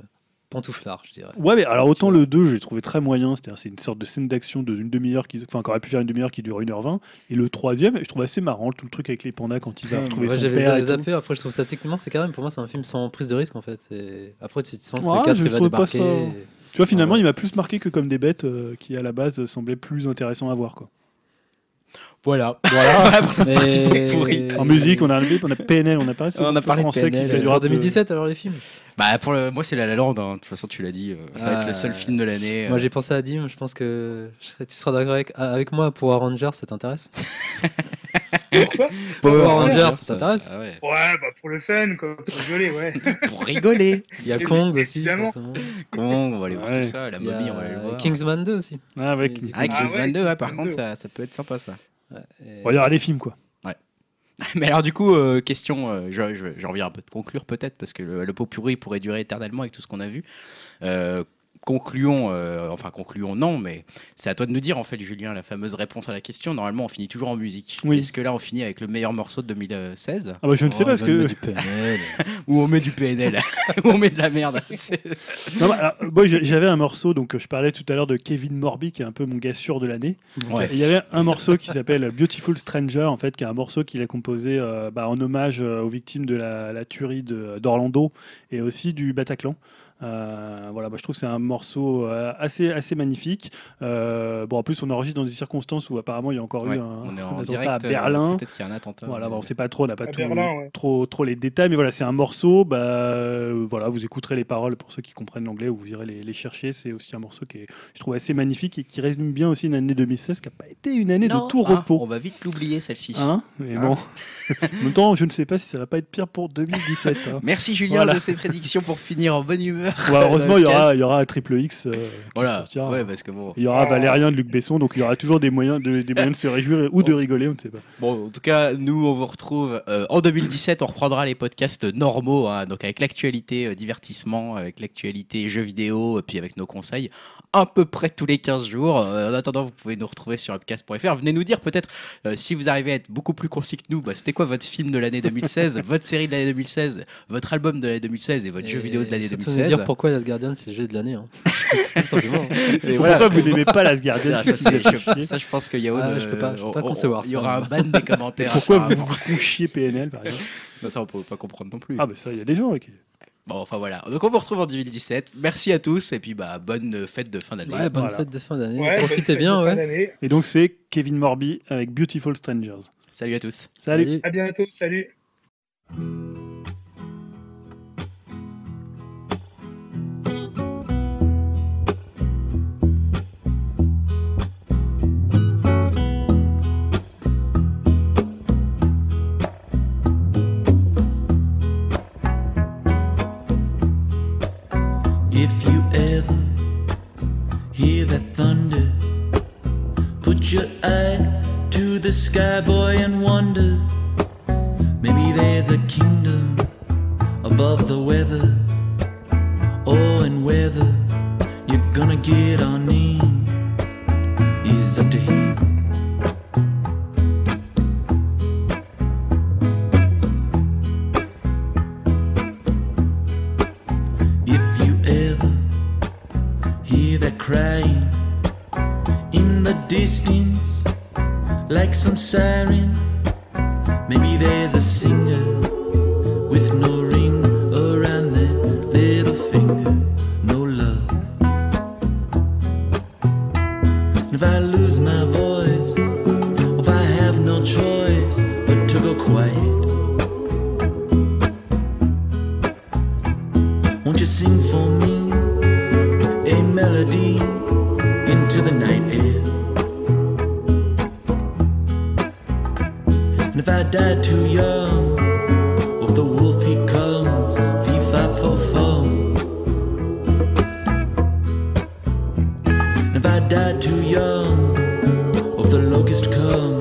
pantouflard, je dirais. Ouais, mais alors autant le 2, j'ai trouvé très moyen, c'est-à-dire c'est une sorte de scène d'action d'une demi-heure qui, enfin, qui aurait pu faire une demi-heure qui dure 1h20. Et le troisième, je trouve assez marrant, tout le truc avec les pandas quand il va retrouver Ouais, son J'avais père. tout. zappé, après je trouve ça techniquement, c'est quand même, pour moi, c'est un film sans prise de risque en fait. Et après, tu te sens que Ouais, le 4 je il va trouve pas débarquer. Tu vois, finalement, Ouais. il m'a plus marqué que comme des bêtes euh, qui, à la base, semblaient plus intéressants à voir. Quoi. Voilà. Voilà pour cette Mais- partie pourri pourri. En musique, on a, on a PNL, on a parlé On a parlé de français qui fait du rap. euh, 2017 alors les films? Bah pour le, moi c'est La La Land. hein. De toute façon tu l'as dit. euh, ça va être le seul Ah. film de l'année. Moi euh. j'ai pensé à Dim, je pense que tu seras d'accord avec, avec moi pour Rangers, ça t'intéresse? Pourquoi Power Rangers, ça t'intéresse Ah ouais. Ouais, bah pour le fun, quoi. Pour rigoler, ouais. Pour rigoler. Il y a Kong aussi. évidemment. Comment on va aller voir Ouais. tout ça La momie, on va aller le voir. Kingsman 2 aussi. Ah, avec... Et- Ah, Ah Kingsman ouais, 2, ouais, par Kingsman contre, 2. ça, ça peut être sympa ça. Ouais, et- il y aura des films, quoi. Mais alors, du coup, euh, question, euh, j'ai envie un peu de conclure peut-être, parce que le, le pot pourri pourrait durer éternellement avec tout ce qu'on a vu. Euh, concluons, euh, enfin concluons non, mais c'est à toi de nous dire en fait, Julien, la fameuse réponse à la question. Normalement, on finit toujours en musique. Oui. Est-ce que là, on finit avec le meilleur morceau de 2016 Ah bah, je ne sais Oh, pas, parce que... mettre du PNL. Ou on met du PNL Ou on met de la merde Non, bah, j'ai- j'avais un morceau, donc je parlais tout à l'heure de Kevin Morby, qui est un peu mon gars sûr de l'année. Ouais. Il y avait un morceau qui s'appelle Beautiful Stranger, en fait, qui est un morceau qu'il a composé euh, bah, en hommage euh, aux victimes de la, la tuerie d'Orlando et aussi du Bataclan. Euh, voilà, moi je trouve que c'est un morceau euh, assez, assez magnifique. Euh, bon, en plus, on enregistre dans des circonstances où apparemment il y a encore Ouais, eu un, on est un en attentat direct. à euh, Berlin. Peut-être qu'il y a un attentat. Voilà, on sait pas trop, on n'a pas À tout- Berlin, ouais. trop, trop les détails, mais voilà, c'est un morceau. Bah, euh, voilà, vous écouterez les paroles pour ceux qui comprennent l'anglais ou vous irez les, les chercher. C'est aussi un morceau qui est, je trouve, assez magnifique et qui résume bien aussi une année 2016 qui n'a pas été une année Non, de tout ah, repos. on va vite l'oublier celle-ci. Hein mais Ah. bon, en même temps, je ne sais pas si ça va pas être pire pour 2017. hein. Merci Julien Voilà. de ces prédictions pour finir en bonne humeur. Ouais, heureusement, il y aura, il y aura un triple X. euh, Voilà, sortira. ouais, parce que bon. Il y aura Oh. Valérien de Luc Besson, donc il y aura toujours des moyens de, des moyens de se réjouir ou de rigoler, on ne sait pas. Bon, en tout cas, nous, on vous retrouve euh, en 2017. On reprendra les podcasts normaux, hein, donc avec l'actualité euh, divertissement, avec l'actualité jeux vidéo, et puis avec nos conseils, à peu près tous les 15 jours. Euh, en attendant, vous pouvez nous retrouver sur upcast.fr. Venez nous dire peut-être euh, si vous arrivez à être beaucoup plus concis que nous, bah, c'était quoi votre film de l'année 2016, votre série de l'année 2016, votre album de l'année 2016, et votre jeu vidéo de l'année surtout 2016. nous dire pourquoi Last Guardian c'est le jeu de l'année. Hein. Tout simplement. Et Pourquoi voilà. vous n'aimez pas Las Guardian Ah, ça, c'est- je, ça, je pense qu'il y a Ah, je peux pas- je peux pas concevoir Il y aura un ban des commentaires. Pourquoi vous apparemment. vous couchiez PNL, par exemple Non, Ça, on peut pas comprendre non plus. Ah, mais ça, il y a des gens. ok. Bon, enfin voilà. Donc on vous retrouve en 2017. Merci à tous et puis bah bonne fête de fin d'année. Ouais, bonne Voilà. fête de fin d'année. Ouais, Profitez bien, ouais. Et donc, c'est Kevin Morby avec Beautiful Strangers. Salut à tous. Salut. Salut. À bientôt, salut. If you ever hear that thunder, put your eye to the sky, boy, and wonder. Maybe there's a kingdom above the weather. Oh, and whether you're gonna get on in is up to him. If you ever hear that crying in the distance, like some siren, died too young of the locust come.